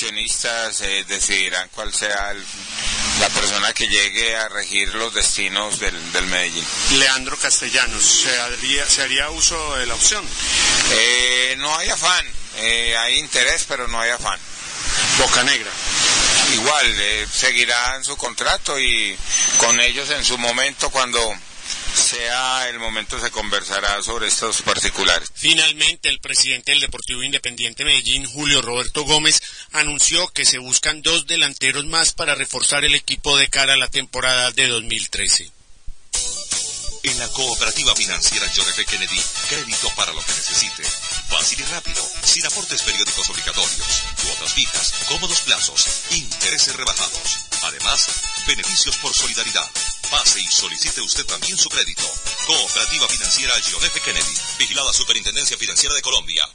accionistas eh, decidirán cuál sea la persona que llegue a regir los destinos del, Medellín. Leandro Castellanos, ¿se haría, ¿se haría uso de la opción? Eh, no hay afán, eh, hay interés, pero no hay afán. Boca Negra. Igual, seguirán su contrato y con ellos en su momento cuando sea el momento se conversará sobre estos particulares. Finalmente, el presidente del Deportivo Independiente Medellín, Julio Roberto Gómez, anunció que se buscan dos delanteros más para reforzar el equipo de cara a la temporada de 2013. En la cooperativa financiera John F. Kennedy, crédito para lo que necesite. Fácil y rápido, sin aportes periódicos obligatorios, cuotas fijas, cómodos plazos, intereses rebajados. Además, beneficios por solidaridad. Pase y solicite usted también su crédito. Cooperativa Financiera John F. Kennedy, vigilada Superintendencia Financiera de Colombia.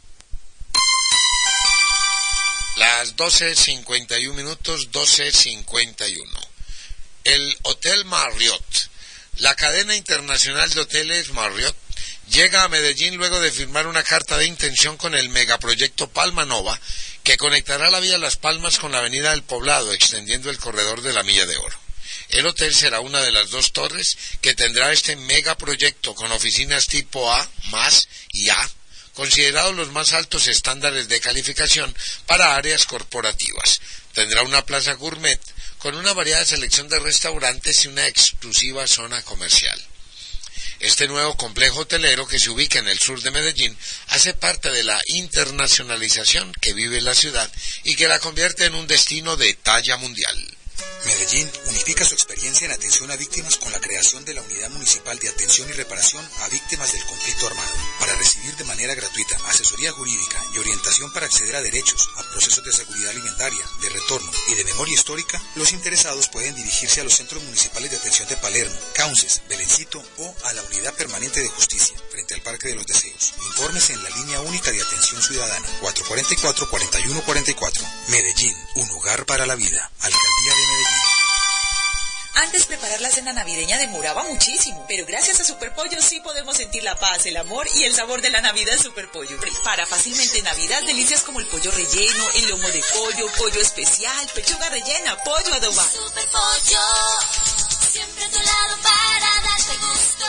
Las 12.51 minutos, 12.51. El Hotel Marriott la cadena internacional de hoteles Marriott llega a Medellín luego de firmar una carta de intención con el megaproyecto Palma Nova, que conectará la vía Las Palmas con la avenida del Poblado, extendiendo el corredor de la Milla de Oro. El hotel será una de las dos torres que tendrá este megaproyecto con oficinas tipo A, más y A, considerados los más altos estándares de calificación para áreas corporativas. Tendrá una plaza gourmet con una variada selección de restaurantes y una exclusiva zona comercial. Este nuevo complejo hotelero que se ubica en el sur de Medellín hace parte de la internacionalización que vive la ciudad y que la convierte en un destino de talla mundial. Medellín unifica su experiencia en atención a víctimas con la creación de la Unidad Municipal de Atención y Reparación a Víctimas del Conflicto Armado, para recibir de manera gratuita asesoría jurídica y orientación para acceder a derechos, a procesos de seguridad alimentaria, de retorno y de memoria histórica. Los interesados pueden dirigirse a los centros municipales de atención de Palermo, Cauces, Belencito o a la Unidad Permanente de Justicia, frente al Parque de los Deseos. Informes en la línea única de atención ciudadana 444-4144. Medellín, un hogar para la vida. Alcaldía de. Antes preparar la cena navideña demoraba muchísimo, pero gracias a Superpollo sí podemos sentir la paz, el amor y el sabor de la Navidad Superpollo. Prepara fácilmente Navidad delicias como el pollo relleno, el lomo de pollo, pollo especial, pechuga rellena, pollo adobado. Superpollo, siempre a tu lado para darte gusto.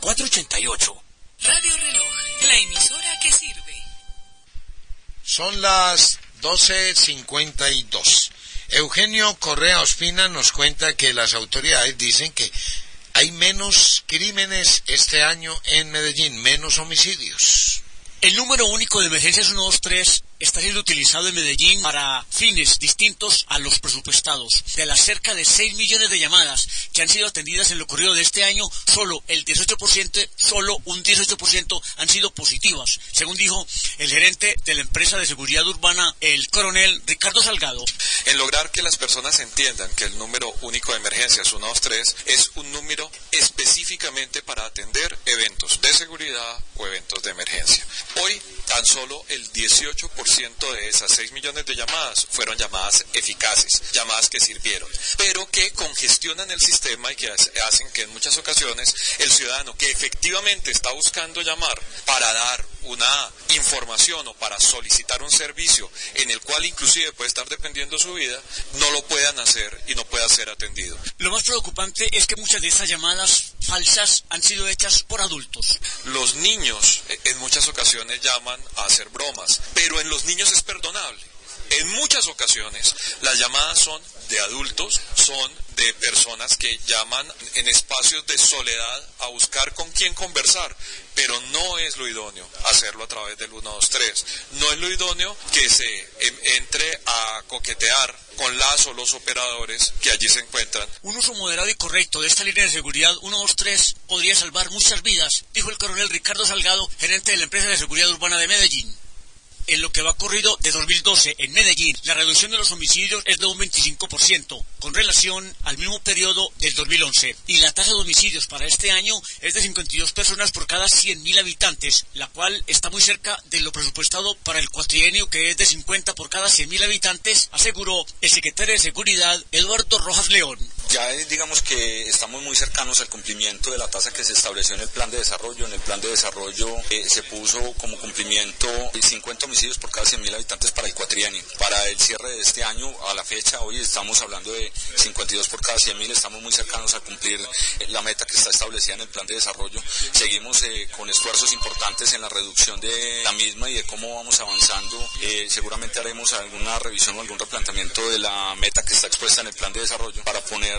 444-4488. Radio Reloj, la emisora que sirve. Son las 12.52. Eugenio Correa Ospina nos cuenta que las autoridades dicen que hay menos crímenes este año en Medellín, menos homicidios. El número único de emergencias 123 está siendo utilizado en Medellín para fines distintos a los presupuestados. De las cerca de 6 millones de llamadas que han sido atendidas en lo ocurrido de este año, solo el 18%, solo un 18% han sido positivas, según dijo el gerente de la empresa de seguridad urbana, el coronel Ricardo Salgado. En lograr que las personas entiendan que el número único de emergencias 123 es un número específicamente para atender eventos de seguridad o eventos de emergencia. Hoy tan solo el 18% de esas 6 millones de llamadas fueron llamadas eficaces, llamadas que sirvieron, pero que congestionan el sistema y que hacen que en muchas ocasiones el ciudadano que efectivamente está buscando llamar para dar una información o para solicitar un servicio en el cual inclusive puede estar dependiendo su vida, no lo puedan hacer y no pueda ser atendido. Lo más preocupante es que muchas de estas llamadas falsas han sido hechas por adultos. Los niños eh, en muchas ocasiones llaman a hacer bromas, pero en los niños es perdonable. En muchas ocasiones las llamadas son de adultos, son de personas que llaman en espacios de soledad a buscar con quién conversar, pero no es lo idóneo hacerlo a través del 123. No es lo idóneo que se em, entre a coquetear con las o los operadores que allí se encuentran. Un uso moderado y correcto de esta línea de seguridad 123 podría salvar muchas vidas, dijo el coronel Ricardo Salgado, gerente de la empresa de seguridad urbana de Medellín en lo que va corrido de 2012 en Medellín, la reducción de los homicidios es de un 25% con relación al mismo periodo del 2011. Y la tasa de homicidios para este año es de 52 personas por cada 100.000 habitantes, la cual está muy cerca de lo presupuestado para el cuatrienio que es de 50 por cada 100.000 habitantes, aseguró el secretario de Seguridad Eduardo Rojas León. Ya eh, digamos que estamos muy cercanos al cumplimiento de la tasa que se estableció en el plan de desarrollo. En el plan de desarrollo eh, se puso como cumplimiento 50 homicidios por cada 100.000 habitantes para el cuatrienio. Para el cierre de este año, a la fecha, hoy estamos hablando de 52 por cada 100.000, estamos muy cercanos a cumplir eh, la meta que está establecida en el plan de desarrollo. Seguimos con esfuerzos importantes en la reducción de la misma y de cómo vamos avanzando. seguramente haremos alguna revisión o algún replanteamiento de la meta que está expuesta en el plan de desarrollo para poner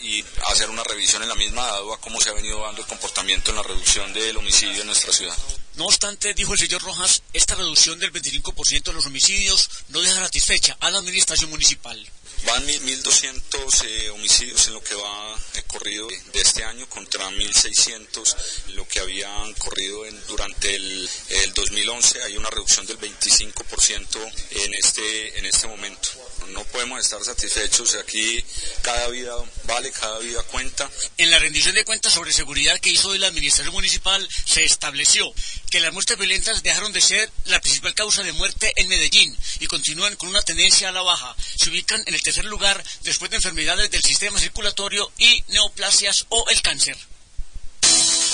y hacer una revisión en la misma dado a cómo se ha venido dando el comportamiento en la reducción del homicidio en nuestra ciudad. No obstante, dijo el señor Rojas, esta reducción del 25% de los homicidios no deja satisfecha a la administración municipal. Van 1.200 eh, homicidios en lo que va corrido de este año contra 1.600 lo que habían corrido durante el, 2011. Hay una reducción del 25% en este, en este momento. No podemos estar satisfechos. Aquí cada vida vale, cada vida cuenta. En la rendición de cuentas sobre seguridad que hizo la Administración Municipal se estableció que las muertes violentas dejaron de ser la principal causa de muerte en Medellín y continúan con una tendencia a la baja. Se ubican en el lugar después de enfermedades del sistema circulatorio y neoplasias o el cáncer.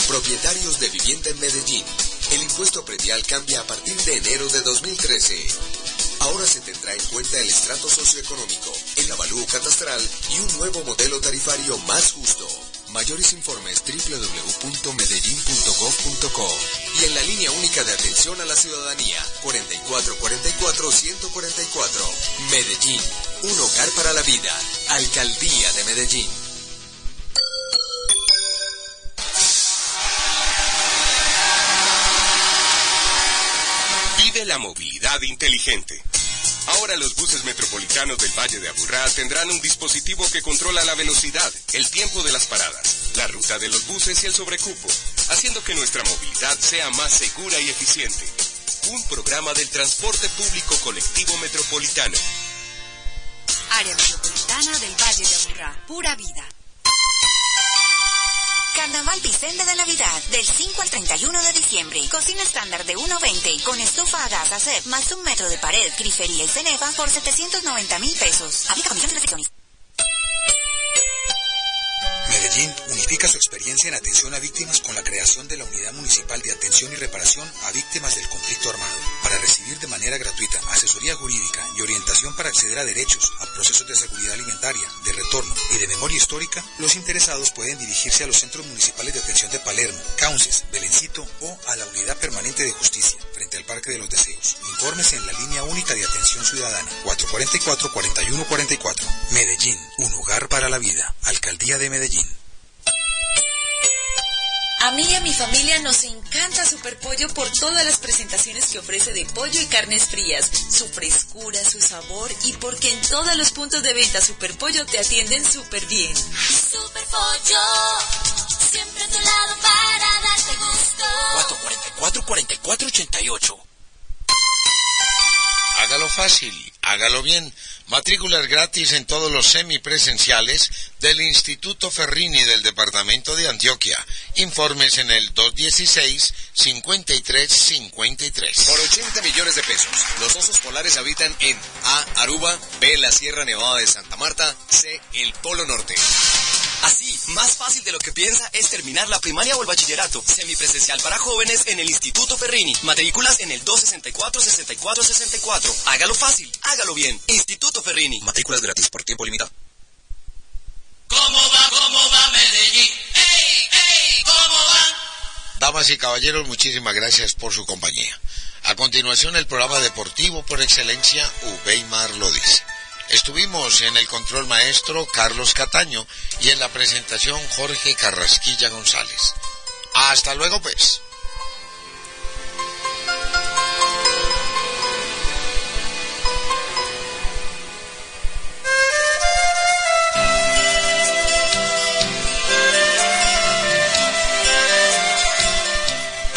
Propietarios de vivienda en Medellín. El impuesto predial cambia a partir de enero de 2013. Ahora se tendrá en cuenta el estrato socioeconómico, el avalúo catastral y un nuevo modelo tarifario más justo. Mayores informes www.medellin.gov.co y en la línea única de atención a la ciudadanía 4444-144. Medellín, un hogar para la vida. Alcaldía de Medellín. Vive la movilidad inteligente. Ahora los buses metropolitanos del Valle de Aburrá tendrán un dispositivo que controla la velocidad, el tiempo de las paradas, la ruta de los buses y el sobrecupo, haciendo que nuestra movilidad sea más segura y eficiente. Un programa del transporte público colectivo metropolitano. Área Metropolitana del Valle de Aburrá. Pura vida. Carnaval Vicente de Navidad, del 5 al 31 de diciembre. Cocina estándar de 1.20 con estufa a gas a más un metro de pared, grifería y cenefa por 790 mil pesos. Aplica condiciones y restricciones. Medellín unifica su experiencia en atención a víctimas con la creación de la Unidad Municipal de Atención y Reparación a Víctimas del Conflicto Armado, para recibir de manera gratuita asesoría jurídica y orientación para acceder a derechos, a procesos de seguridad alimentaria, de retorno y de memoria histórica. Los interesados pueden dirigirse a los centros municipales de atención de Palermo, Cauces, Belencito o a la Unidad Permanente de Justicia, frente al Parque de los Deseos. Informes en la línea única de atención ciudadana 444-4144. Medellín, un hogar para la vida. Alcaldía de Medellín. A mí y a mi familia nos encanta Super Pollo por todas las presentaciones que ofrece de pollo y carnes frías, su frescura, su sabor y porque en todos los puntos de venta Super Pollo te atienden súper bien. Super Pollo, siempre a tu lado para darte gusto. 444-4488. Hágalo fácil, hágalo bien. Matrículas gratis en todos los semipresenciales del Instituto Ferrini del Departamento de Antioquia. Informes en el 216-5353. Por 80 millones de pesos, los osos polares habitan en A. Aruba, B. La Sierra Nevada de Santa Marta, C. El Polo Norte. Así, más fácil de lo que piensa es terminar la primaria o el bachillerato. Semipresencial para jóvenes en el Instituto Ferrini. Matrículas en el 264-6464. Hágalo fácil, hágalo bien. Instituto Ferrini. Matrículas gratis por tiempo limitado. ¿Cómo va, cómo va Medellín? ¡Ey, ey! ¿Cómo va? Damas y caballeros, muchísimas gracias por su compañía. A continuación, el programa deportivo por excelencia, Ubeimar lo dice. Estuvimos en el control maestro Carlos Cataño y en la presentación Jorge Carrasquilla González. Hasta luego pues.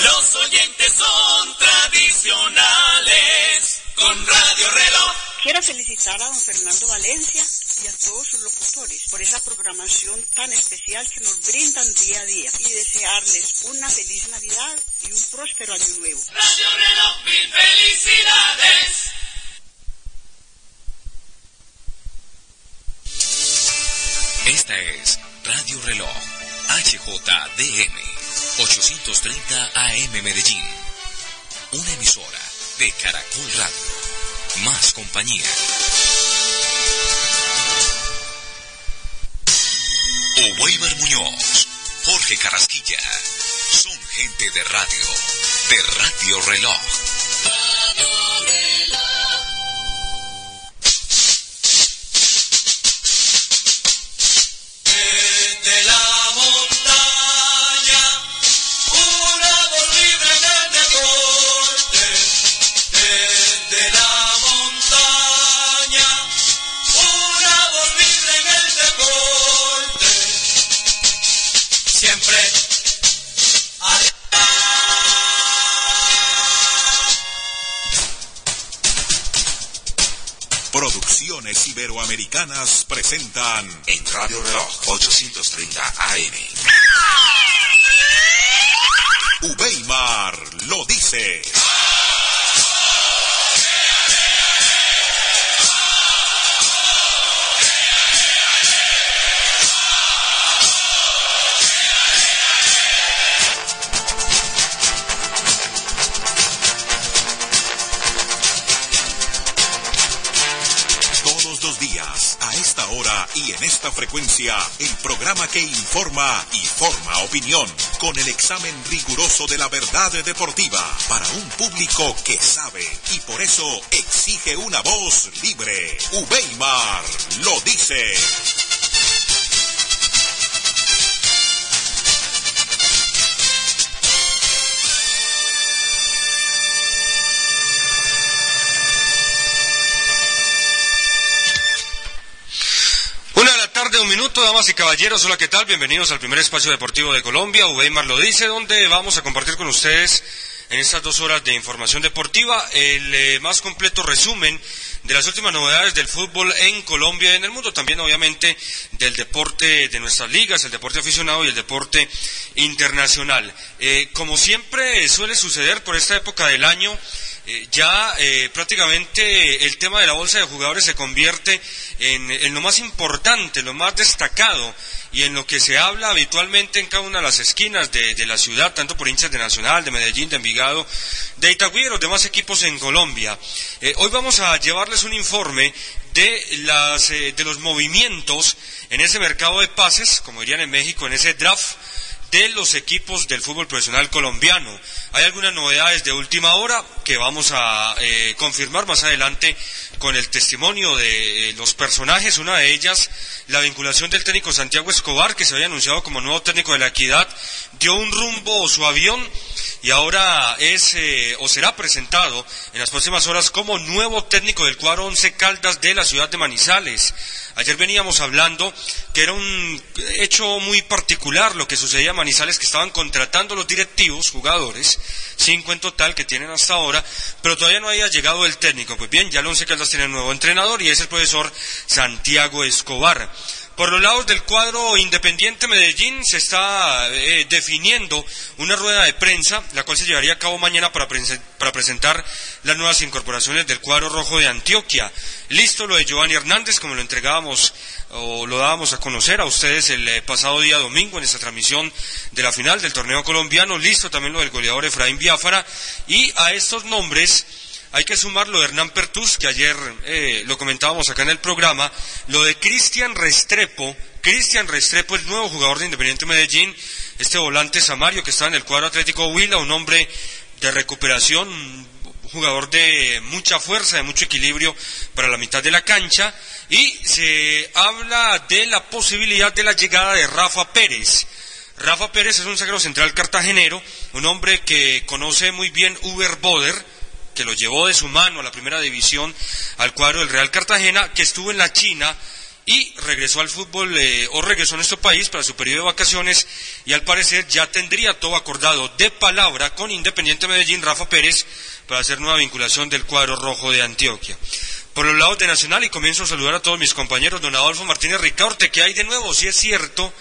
Los oyentes son tradicionales con Radio Reloj Quiero felicitar a don Fernando Valencia y a todos sus locutores por esa programación tan especial que nos brindan día a día y desearles una feliz Navidad y un próspero año nuevo. Radio Reloj, mil felicidades. Esta es Radio Reloj, HJDM, 830 AM Medellín. Una emisora de Caracol Radio. Más compañía. Weimar Muñoz, Jorge Carrasquilla, son gente de radio, de Radio Reloj. Desde Iberoamericanas presentan en Radio Reloj 830 AM. Ubeimar lo dice. Esta hora y en esta frecuencia, el programa que informa y forma opinión, con el examen riguroso de la verdad deportiva, para un público que sabe y por eso exige una voz libre. Ubeimar lo dice. Minuto, damas y caballeros, hola, ¿qué tal? Bienvenidos al primer espacio deportivo de Colombia, Uweimar lo dice, donde vamos a compartir con ustedes en estas dos horas de información deportiva el eh, más completo resumen de las últimas novedades del fútbol en Colombia y en el mundo, también obviamente del deporte de nuestras ligas, el deporte aficionado y el deporte internacional. Eh, como siempre suele suceder por esta época del año, eh, ya eh, prácticamente el tema de la bolsa de jugadores se convierte en, lo más importante, lo más destacado y en lo que se habla habitualmente en cada una de las esquinas de, la ciudad, tanto por hinchas de Nacional, de Medellín, de Envigado, de Itagüí y de los demás equipos en Colombia. Eh, hoy vamos a llevarles un informe de, las, de los movimientos en ese mercado de pases, como dirían en México, en ese draft de los equipos del fútbol profesional colombiano. Hay algunas novedades de última hora que vamos a eh, confirmar más adelante con el testimonio de eh, los personajes. Una de ellas, la vinculación del técnico Santiago Escobar, que se había anunciado como nuevo técnico de la Equidad, dio un rumbo su avión y ahora es eh, o será presentado en las próximas horas como nuevo técnico del cuadro Once Caldas de la ciudad de Manizales. Ayer veníamos hablando que era un hecho muy particular lo que sucedía en Manizales, que estaban contratando los directivos, jugadores, cinco en total que tienen hasta ahora, pero todavía no había llegado el técnico. Pues bien, ya el Once Caldas tiene un nuevo entrenador y es el profesor Santiago Escobar. Por los lados del cuadro Independiente Medellín se está eh, definiendo una rueda de prensa, la cual se llevaría a cabo mañana para, para presentar las nuevas incorporaciones del cuadro rojo de Antioquia. Listo lo de Giovanni Hernández, como lo entregábamos o lo dábamos a conocer a ustedes el eh, pasado día domingo en esta transmisión de la final del torneo colombiano. Listo también lo del goleador Efraín Biafara. Y a estos nombres hay que sumar lo de Hernán Pertus, que ayer eh, lo comentábamos acá en el programa, lo de Cristian Restrepo. Cristian Restrepo, el nuevo jugador de Independiente Medellín, este volante Samario que está en el cuadro Atlético Huila, un hombre de recuperación, jugador de mucha fuerza, de mucho equilibrio para la mitad de la cancha. Y se habla de la posibilidad de la llegada de Rafa Pérez. Rafa Pérez es un sacro central cartagenero, un hombre que conoce muy bien Uber Boder, que lo llevó de su mano a la primera división al cuadro del Real Cartagena, que estuvo en la China y regresó al fútbol eh, o regresó a nuestro país para su periodo de vacaciones y al parecer ya tendría todo acordado de palabra con Independiente Medellín Rafa Pérez para hacer nueva vinculación del cuadro rojo de Antioquia. Por los lados de Nacional y comienzo a saludar a todos mis compañeros, don Adolfo Martínez Ricaurte, que hay de nuevo? Si es cierto,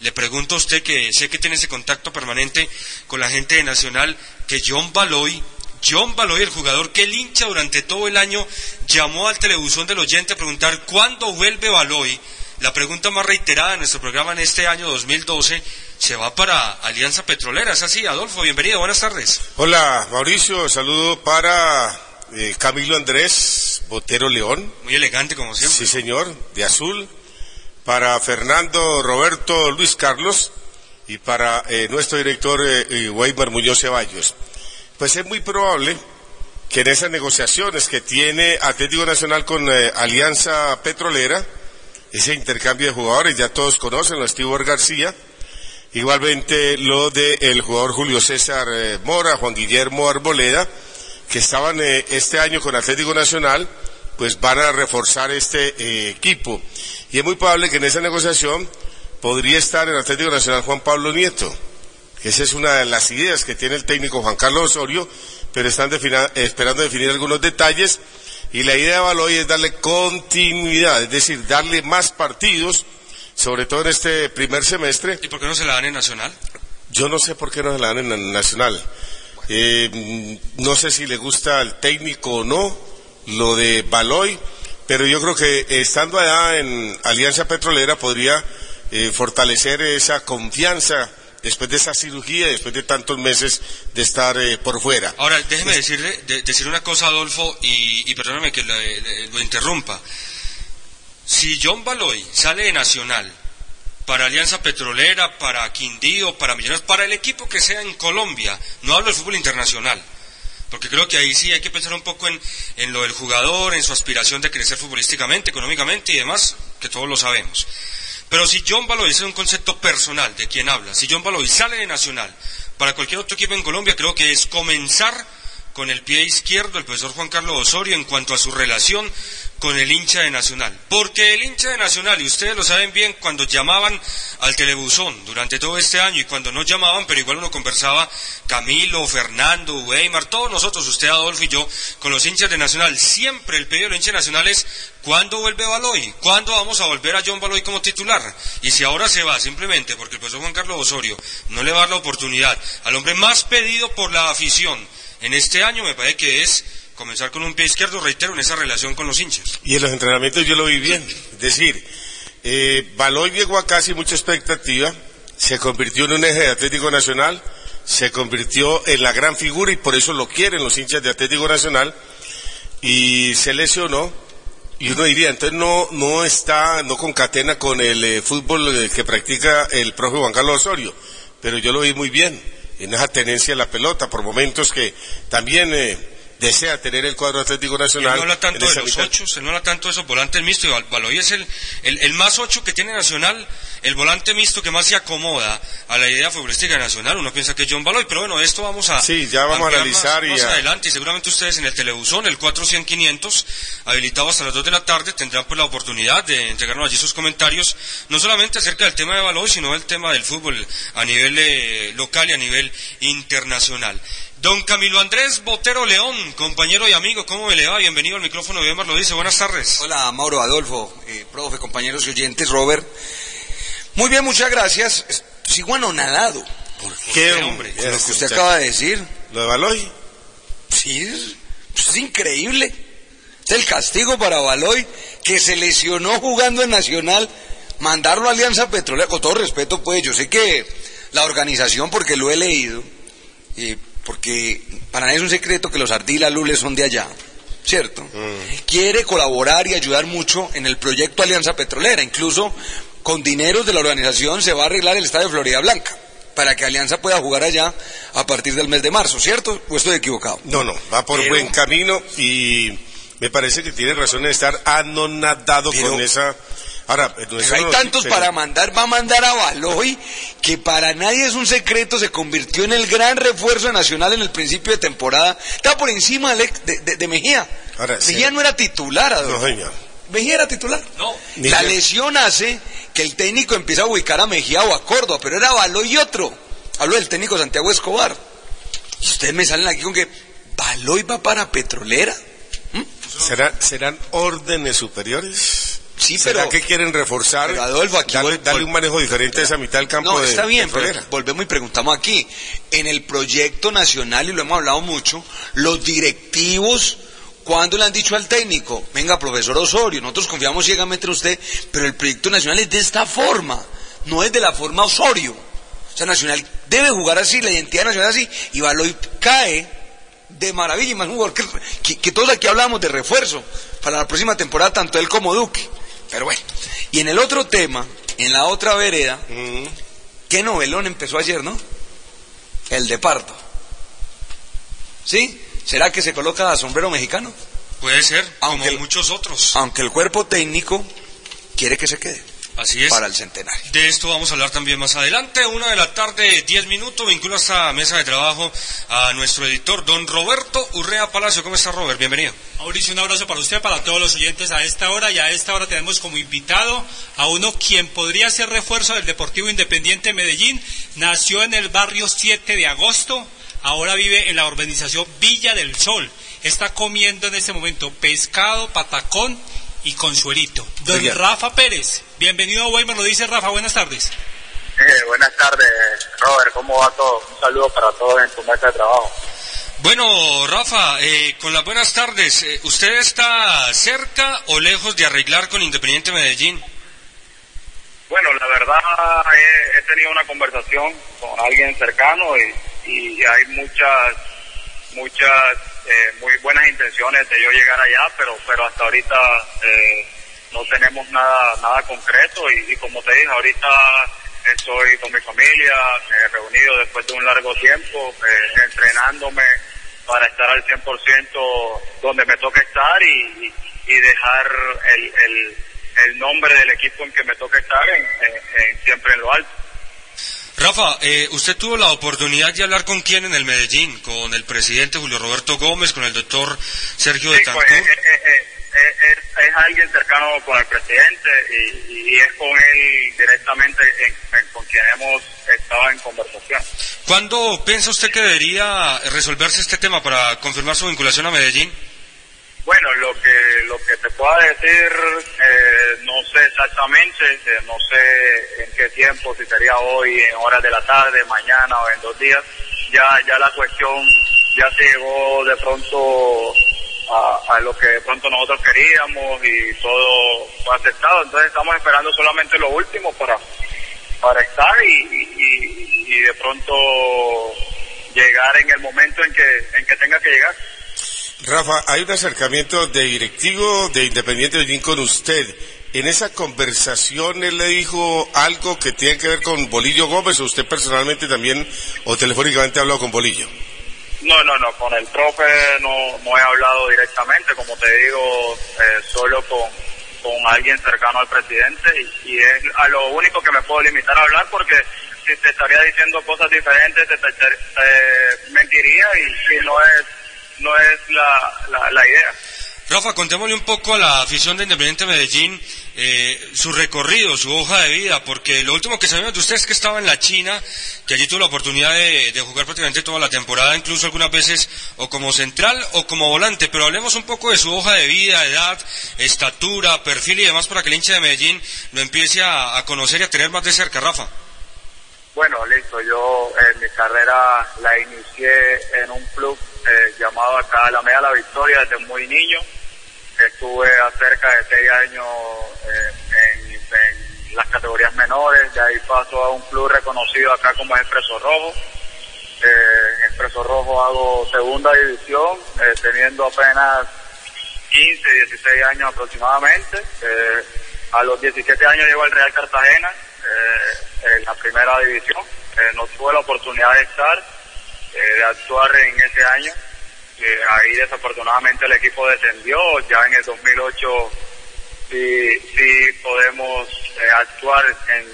le pregunto a usted que sé que tiene ese contacto permanente con la gente de Nacional, que John Baloy John Baloy, el jugador que el hincha durante todo el año llamó al televisión del oyente a preguntar cuándo vuelve Baloy. la pregunta más reiterada en nuestro programa en este año 2012 se va para Alianza Petrolera. ¿Es así, Adolfo? Bienvenido, buenas tardes. Hola, Mauricio, saludo para eh, Camilo Andrés Botero León. Muy elegante, como siempre. Sí, señor, de azul. Para Fernando Roberto Luis Carlos y para eh, nuestro director eh, Weimar Muñoz Ceballos. Pues es muy probable que en esas negociaciones que tiene Atlético Nacional con eh, Alianza Petrolera, ese intercambio de jugadores, ya todos conocen, lo de García, igualmente lo del el jugador Julio César eh, Mora, Juan Guillermo Arboleda, que estaban eh, este año con Atlético Nacional, pues van a reforzar este equipo. Y es muy probable que en esa negociación podría estar en Atlético Nacional Juan Pablo Nieto, que esa es una de las ideas que tiene el técnico Juan Carlos Osorio, pero están defina- esperando definir algunos detalles. Y la idea de Baloy es darle continuidad, es decir, darle más partidos, sobre todo en este primer semestre. ¿Y por qué no se la dan en Nacional? Yo no sé por qué no se la dan en Nacional. Eh, mm, no sé si le gusta al técnico o no lo de Baloy, pero yo creo que estando allá en Alianza Petrolera podría eh, fortalecer esa confianza después de esa cirugía, después de tantos meses de estar eh, por fuera. Ahora, déjeme decirle, de- decir una cosa, Adolfo, y, y perdóname que le- le- lo interrumpa. Si John Baloy sale de Nacional para Alianza Petrolera, para Quindío, para Millonarios, para el equipo que sea en Colombia, no hablo del fútbol internacional, porque creo que ahí sí hay que pensar un poco en, en lo del jugador, en su aspiración de crecer futbolísticamente, económicamente y demás, que todos lo sabemos. Pero si John Baloy, ese es un concepto personal de quien habla, si John Baloy sale de Nacional para cualquier otro equipo en Colombia, creo que es comenzar con el pie izquierdo el profesor Juan Carlos Osorio en cuanto a su relación con el hincha de Nacional. Porque el hincha de Nacional, y ustedes lo saben bien, cuando llamaban al telebuzón durante todo este año y cuando no llamaban, pero igual uno conversaba, Camilo, Fernando, Weimar, todos nosotros, usted Adolfo y yo, con los hinchas de Nacional, siempre el pedido de los hinchas de Nacional es, ¿cuándo vuelve Baloy? ¿Cuándo vamos a volver a John Baloy como titular? Y si ahora se va simplemente porque el profesor Juan Carlos Osorio no le va a dar la oportunidad al hombre más pedido por la afición en este año, me parece que es comenzar con un pie izquierdo, reitero, en esa relación con los hinchas. Y en los entrenamientos yo lo vi bien. Es decir, eh, Baloy llegó acá sin mucha expectativa, se convirtió en un eje de Atlético Nacional, se convirtió en la gran figura y por eso lo quieren los hinchas de Atlético Nacional y se lesionó. Y uno diría, entonces no, no está, no concatena con el eh, fútbol eh, que practica el profe Juan Carlos Osorio, pero yo lo vi muy bien en esa tenencia de la pelota, por momentos que también eh, desea tener el cuadro Atlético Él Nacional. no habla tanto de los ocho, él no habla tanto de esos volantes mixtos. y Bal- Baloy es el, el, el más ocho que tiene Nacional, el volante mixto que más se acomoda a la idea futbolística de Nacional. Uno piensa que es John Baloy, pero bueno, esto vamos a. Sí, ya vamos a analizar más, y más a- adelante. Y seguramente ustedes en el telebuzón, el 400-500, habilitado hasta las 2 de la tarde, tendrán pues la oportunidad de entregarnos allí sus comentarios, no solamente acerca del tema de Baloy, sino del tema del fútbol a nivel eh, local y a nivel internacional. Don Camilo Andrés Botero León, compañero y amigo, ¿cómo me le va? Bienvenido al micrófono de Emar lo dice. Buenas tardes. Hola, Mauro Adolfo, eh, profe, compañeros y oyentes, Robert. Muy bien, muchas gracias. Sigo anonadado. ¿Qué, hombre? Lo que usted muchacho. acaba de decir. ¿Lo de Baloy? Sí, es, es increíble. Es el castigo para Baloy, que se lesionó jugando en Nacional, mandarlo a Alianza Petrolera, con todo respeto, pues, yo sé que la organización, porque lo he leído, y porque para nadie es un secreto que los Ardila Lules son de allá, ¿cierto? Quiere colaborar y ayudar mucho en el proyecto Alianza Petrolera, incluso con dineros de la organización se va a arreglar el estadio de Florida Blanca para que Alianza pueda jugar allá a partir del mes de marzo, ¿cierto? ¿O estoy equivocado? No, no, va por Pero- buen camino y me parece que tiene razón de estar anonadado Pero- con esa... Ahora, hay tantos pero- para mandar, va a mandar a Baloy, que para nadie es un secreto, se convirtió en el gran refuerzo de Nacional en el principio de temporada. Está por encima de, de- Mejía. Ahora, sí. Mejía no era titular, Adolfo. No, señor. Mejía era titular. No. La lesión hace que el técnico empiece a ubicar a Mejía o a Córdoba, pero era Baloy y otro. Hablo del técnico Santiago Escobar. Y ustedes me salen aquí con que Baloy va para Petrolera. ¿Será- ¿Serán órdenes superiores? Sí, ¿Será pero- que quieren reforzar, Pero, Adolfo, aquí darle, un manejo diferente a esa mitad del campo No, de está bien, pero volvemos y preguntamos aquí. En el proyecto nacional, y lo hemos hablado mucho, los directivos ¿Cuándo le han dicho al técnico? Venga, profesor Osorio, nosotros confiamos ciegamente en usted, pero el proyecto nacional es de esta forma, no es de la forma Osorio. O sea, Nacional debe jugar así, la identidad nacional así, y Baloy cae de maravilla, y más un jugador que, que- que todos aquí hablamos de refuerzo para la próxima temporada, tanto él como Duque. Pero bueno, y en el otro tema, en la otra vereda, ¿qué novelón empezó ayer, no? El de Pardo. ¿Sí? ¿Será que se coloca a sombrero mexicano? Puede ser, Aunque como el- muchos otros. Aunque el cuerpo técnico quiere que se quede Así es. para el centenario. De esto vamos a hablar también más adelante. Una de la tarde, 10 minutos. Vinculo a esta mesa de trabajo a nuestro editor, don Roberto Urrea Palacio. ¿Cómo está, Robert? Bienvenido. Mauricio, un abrazo para usted, para todos los oyentes a esta hora. Y a esta hora tenemos como invitado a uno quien podría ser refuerzo del Deportivo Independiente Medellín. Nació en el barrio 7 de agosto, ahora vive en la urbanización Villa del Sol. Está comiendo en este momento pescado, patacón y consuelito. Don Oiga. Rafa Pérez, bienvenido a Weimar, lo dice Rafa, buenas tardes. Eh, buenas tardes, Robert. ¿Cómo va todo? Un saludo para todos en tu mesa de trabajo. Bueno, Rafa, eh, con las buenas tardes. eh, ¿Usted está cerca o lejos de arreglar con Independiente Medellín? Bueno, la verdad he, he tenido una conversación con alguien cercano y, y hay muchas, muchas eh, muy buenas intenciones de yo llegar allá, pero, pero hasta ahorita eh, no tenemos nada, nada concreto y, como te dije, ahorita estoy con mi familia, reunido después de un largo tiempo, eh, entrenándome para estar al 100% donde me toca estar y, y- dejar el, el, el nombre del equipo en que me toca estar en- siempre en lo alto. Rafa, eh, usted tuvo la oportunidad de hablar con quién en el Medellín, con el presidente Julio Roberto Gómez, con el doctor Sergio Sí, Betancourt. pues, eh, eh, eh, eh, es, es alguien cercano con el presidente y, y es con él directamente en- en- con quien hemos estado en conversación. ¿Cuándo piensa usted que debería resolverse este tema para confirmar su vinculación a Medellín? Bueno, lo que lo que te pueda decir, eh, no sé exactamente, eh, no sé en qué tiempo, si sería hoy, en horas de la tarde, mañana o en dos días. Ya ya la cuestión ya se llegó de pronto a, a lo que de pronto nosotros queríamos y todo fue aceptado. Entonces estamos esperando solamente lo último para para estar y, y- y- de pronto llegar en el momento en que en que tenga que llegar. Rafa, hay un acercamiento de directivo de Independiente Medellín con usted. En esa conversación él le dijo algo que tiene que ver con Bolillo Gómez o usted personalmente también o telefónicamente ha hablado con Bolillo. No, no, no, con el profe no, no he hablado directamente, como te digo, eh, solo con, alguien cercano al presidente y, es a lo único que me puedo limitar a hablar porque si te estaría diciendo cosas diferentes te, te mentiría y, y no es no es la, la, idea. Rafa, contémosle un poco a la afición de Independiente Medellín eh, su recorrido, su hoja de vida, porque lo último que sabemos de usted es que estaba en la China, que allí tuvo la oportunidad de, de jugar prácticamente toda la temporada, incluso algunas veces o como central o como volante, pero hablemos un poco de su hoja de vida, edad, estatura, perfil y demás para que el hincha de Medellín lo empiece a, a conocer y a tener más de cerca, Rafa. Bueno, listo. Yo eh, mi carrera la inicié en un club eh, llamado acá Alameda La Victoria desde muy niño. Estuve a cerca de seis años eh, en, las categorías menores. De ahí paso a un club reconocido acá como es Expreso Rojo. Eh, en Expreso Rojo hago segunda división, eh, teniendo apenas 15, 16 años aproximadamente. Eh, a los 17 años llego al Real Cartagena, en la primera división. Eh, no tuve la oportunidad de estar, eh, de actuar en ese año. Eh, ahí desafortunadamente el equipo descendió. Ya en el 2008 sí, sí podemos eh, actuar en,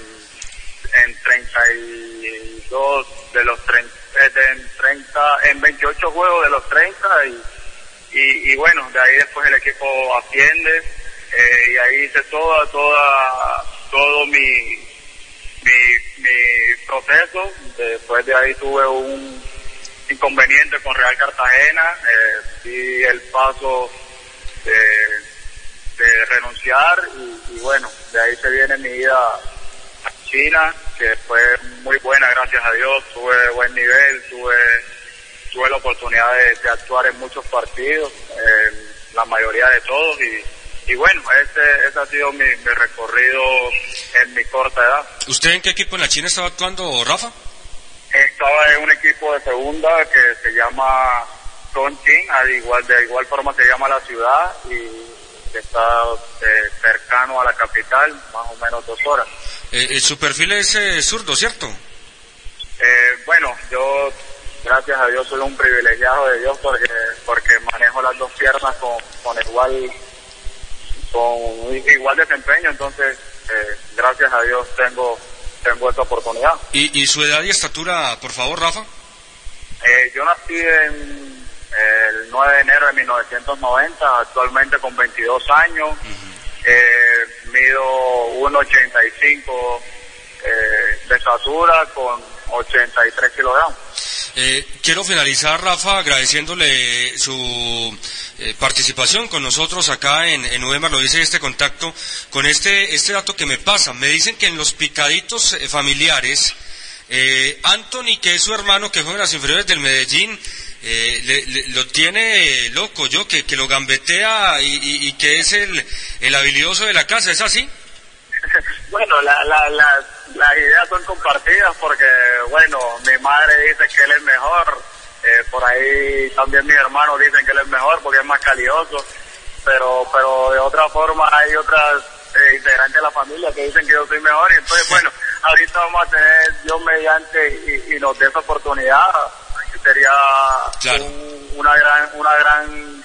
en 32 de los 30, eh, de- en 30, en 28 juegos de los 30 y, y, y bueno, de ahí después el equipo asciende eh, y ahí hice toda, toda, todo mi, mi, proceso. Después de ahí tuve un inconveniente con Real Cartagena, eh, di el paso de, de renunciar y, bueno, de ahí se viene mi vida a China, que fue muy buena, gracias a Dios, tuve buen nivel, tuve, tuve la oportunidad de, actuar en muchos partidos. eh, la mayoría de todos y, y bueno, ese, ese ha sido mi, mi recorrido en mi corta edad. ¿Usted en qué equipo en la China estaba actuando, Rafa? Estaba en un equipo de segunda que se llama Chongqing, al igual, de igual forma se llama la ciudad y está eh, cercano a la capital, más o menos dos horas. Eh, eh, su perfil es eh, zurdo, ¿cierto? Bueno, yo, gracias a Dios, soy un privilegiado de Dios porque, porque manejo las dos piernas con, con igual con igual desempeño, entonces, eh, gracias a Dios tengo tengo esa oportunidad. ¿Y, y su edad y estatura, por favor, Rafa? Eh, yo nací en el 9 de enero de 1990, actualmente con 22 años, eh, mido 1,85 eh, de estatura con 83 kilogramos. Eh, quiero finalizar, Rafa, agradeciéndole su eh, participación con nosotros acá en, en Udemar, lo dice este contacto, con este, este dato que me pasa. Me dicen que en los picaditos eh, familiares, eh, Anthony, que es su hermano que juega en las inferiores del Medellín, eh, le- le- lo tiene loco yo, que, que lo gambetea y, y- y que es el, el habilidoso de la casa, ¿es así? Bueno, la, la, la- las ideas son compartidas porque, bueno, mi madre dice que él es mejor, eh, por ahí también mis hermanos dicen que él es mejor porque es más calidoso, pero, pero de otra forma hay otras eh, integrantes de la familia que dicen que yo soy mejor y entonces, bueno, ahorita vamos a tener Dios mediante y, y nos dé esa oportunidad, sería un- una gran, una gran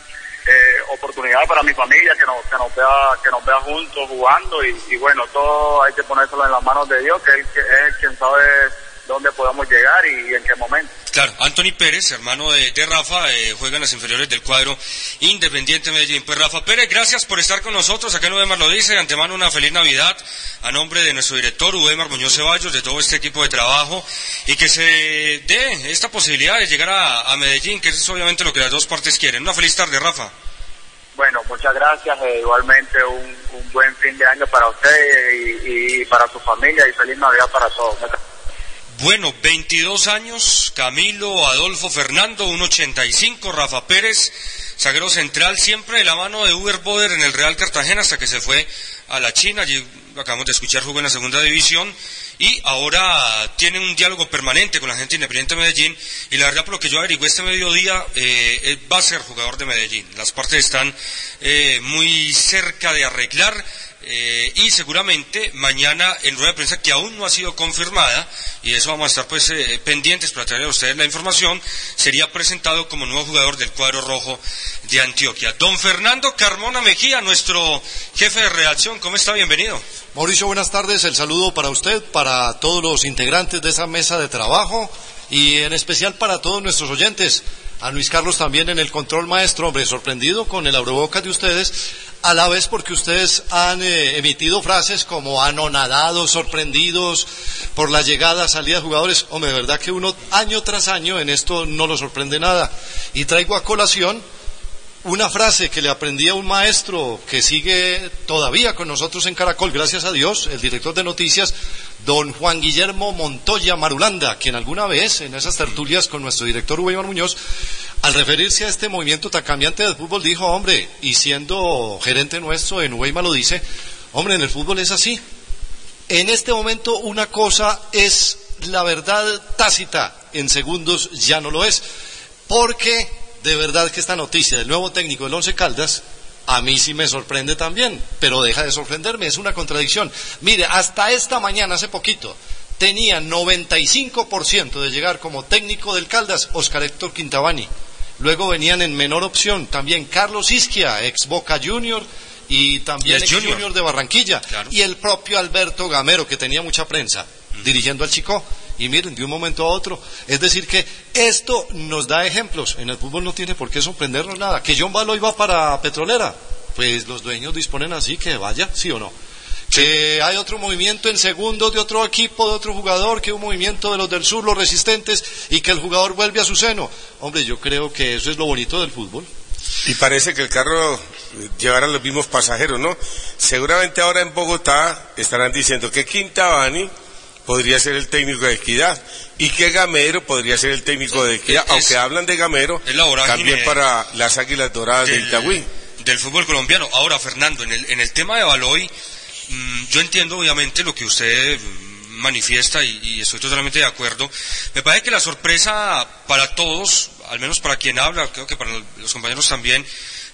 eh, oportunidad para mi familia que nos, que nos vea que nos vea juntos jugando y, y bueno todo hay que ponérselo en las manos de Dios que él que es quien sabe dónde podemos llegar y, en qué momento Claro, Anthony Pérez, hermano de, de Rafa, eh, juega en las inferiores del cuadro Independiente Medellín. Pues Rafa Pérez, gracias por estar con nosotros. Acá en Udemar lo dice, de antemano una feliz Navidad a nombre de nuestro director Udemar Muñoz Ceballos, de todo este equipo de trabajo, y que se dé esta posibilidad de llegar a, a Medellín, que es obviamente lo que las dos partes quieren. Una feliz tarde, Rafa. bueno muchas gracias eh, igualmente un, un buen fin de año para usted y, y para su familia y feliz Navidad para todos Bueno, 22 años, Camilo, Adolfo, Fernando, 1.85, Rafa Pérez, zaguero central, siempre de la mano de Uber Boder en el Real Cartagena hasta que se fue a la China, allí acabamos de escuchar jugó en la segunda división y ahora tiene un diálogo permanente con la gente independiente de Medellín y la verdad por lo que yo averigué este mediodía eh, él va a ser jugador de Medellín. Las partes están eh, muy cerca de arreglar eh, y seguramente mañana en rueda de prensa que aún no ha sido confirmada y de eso vamos a estar pues eh, pendientes para traer a ustedes la información sería presentado como nuevo jugador del cuadro rojo de Antioquia don Fernando Carmona Mejía nuestro jefe de redacción ¿cómo está? bienvenido Mauricio, buenas tardes. El saludo para usted, para todos los integrantes de esa mesa de trabajo y en especial para todos nuestros oyentes. A Luis Carlos también en el control maestro, hombre, sorprendido con el abrebocas de ustedes, a la vez porque ustedes han eh, emitido frases como anonadados, sorprendidos por la llegada, salida de jugadores. Hombre, de verdad que uno año tras año en esto no lo sorprende nada. Y traigo a colación una frase que le aprendí a un maestro que sigue todavía con nosotros en Caracol, gracias a Dios, el director de noticias, don Juan Guillermo Montoya Marulanda, quien alguna vez en esas tertulias con nuestro director Weimar Muñoz, al referirse a este movimiento tan cambiante del fútbol, dijo, hombre, y siendo gerente nuestro en Weimar lo dice, hombre, en el fútbol es así. En este momento una cosa es la verdad tácita, en segundos ya no lo es, porque de verdad que esta noticia del nuevo técnico del Once Caldas a mí sí me sorprende también, pero deja de sorprenderme, es una contradicción. Mire, hasta esta mañana, hace poquito, tenía 95% de llegar como técnico del Caldas Oscar Héctor Quintabani. Luego venían en menor opción también Carlos Isquia, ex Boca Junior, y también Y ex Junior. Junior de Barranquilla, y el propio Alberto Gamero, que tenía mucha prensa, dirigiendo al Chico. Y miren, de un momento a otro. Es decir, que esto nos da ejemplos. En el fútbol no tiene por qué sorprendernos nada. Que John Balo iba para Petrolera. Pues los dueños disponen así que vaya, sí o no. Que hay otro movimiento en segundos de otro equipo, de otro jugador, que un movimiento de los del sur, los resistentes, y que el jugador vuelve a su seno. Hombre, yo creo que eso es lo bonito del fútbol. Y parece que el carro llevará los mismos pasajeros, ¿no? Seguramente ahora en Bogotá estarán diciendo que Quintabani podría ser el técnico de Equidad y que Gamero podría ser el técnico de Equidad, es- aunque hablan de Gamero también para las Águilas Doradas de del- Itagüí. del fútbol colombiano. Ahora, Fernando, en el, en el tema de Baloy, mm, yo entiendo obviamente lo que usted mm, manifiesta y, y estoy totalmente de acuerdo. Me parece que la sorpresa para todos, al menos para quien habla, creo que para los compañeros también,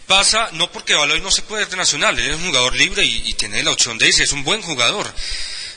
pasa no porque Baloy no se puede ir de nacional, él es un jugador libre y, y tiene la opción de irse, es un buen jugador,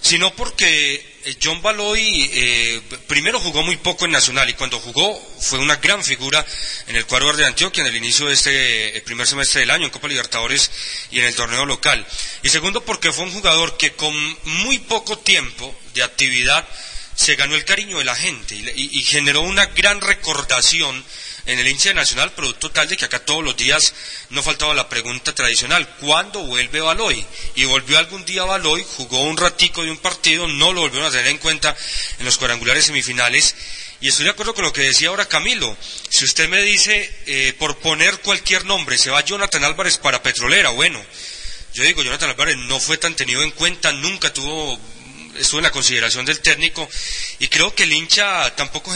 sino porque eh, John Baloy eh, primero jugó muy poco en Nacional y cuando jugó fue una gran figura en el cuadro de Antioquia en el inicio de este eh, primer semestre del año en Copa Libertadores y en el torneo local. Y segundo porque fue un jugador que con muy poco tiempo de actividad se ganó el cariño de la gente y, y- y generó una gran recordación en el de Nacional, producto tal de que acá todos los días no faltaba la pregunta tradicional, ¿cuándo vuelve Baloy? Y volvió algún día Baloy, jugó un ratico de un partido, no lo volvieron a tener en cuenta en los cuadrangulares semifinales, y estoy de acuerdo con lo que decía ahora Camilo, si usted me dice, eh, por poner cualquier nombre, se va Jonathan Álvarez para Petrolera, bueno, yo digo, Jonathan Álvarez no fue tan tenido en cuenta, nunca tuvo, estuvo en la consideración del técnico, y creo que el hincha tampoco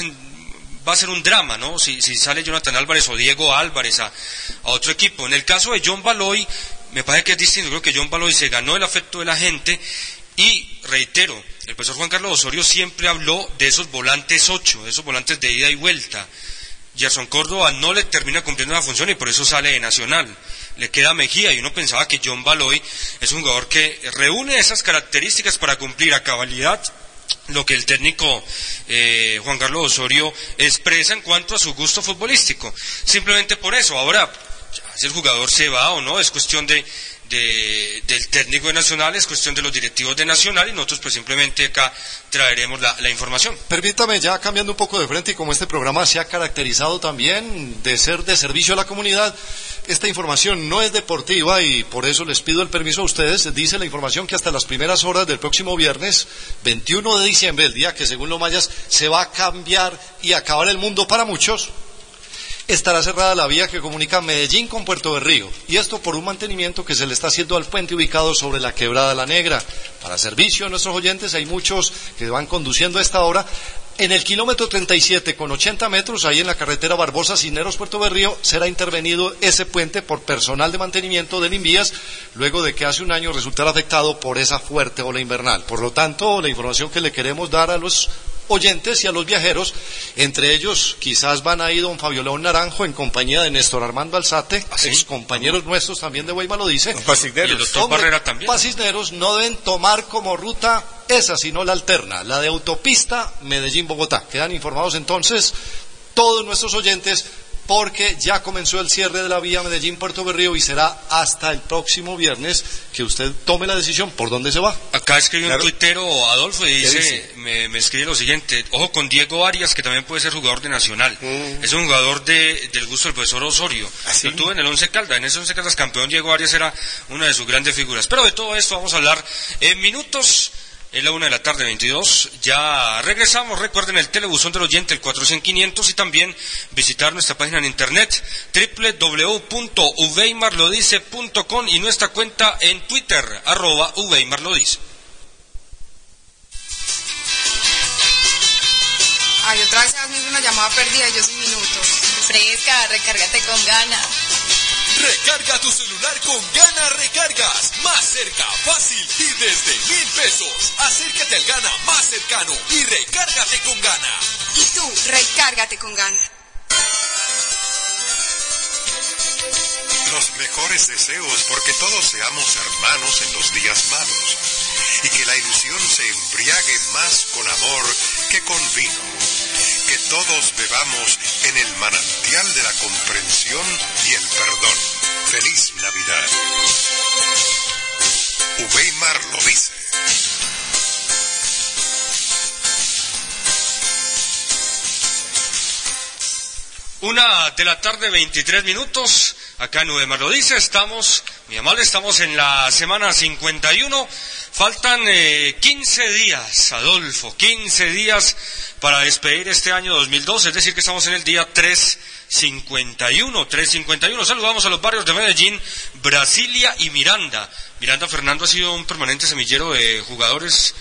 va a ser un drama, ¿no? Si, sale Jonathan Álvarez o Diego Álvarez a, a otro equipo. En el caso de John Baloy, me parece que es distinto. Creo que John Baloy se ganó el afecto de la gente y, reitero, el profesor Juan Carlos Osorio siempre habló de esos volantes ocho, de esos volantes de ida y vuelta. Gerson Córdoba no le termina cumpliendo la función y por eso sale de Nacional. Le queda Mejía y uno pensaba que John Baloy es un jugador que reúne esas características para cumplir a cabalidad lo que el técnico eh, Juan Carlos Osorio expresa en cuanto a su gusto futbolístico. Simplemente por eso. Ahora, si el jugador se va o no, es cuestión de, de- del técnico de Nacional, es cuestión de los directivos de Nacional y nosotros pues simplemente acá traeremos la, la información. Permítame, ya cambiando un poco de frente y como este programa se ha caracterizado también de ser de servicio a la comunidad, esta información no es deportiva y por eso les pido el permiso a ustedes. Dice la información que hasta las primeras horas del próximo viernes, 21 de diciembre, el día que según los mayas se va a cambiar y acabar el mundo para muchos, estará cerrada la vía que comunica Medellín con Puerto Berrío. Y esto por un mantenimiento que se le está haciendo al puente ubicado sobre la Quebrada La Negra. Para servicio a nuestros oyentes, hay muchos que van conduciendo a esta hora. En el kilómetro 37 con 80 metros, ahí en la carretera Barbosa Cisneros Puerto Berrío, será intervenido ese puente por personal de mantenimiento del Invías, luego de que hace un año resultara afectado por esa fuerte ola invernal. Por lo tanto, la información que le queremos dar a los oyentes y a los viajeros, entre ellos quizás van a ir don Fabio León Naranjo en compañía de Néstor Armando Alzate, ex compañeros nuestros también de Weimar lo dice. Y el doctor Hombre, Barrera también. Pacisneros no deben tomar como ruta esa, sino la alterna, la de autopista Medellín-Bogotá. Quedan informados entonces todos nuestros oyentes porque ya comenzó el cierre de la vía Medellín-Puerto Berrío y será hasta el próximo viernes que usted tome la decisión por dónde se va. Acá escribe un tuitero, Adolfo, y ¿Qué dice, dice? Me, me escribe lo siguiente, ojo con Diego Arias, que también puede ser jugador de Nacional. Mm. Es un jugador de, del gusto del profesor Osorio. ¿Ah, Lo tuvo en el Once Caldas, en ese Once Caldas campeón Diego Arias era una de sus grandes figuras. Pero de todo esto vamos a hablar en minutos. Es la una de la tarde, 22. Ya regresamos. Recuerden el telebuzón del oyente, el 400-500, y también visitar nuestra página en internet, www.uveimarlodice.com y nuestra cuenta en Twitter, arroba uveimarlodice. Ay, otra vez una llamada perdida yo sin minutos. Fresca, recárgate con ganas. Recarga tu celular con Gana Recargas. Más cerca, fácil y desde mil pesos. Acércate al Gana más cercano y recárgate con Gana. Y tú, recárgate con ganas. Los mejores deseos porque todos seamos hermanos en los días malos y que la ilusión se embriague más con amor que con vino. Que todos bebamos en el manantial de la comprensión y el perdón. Feliz Navidad. Uweimar lo dice. Una de la tarde, 23 minutos. Acá en Udemar lo dice, estamos, mi amable, estamos en la semana 51. Faltan eh, 15 días, Adolfo, 15 días para despedir este año 2012, es decir, que estamos en el día 351, 351. Saludamos a los barrios de Medellín, Brasilia y Miranda. Miranda Fernando ha sido un permanente semillero de jugadores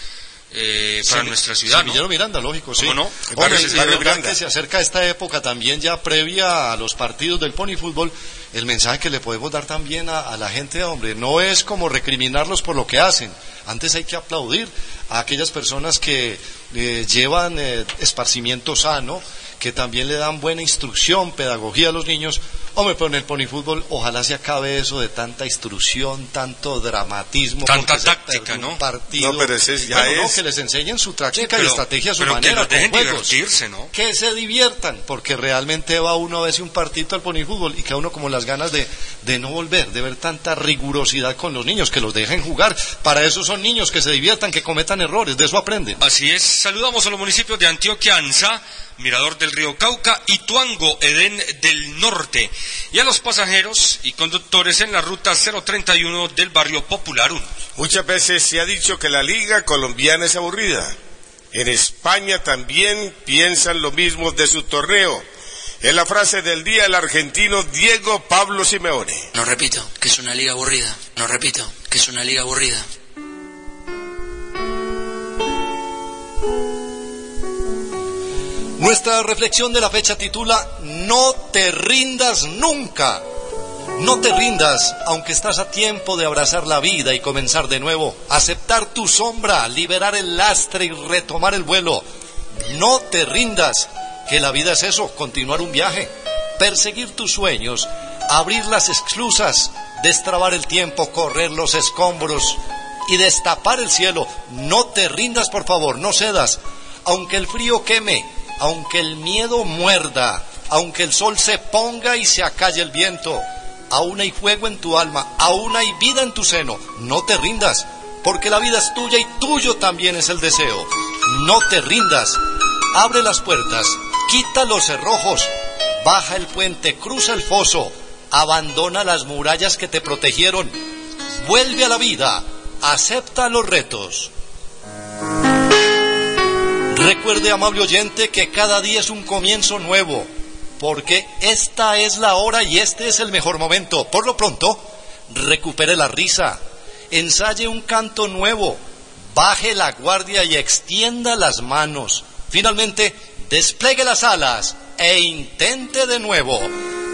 eh, para Sí, nuestra ciudad, ¿no? Semillero Miranda, lógico, sí. ¿Cómo no? Hombre, Barrio Semillero de verdad Miranda. que se acerca esta época también ya previa a los partidos del pony fútbol, el mensaje que le podemos dar también a, a la gente, hombre, no es como recriminarlos por lo que hacen. Antes hay que aplaudir a aquellas personas que eh, llevan eh, esparcimiento sano, que también le dan buena instrucción, pedagogía a los niños. Hombre, pero en el pony fútbol ojalá se acabe eso de tanta instrucción, tanto dramatismo. Tanta táctica, ¿no? Partido. No, pero ese ya Bueno, no, es- que les enseñen su táctica Sí, pero- y estrategia a su pero que manera, los dejen con juegos. divertirse, ¿no? Que se diviertan, porque realmente va uno a veces un partido al ponifútbol y queda uno como las ganas de, de no volver, de ver tanta rigurosidad con los niños, que los dejen jugar. Para eso son niños, que se diviertan, que cometan errores, de eso aprenden. Así es, saludamos a los municipios de Antioquia, Anza, Mirador del Río Cauca y Tuango, Edén del Norte, y a los pasajeros y conductores en la ruta 031 del barrio Popular 1. Muchas veces se ha dicho que la liga colombiana es aburrida. En España también piensan lo mismo de su torneo. Es la frase del día el argentino Diego Pablo Simeone. No repito, que es una liga aburrida. No repito, que es una liga aburrida. Nuestra reflexión de la fecha titula No te rindas nunca. No te rindas, aunque estás a tiempo de abrazar la vida y comenzar de nuevo, aceptar tu sombra, liberar el lastre y retomar el vuelo. No te rindas, que la vida es eso, continuar un viaje, perseguir tus sueños, abrir las esclusas, destrabar el tiempo, correr los escombros y destapar el cielo. No te rindas, por favor, no cedas, aunque el frío queme, aunque el miedo muerda, aunque el sol se ponga y se acalle el viento, aún hay fuego en tu alma, aún hay vida en tu seno, no te rindas, porque la vida es tuya y tuyo también es el deseo. No te rindas, abre las puertas, quita los cerrojos, baja el puente, cruza el foso, abandona las murallas que te protegieron, vuelve a la vida, acepta los retos. Recuerde, amable oyente, que cada día es un comienzo nuevo, porque esta es la hora y este es el mejor momento. Por lo pronto, recupere la risa, ensaye un canto nuevo, baje la guardia y extienda las manos. Finalmente, despliegue las alas e intente de nuevo.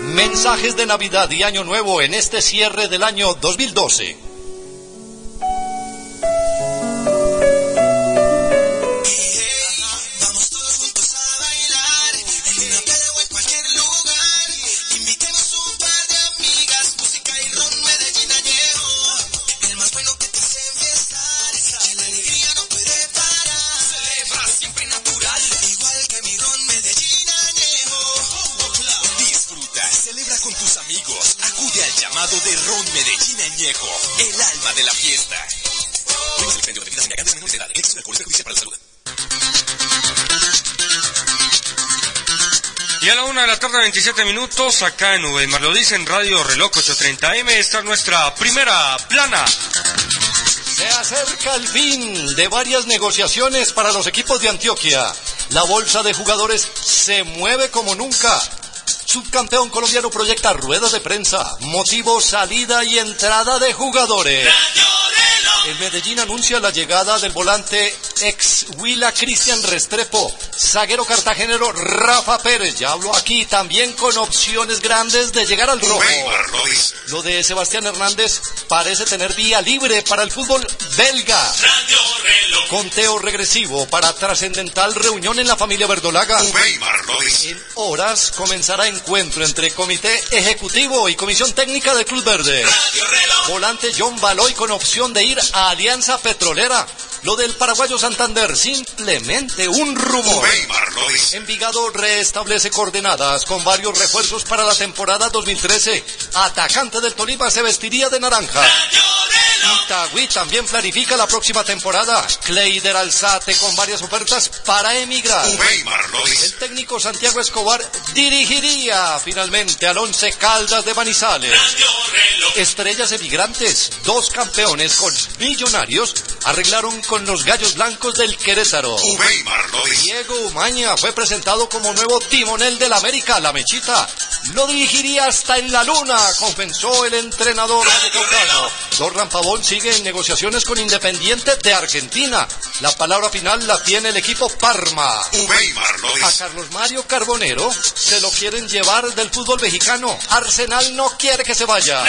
Mensajes de Navidad y Año Nuevo en este cierre del año 2012. Y a la una de la tarde, 27 minutos, acá en Uveimar lo dice en Radio Reloj 830M, esta es nuestra primera plana. Se acerca el fin de varias negociaciones para los equipos de Antioquia. La bolsa de jugadores se mueve como nunca. Subcampeón colombiano proyecta ruedas de prensa, motivo, salida y entrada de jugadores. El Medellín anuncia la llegada del volante ex Huila Cristian Restrepo, zaguero cartagenero Rafa Pérez, ya hablo aquí, también con opciones grandes de llegar al rojo. Lo de Sebastián Hernández parece tener vía libre para el fútbol belga. Conteo regresivo para trascendental reunión en la familia Verdolaga. En horas comenzará encuentro entre comité ejecutivo y comisión técnica del Club Verde. Volante John Baloy con opción de ir a Alianza Petrolera. Lo del paraguayo Santander, simplemente un rumor. Envigado restablece coordenadas con varios refuerzos para la temporada 2013. Atacante del Tolima se vestiría de naranja. Itagüí también planifica la próxima temporada. Cleider Alzate con varias ofertas para emigrar. El técnico Santiago Escobar dirigiría finalmente al Once Caldas de Manizales. Estrellas emigrantes, dos campeones con millonarios, arreglaron con los Gallos Blancos del Querétaro. Diego Umaña fue presentado como nuevo timonel del América, la Mechita. lo dirigiría hasta en la luna, confesó el entrenador Pavón sigue en negociaciones con Independiente de Argentina. La palabra final la tiene el equipo Parma. A. Carlos Mario Carbonero se lo quieren llevar del fútbol mexicano. Arsenal no quiere que se vaya.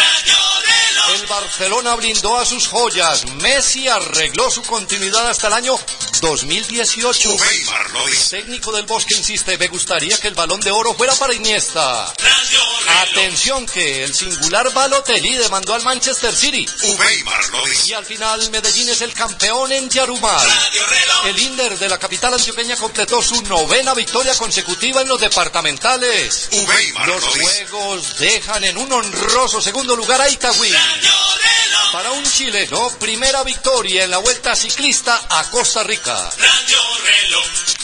El Barcelona blindó a sus joyas. Messi arregló su continuidad hasta el año 2018. Uweimar lo El técnico del Bosque insiste, me gustaría que el balón de oro fuera para Iniesta. Atención que el singular Balotelli demandó al Manchester City. Uweimar Y al final Medellín es el campeón en Yarumal. El Inder de la capital antioqueña completó su novena victoria consecutiva en los departamentales. Los juegos dejan en un honroso segundo lugar a Itagüí. Para un chileno, primera victoria en la vuelta ciclista a Costa Rica.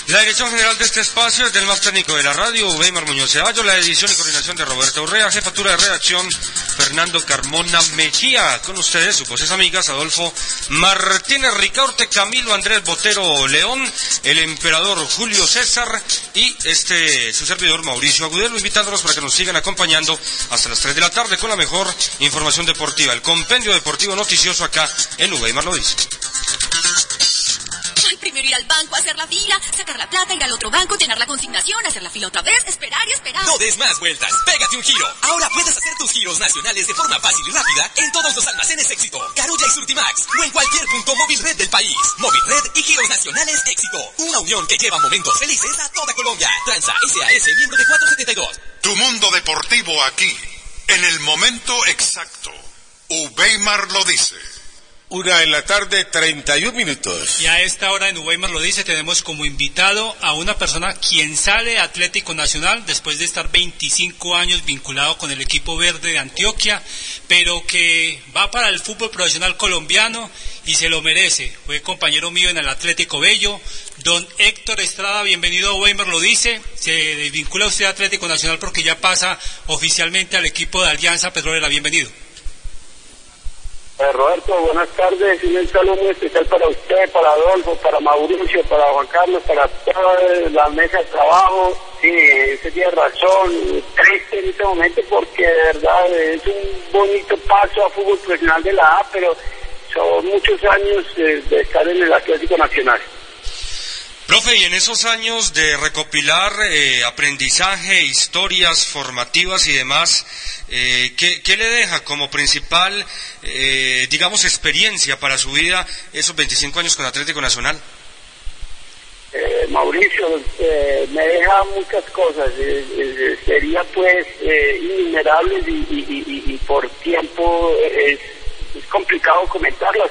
La dirección general de este espacio es del más técnico de la radio, Weimar Muñoz Ceballos, la edición y coordinación de Roberto Urrea, jefatura de redacción Fernando Carmona Mejía, con ustedes, sus voces amigas, Adolfo Martínez Ricaurte, Camilo Andrés Botero León, el emperador Julio César y este su servidor Mauricio Agudelo, invitándolos para que nos sigan acompañando hasta las 3 de la tarde con la mejor información deportiva, el compendio deportivo noticioso acá en Weimar lo dice. Primero ir al banco, hacer la fila, sacar la plata, ir al otro banco, llenar la consignación, hacer la fila otra vez, esperar y esperar. No des más vueltas, pégate un giro. Ahora puedes hacer tus giros nacionales de forma fácil y rápida en todos los almacenes Éxito, Carulla y Surtimax o en cualquier punto móvil red del país. Móvil red y giros nacionales Éxito. Una unión que lleva momentos felices a toda Colombia. Transa SAS miembro de 472. Tu mundo deportivo aquí, en el momento exacto. Uweimar lo dice. Una en la tarde, 31 minutos. Y a esta hora en Weimar lo dice, tenemos como invitado a una persona quien sale Atlético Nacional después de estar 25 años vinculado con el equipo verde de Antioquia, pero que va para el fútbol profesional colombiano y se lo merece. Fue compañero mío en el Atlético Bello. Don Héctor Estrada, bienvenido a Weimar lo dice. Se vincula usted a Atlético Nacional porque ya pasa oficialmente al equipo de Alianza Petrolera. Bienvenido. Eh, Roberto, buenas tardes. Un saludo muy especial para usted, para Adolfo, para Mauricio, para Juan Carlos, para toda la mesa de trabajo. Sí, usted tiene razón. Triste en este momento porque de verdad es un bonito paso a fútbol profesional de la A, pero son muchos años eh, de estar en el Atlético Nacional. Profe, y en esos años de recopilar eh, aprendizaje, historias formativas y demás, eh, ¿qué, qué le deja como principal, eh, digamos, experiencia para su vida esos 25 años con Atlético Nacional? Eh, Mauricio, eh, me deja muchas cosas. eh, eh, sería pues eh, innumerables y, y- y- y- por tiempo eh, es, es complicado comentarlas.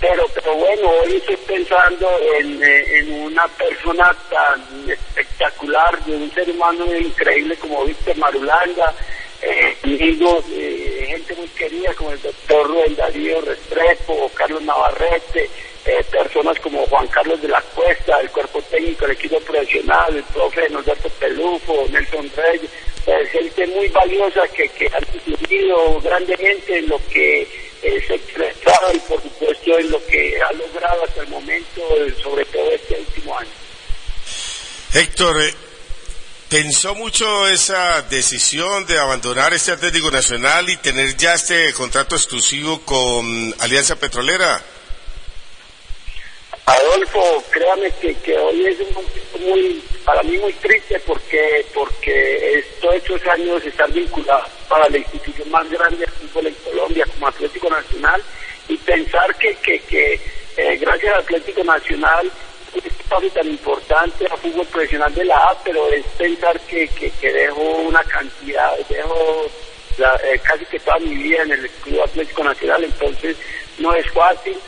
Pero, pero bueno, hoy estoy pensando en, eh, en una persona tan espectacular, de un ser humano increíble como Víctor Marulanda, eh, amigos, eh, gente muy querida como el doctor Rubén Darío Restrepo, Carlos Navarrete, eh, personas como Juan Carlos de la Cuesta, el cuerpo técnico, el equipo profesional, el profe Norberto Pelufo, Nelson Reyes, eh, gente muy valiosa que, que han influido grandemente en lo que eh, se expresaba y por supuesto en lo que ha logrado hasta el momento, eh, sobre todo este último año. Héctor, eh, ¿pensó mucho esa decisión de abandonar este Atlético Nacional y tener ya este contrato exclusivo con Alianza Petrolera? Adolfo, créame que, que hoy es un momento muy, para mí muy triste porque porque todos estos años estar vinculado para la institución más grande del fútbol en Colombia como Atlético Nacional y pensar que, que, que eh, gracias al Atlético Nacional un espacio tan importante a fútbol profesional de la A, pero es pensar que, que, que dejo una cantidad, dejo la- eh, casi que toda mi vida en el Club Atlético Nacional, entonces no es fácil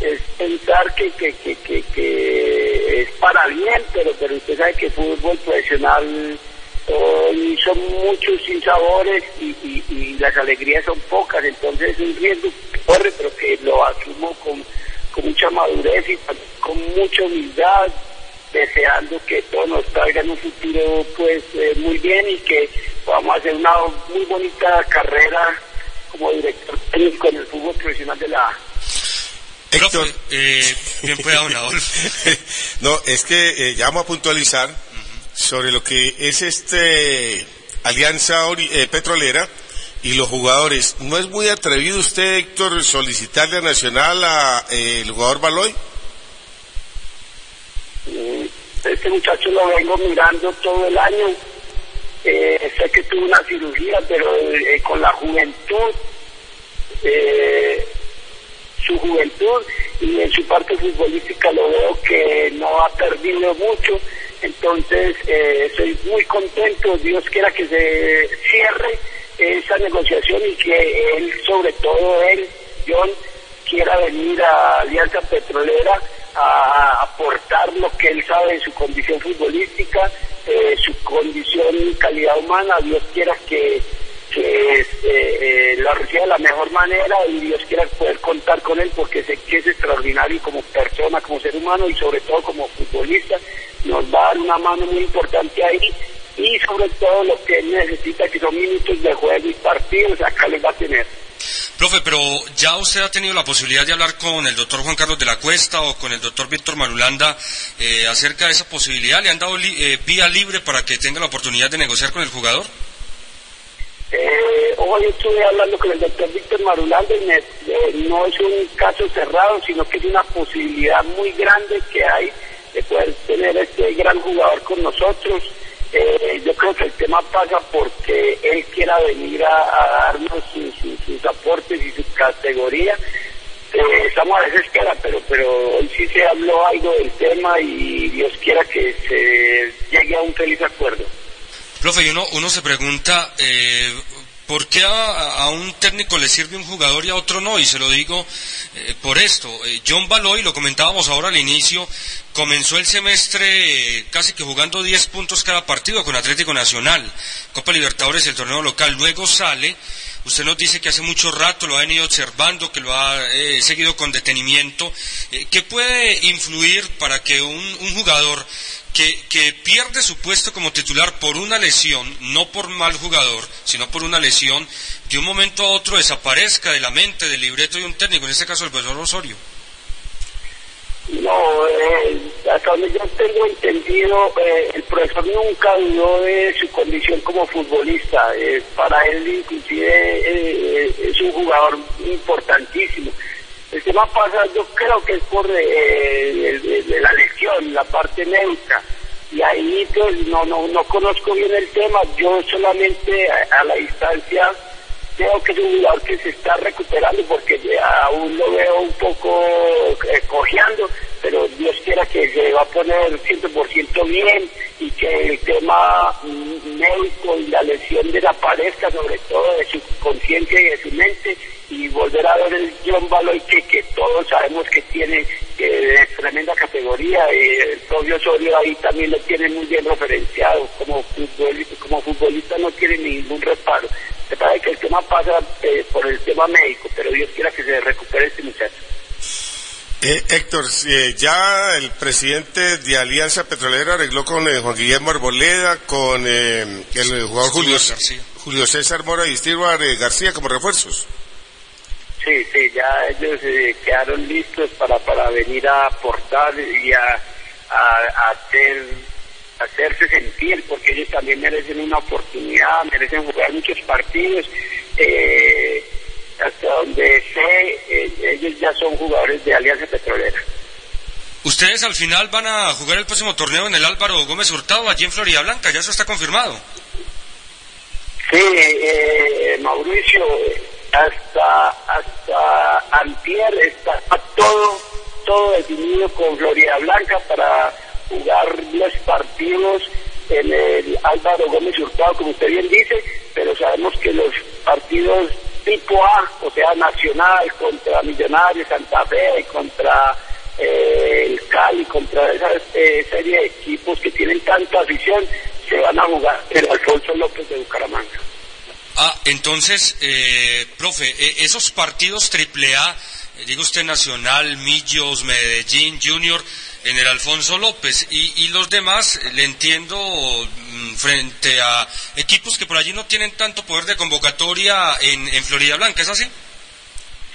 es pensar que, que, que, que, es para bien, pero, pero usted sabe que el fútbol profesional hoy son muchos sinsabores y, y, las alegrías son pocas, entonces es un riesgo que corre, pero que lo asumo con, con mucha madurez y con mucha humildad, deseando que todo nos traiga un futuro pues eh, muy bien y que podamos hacer una muy bonita carrera como director técnico en el fútbol profesional de la Héctor, eh, bien pueda, don no, es que eh, ya vamos a puntualizar sobre lo que es este Alianza Ori- eh, Petrolera y los jugadores. ¿No es muy atrevido usted, Héctor, solicitarle a Nacional a eh, el jugador Baloy? Mm, Este muchacho lo vengo mirando todo el año. Eh, sé que tuvo una cirugía, pero eh, con la juventud, eh, su juventud y en su parte futbolística lo veo que no ha perdido mucho. Entonces, eh, estoy muy contento. Dios quiera que se cierre esa negociación y que él, sobre todo él, John, quiera venir a Alianza Petrolera a aportar lo que él sabe de su condición futbolística, eh, su condición y calidad humana. Dios quiera que, que este, eh, lo reciba de la mejor manera y Dios quiera poder contar con él porque sé que es extraordinario como persona, como ser humano y sobre todo como futbolista. Nos va a dar una mano muy importante ahí y sobre todo lo que él necesita que son minutos de juego y partidos, acá les va a tener. Profe, pero ya usted ha tenido la posibilidad de hablar con el doctor Juan Carlos de la Cuesta o con el doctor Víctor Marulanda eh, acerca de esa posibilidad. ¿Le han dado eh, vía libre para que tenga la oportunidad de negociar con el jugador? Eh, hoy estuve hablando con el doctor Víctor Marulanda y me- eh, no es un caso cerrado, sino que es una posibilidad muy grande que hay de poder tener este gran jugador con nosotros. Eh, yo creo que el tema pasa porque él quiera venir a, a darnos sus, sus- aportes y su categoría. Eh, estamos a desespera, pero, pero hoy sí se habló algo del tema y Dios quiera que se llegue a un feliz acuerdo. Profe, y uno, uno se pregunta, eh, ¿por qué a, un técnico le sirve un jugador y a otro no? Y se lo digo eh, por esto. Eh, John Baloy, lo comentábamos ahora al inicio, comenzó el semestre eh, casi que jugando 10 puntos cada partido con Atlético Nacional, Copa Libertadores, el torneo local. Luego sale, usted nos dice que hace mucho rato lo ha venido observando, que lo ha seguido con detenimiento. ¿Qué puede influir para que un jugador que, pierde su puesto como titular por una lesión, no por mal jugador, sino por una lesión, de un momento a otro desaparezca de la mente, del libreto de un técnico, en este caso el profesor Osorio. No, eh, hasta donde yo tengo entendido, eh, el profesor nunca dudó de su condición como futbolista. Eh, para él, inclusive, eh, es un jugador importantísimo. El tema pasa, yo creo que es por eh, de la lesión, la parte médica. Y ahí, pues, no, no, no conozco bien el tema. Yo solamente a, a la distancia veo que es un jugador que se está recuperando porque aún lo veo un poco eh, cojeando, pero Dios quiera que se va a poner 100% bien y que el tema mm, médico y la lesión desaparezca, sobre todo de su conciencia y de su mente, y volver a ver el John Baloy que, que todos sabemos que tiene de tremenda categoría, y el propio Osorio ahí también lo tiene muy bien referenciado, como futbolista, como futbolista no tiene ningún reparo. Me parece que el tema pasa eh, por el tema médico, pero Dios quiera que se recupere este muchacho. Eh, Héctor, eh, ya el presidente de Alianza Petrolera arregló con eh, Juan Guillermo Arboleda, con eh, el jugador Julio, Julio César Mora y Stewart eh, García como refuerzos. Sí, sí, ya ellos eh, quedaron listos para, para venir a aportar y a, a, a hacer, hacerse sentir, porque ellos también merecen una oportunidad, merecen jugar muchos partidos. Eh, hasta donde sé, eh, ellos ya son jugadores de Alianza Petrolera. Ustedes al final van a jugar el próximo torneo en el Álvaro Gómez Hurtado, allí en Florida Blanca, ya eso está confirmado. Sí, eh, Mauricio, hasta hasta Antier está todo todo definido con Florida Blanca para jugar los partidos en el Álvaro Gómez Hurtado, como usted bien dice, pero sabemos que los partidos tipo A, o sea, nacional, contra Millonarios, Santa Fe, contra eh, el Cali, contra esa eh, serie de equipos que tienen tanta afición, se van a jugar en Alfonso López de Bucaramanga. Ah, entonces, eh, profe, eh, esos partidos triple A, eh, digo usted Nacional, Millos, Medellín, Junior, en el Alfonso López, y, y los demás, eh, le entiendo, mm, frente a equipos que por allí no tienen tanto poder de convocatoria en, Florida Blanca, ¿es así?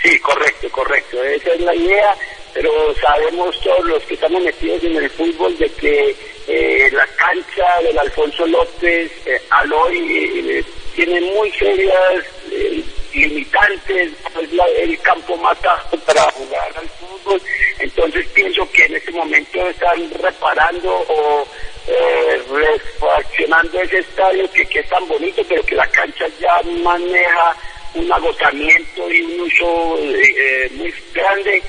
Sí, correcto, correcto. Esa es la idea. pero sabemos todos los que estamos metidos en el fútbol de que eh, la cancha del Alfonso López eh, Aloy tiene muy serias eh, limitantes, es la- el campo más apto para jugar al fútbol, entonces pienso que en este momento están reparando o eh, refaccionando ese estadio que, que es tan bonito, pero que la cancha ya maneja un agotamiento y un uso eh, eh, muy grande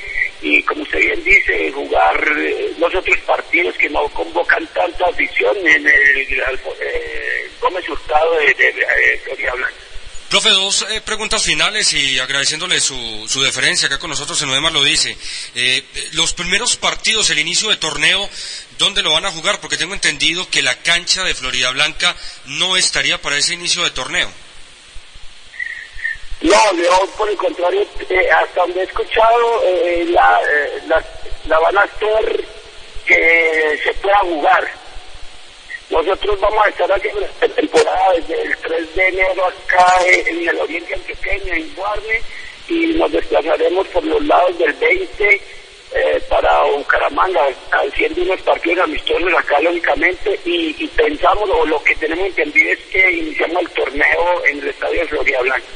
y como usted bien dice, jugar eh, los otros partidos que no convocan tanta afición en el, Alfo- eh, Gómez Hurtado de, de, de Florida Blanca. Profe, dos eh, preguntas finales y agradeciéndole su, su deferencia acá con nosotros en Udemar lo dice. Los primeros partidos, el inicio de torneo, ¿dónde lo van a jugar? Porque tengo entendido que la cancha de Florida Blanca no estaría para ese inicio de torneo. No, yo por el contrario, eh, hasta donde he escuchado, eh, la, eh, la, van a hacer que se pueda jugar. Nosotros vamos a estar haciendo esta temporada desde el 3 de enero acá en el Oriente Antioqueño, en Guarne, y nos desplazaremos por los lados del 20 eh, para Bucaramanga, haciendo unos partidos amistosos acá lógicamente, y, y pensamos, o lo que tenemos entendido es que iniciamos el torneo en el Estadio de Florida Blanca.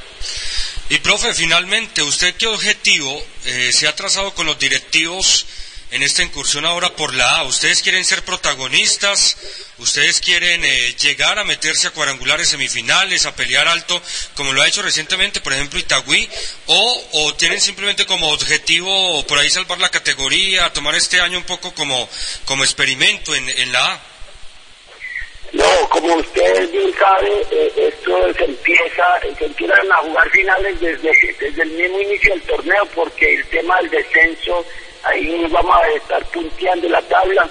Y profe, finalmente, ¿usted qué objetivo eh, se ha trazado con los directivos en esta incursión ahora por la A? ¿Ustedes quieren ser protagonistas? ¿Ustedes quieren eh, llegar a meterse a cuadrangulares semifinales, a pelear alto, como lo ha hecho recientemente, por ejemplo, Itagüí? ¿O, tienen simplemente como objetivo por ahí salvar la categoría, tomar este año un poco como, como experimento en, en la A? No, como usted bien sabe, eh, esto se empieza, se empiezan a jugar finales desde, desde el mismo inicio del torneo, porque el tema del descenso, ahí vamos a estar punteando la tabla,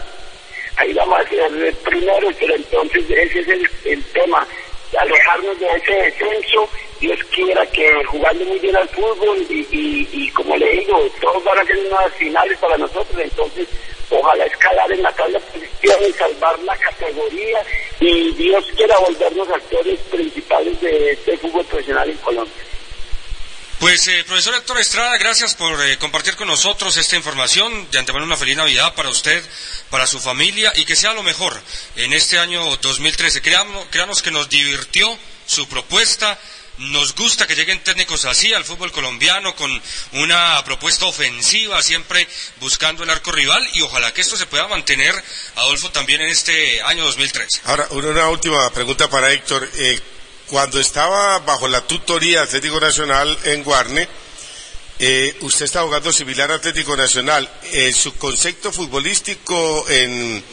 ahí vamos a ser primeros, pero entonces ese es el, el tema, alejarnos de ese descenso, Dios quiera que jugando muy bien al fútbol y, y, y como le digo, todos van a ser unas finales para nosotros, entonces ojalá escalar en la tabla de posiciones, salvar la categoría y Dios quiera volvernos actores principales de este fútbol profesional en Colombia. Pues, eh, profesor Héctor Estrada, gracias por eh, compartir con nosotros esta información. De antemano, una feliz Navidad para usted, para su familia y que sea lo mejor en este año 2013. Créanos, créanos que nos divirtió su propuesta. Nos gusta que lleguen técnicos así al fútbol colombiano con una propuesta ofensiva, siempre buscando el arco rival y ojalá que esto se pueda mantener, Adolfo, también en este año 2013. Ahora, una, última pregunta para Héctor. Eh, cuando estaba bajo la tutoría Atlético Nacional en Guarne, eh, usted está jugando similar a Atlético Nacional. Eh, ¿Su concepto futbolístico en,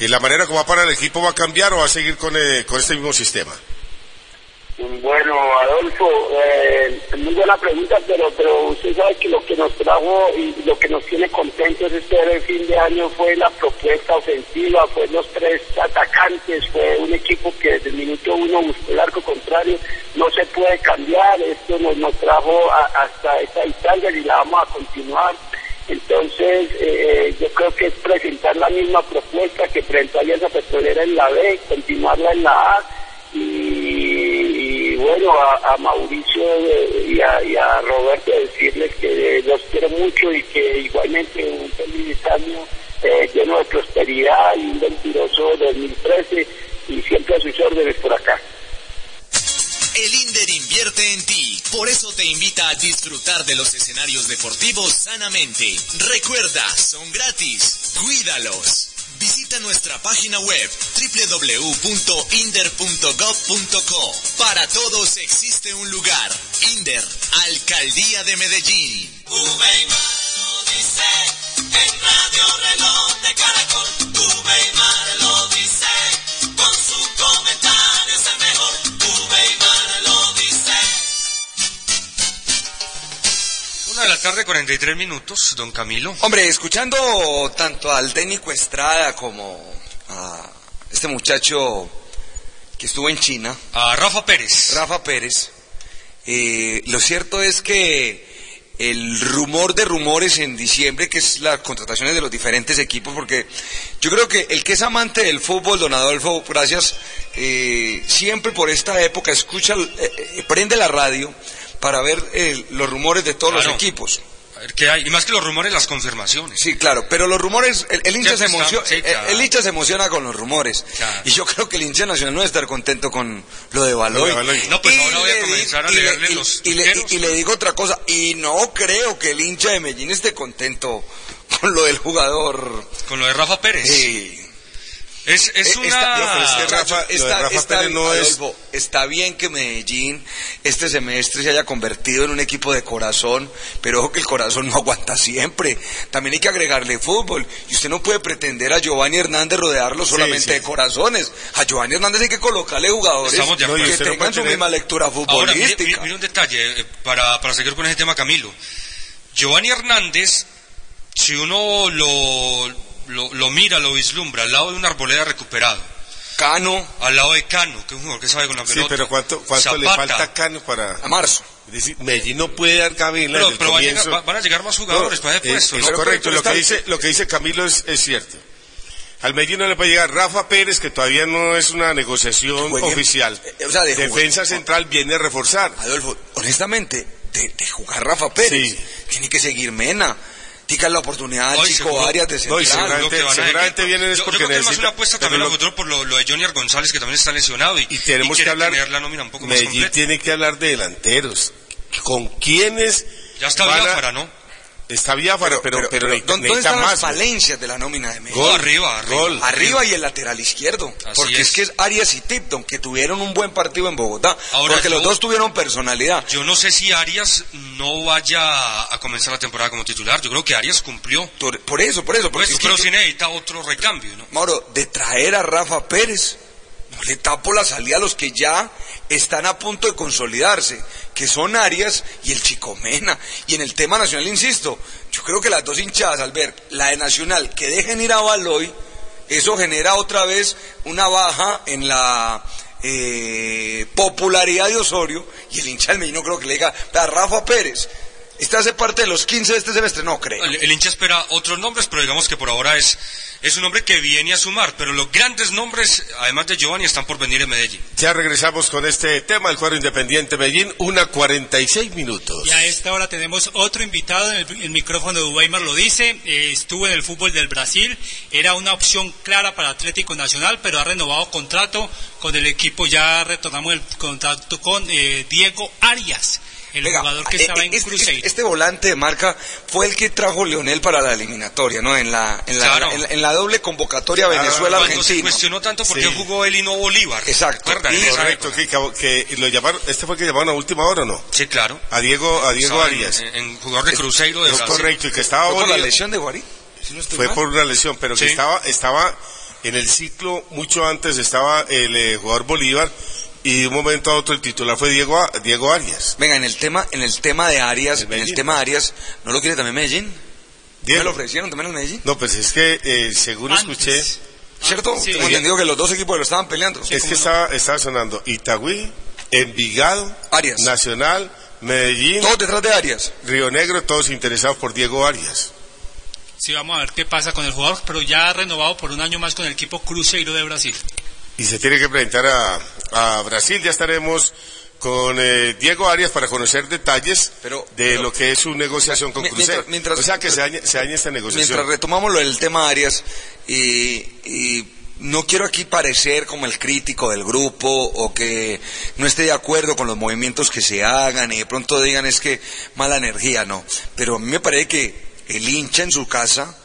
la manera como va para el equipo va a cambiar o va a seguir con, eh, con este mismo sistema? Bueno, Adolfo, eh, muy buena pregunta, pero, pero usted sabe que lo que nos trajo y lo que nos tiene contentos este fin de año fue la propuesta ofensiva, fue los tres atacantes, fue un equipo que desde el minuto uno buscó el arco contrario, no se puede cambiar, esto nos, nos trajo a- hasta esta instancia y la vamos a continuar. Entonces, eh, yo creo que es presentar la misma propuesta que presentó Alianza Petrolera en la B, continuarla en la A y, y bueno, a, Mauricio eh, y a, y a Roberto decirles que eh, los quiero mucho y que igualmente un feliz año eh, lleno de prosperidad y un mentiroso 2013 y siempre a sus órdenes por acá. El Inder invierte en ti, por eso te invita a disfrutar de los escenarios deportivos sanamente. Recuerda, son gratis, cuídalos. Visita nuestra página web www.inder.gov.co. Para todos existe un lugar. Inder, Alcaldía de Medellín. dice en Radio Reloj de Caracol. Uveimar lo dice con su comentario Una de la tarde, 43 minutos, don Camilo. Hombre, escuchando tanto al técnico Estrada como a este muchacho que estuvo en China. A Rafa Pérez. Rafa Pérez. eh, lo cierto es que el rumor de rumores en diciembre, que es las contrataciones de los diferentes equipos, porque yo creo que el que es amante del fútbol, don Adolfo, gracias, eh, siempre por esta época escucha, eh, eh, prende la radio para ver eh, los rumores de todos Claro. los equipos. ver qué hay. Y más que los rumores, las confirmaciones. Sí, claro, pero los rumores, el, el hincha, se, emociona, sí, claro. el, el hincha se emociona con los rumores. Y yo creo que el hincha nacional no debe estar contento con lo de Baloy. No, pues Y ahora voy a comenzar a y leerle y- los y le, y le digo otra cosa, y no creo que el hincha de Medellín esté contento con lo del jugador. Con lo de Rafa Pérez. Sí. Es, es Eh, una... está- no, pero es que Rafa- está- Rafa está Pérez bien, no es- Adolfo, está bien que Medellín este semestre se haya convertido en un equipo de corazón, pero ojo que el corazón no aguanta siempre. También hay que agregarle fútbol. Y usted no puede pretender a Giovanni Hernández rodearlo solamente sí. de corazones. A Giovanni Hernández hay que colocarle jugadores Estamos de acuerdo. que tengan su tener- misma lectura Ahora, mire, futbolística. mire- mire un detalle, eh, para, para seguir con ese tema, Camilo. Giovanni Hernández, si uno lo, lo, lo mira, lo vislumbra, al lado de una arboleda recuperado. Cano. Al lado de Cano, que es un jugador que sabe con la Sí, pelota. pero ¿cuánto, cuánto le falta a Cano para...? A marzo. Es decir, Medellín no puede dar cabina Pero, pero va a comienzo. llegar- va- van a llegar más jugadores No, para ese es- puesto. Es, ¿no? correcto, lo que, dice, lo que dice Camilo es, es cierto. Al Medellín no le puede llegar Rafa Pérez, que todavía no es una negociación oficial. eh, o sea, de Defensa jugar- central viene a reforzar. Adolfo, honestamente, de, de jugar Rafa Pérez, Sí. tiene que seguir Mena. Tica la oportunidad al chico seguro- Arias de No, central. y seguramente, van a- seguramente vienen es Yo- porque yo creo que es más necesita- una apuesta también a lo- futuro por lo, lo de Junior González, que también está lesionado. Y, Y tenemos quiere que hablar. tener la nómina un poco más Medellín completa. tiene que hablar de delanteros. ¿Con quiénes? Ya está van a- ¿no? Está Biafara, pero, pero, pero, necesita- ¿dónde necesita están las más. falencias de la nómina de Medellín? Gol, arriba, arriba. Gol. Arriba y el lateral izquierdo. Así porque es. es. que es Arias y Tipton, que tuvieron un buen partido en Bogotá. Ahora, porque los dos tuvieron personalidad. Yo no sé si Arias no vaya a comenzar la temporada como titular. Yo creo que Arias cumplió. Por, por eso, por eso. Porque Pues, es que pero sí necesita otro recambio, ¿no? Mauro, de traer a Rafa Pérez, le tapo la salida a los que ya están a punto de consolidarse, que son Arias y el Chico Mena. Y en el tema nacional, insisto, yo creo que las dos hinchadas, al ver la de Nacional que dejen ir a Baloy, eso genera otra vez una baja en la eh, popularidad de Osorio y el hincha del Medellín no creo que le diga, "Vea, Rafa Pérez, ¿Este hace parte de los 15 de este semestre? No creo. El hincha espera otros nombres, pero digamos que por ahora es, es un hombre que viene a sumar. Pero los grandes nombres, además de Giovanni, están por venir en Medellín. Ya regresamos con este tema, el cuadro independiente Medellín, una 46 minutos. Y a esta hora tenemos otro invitado, en el, el micrófono de Weimar lo dice, eh, estuvo en el fútbol del Brasil, era una opción clara para Atlético Nacional, pero ha renovado contrato con el equipo, ya retornamos el contrato con eh, Diego Arias, el Venga, jugador que eh, estaba eh, en este, Cruzeiro. este volante de marca fue el que trajo Leonel para la eliminatoria, ¿no? En la, en la, Claro. en la, en la doble convocatoria Cuando se Venezuela-Argentina. cuestionó tanto por qué Sí. jugó él y no Bolívar. Exacto. Correcto, que, que lo llamaron, este fue el que llamaron a última hora, ¿o ¿no? Sí, claro. A Diego, a Diego Arias. En, en jugador de Cruzeiro de Es Brasil. correcto, y que estaba ¿Fue por la lesión de Guarí? Si no estoy Fue mal. por una lesión, pero que estaba, estaba en el ciclo mucho antes, estaba el eh, jugador Bolívar y de un momento a otro el titular fue Diego, Diego Arias. Venga, en el tema, en el tema de Arias, en el tema de Arias, ¿no lo quiere también Medellín? ¿No Diego. me lo ofrecieron también en Medellín? No, pues es que eh, según Antes. escuché, ¿Cierto? sí. Tengo entendido que los dos equipos lo estaban peleando. es que estaba, estaba sonando Itagüí, Envigado, Arias. Nacional, Medellín, Todos detrás de Arias. Río Negro, todos interesados por Diego Arias. Sí, vamos a ver qué pasa con el jugador, pero ya ha renovado por un año más con el equipo Cruzeiro de Brasil. Y se tiene que presentar a, a Brasil, ya estaremos con eh, Diego Arias para conocer detalles Pero- de pero- lo que es su negociación con Cruzeiro. mientras- mientras- o sea que se daña, se daña esta negociación. Mientras retomamos lo del tema Arias, y, y no quiero aquí parecer como el crítico del grupo o que no esté de acuerdo con los movimientos que se hagan y de pronto digan es que mala energía, no. Pero a mí me parece que el hincha en su casa,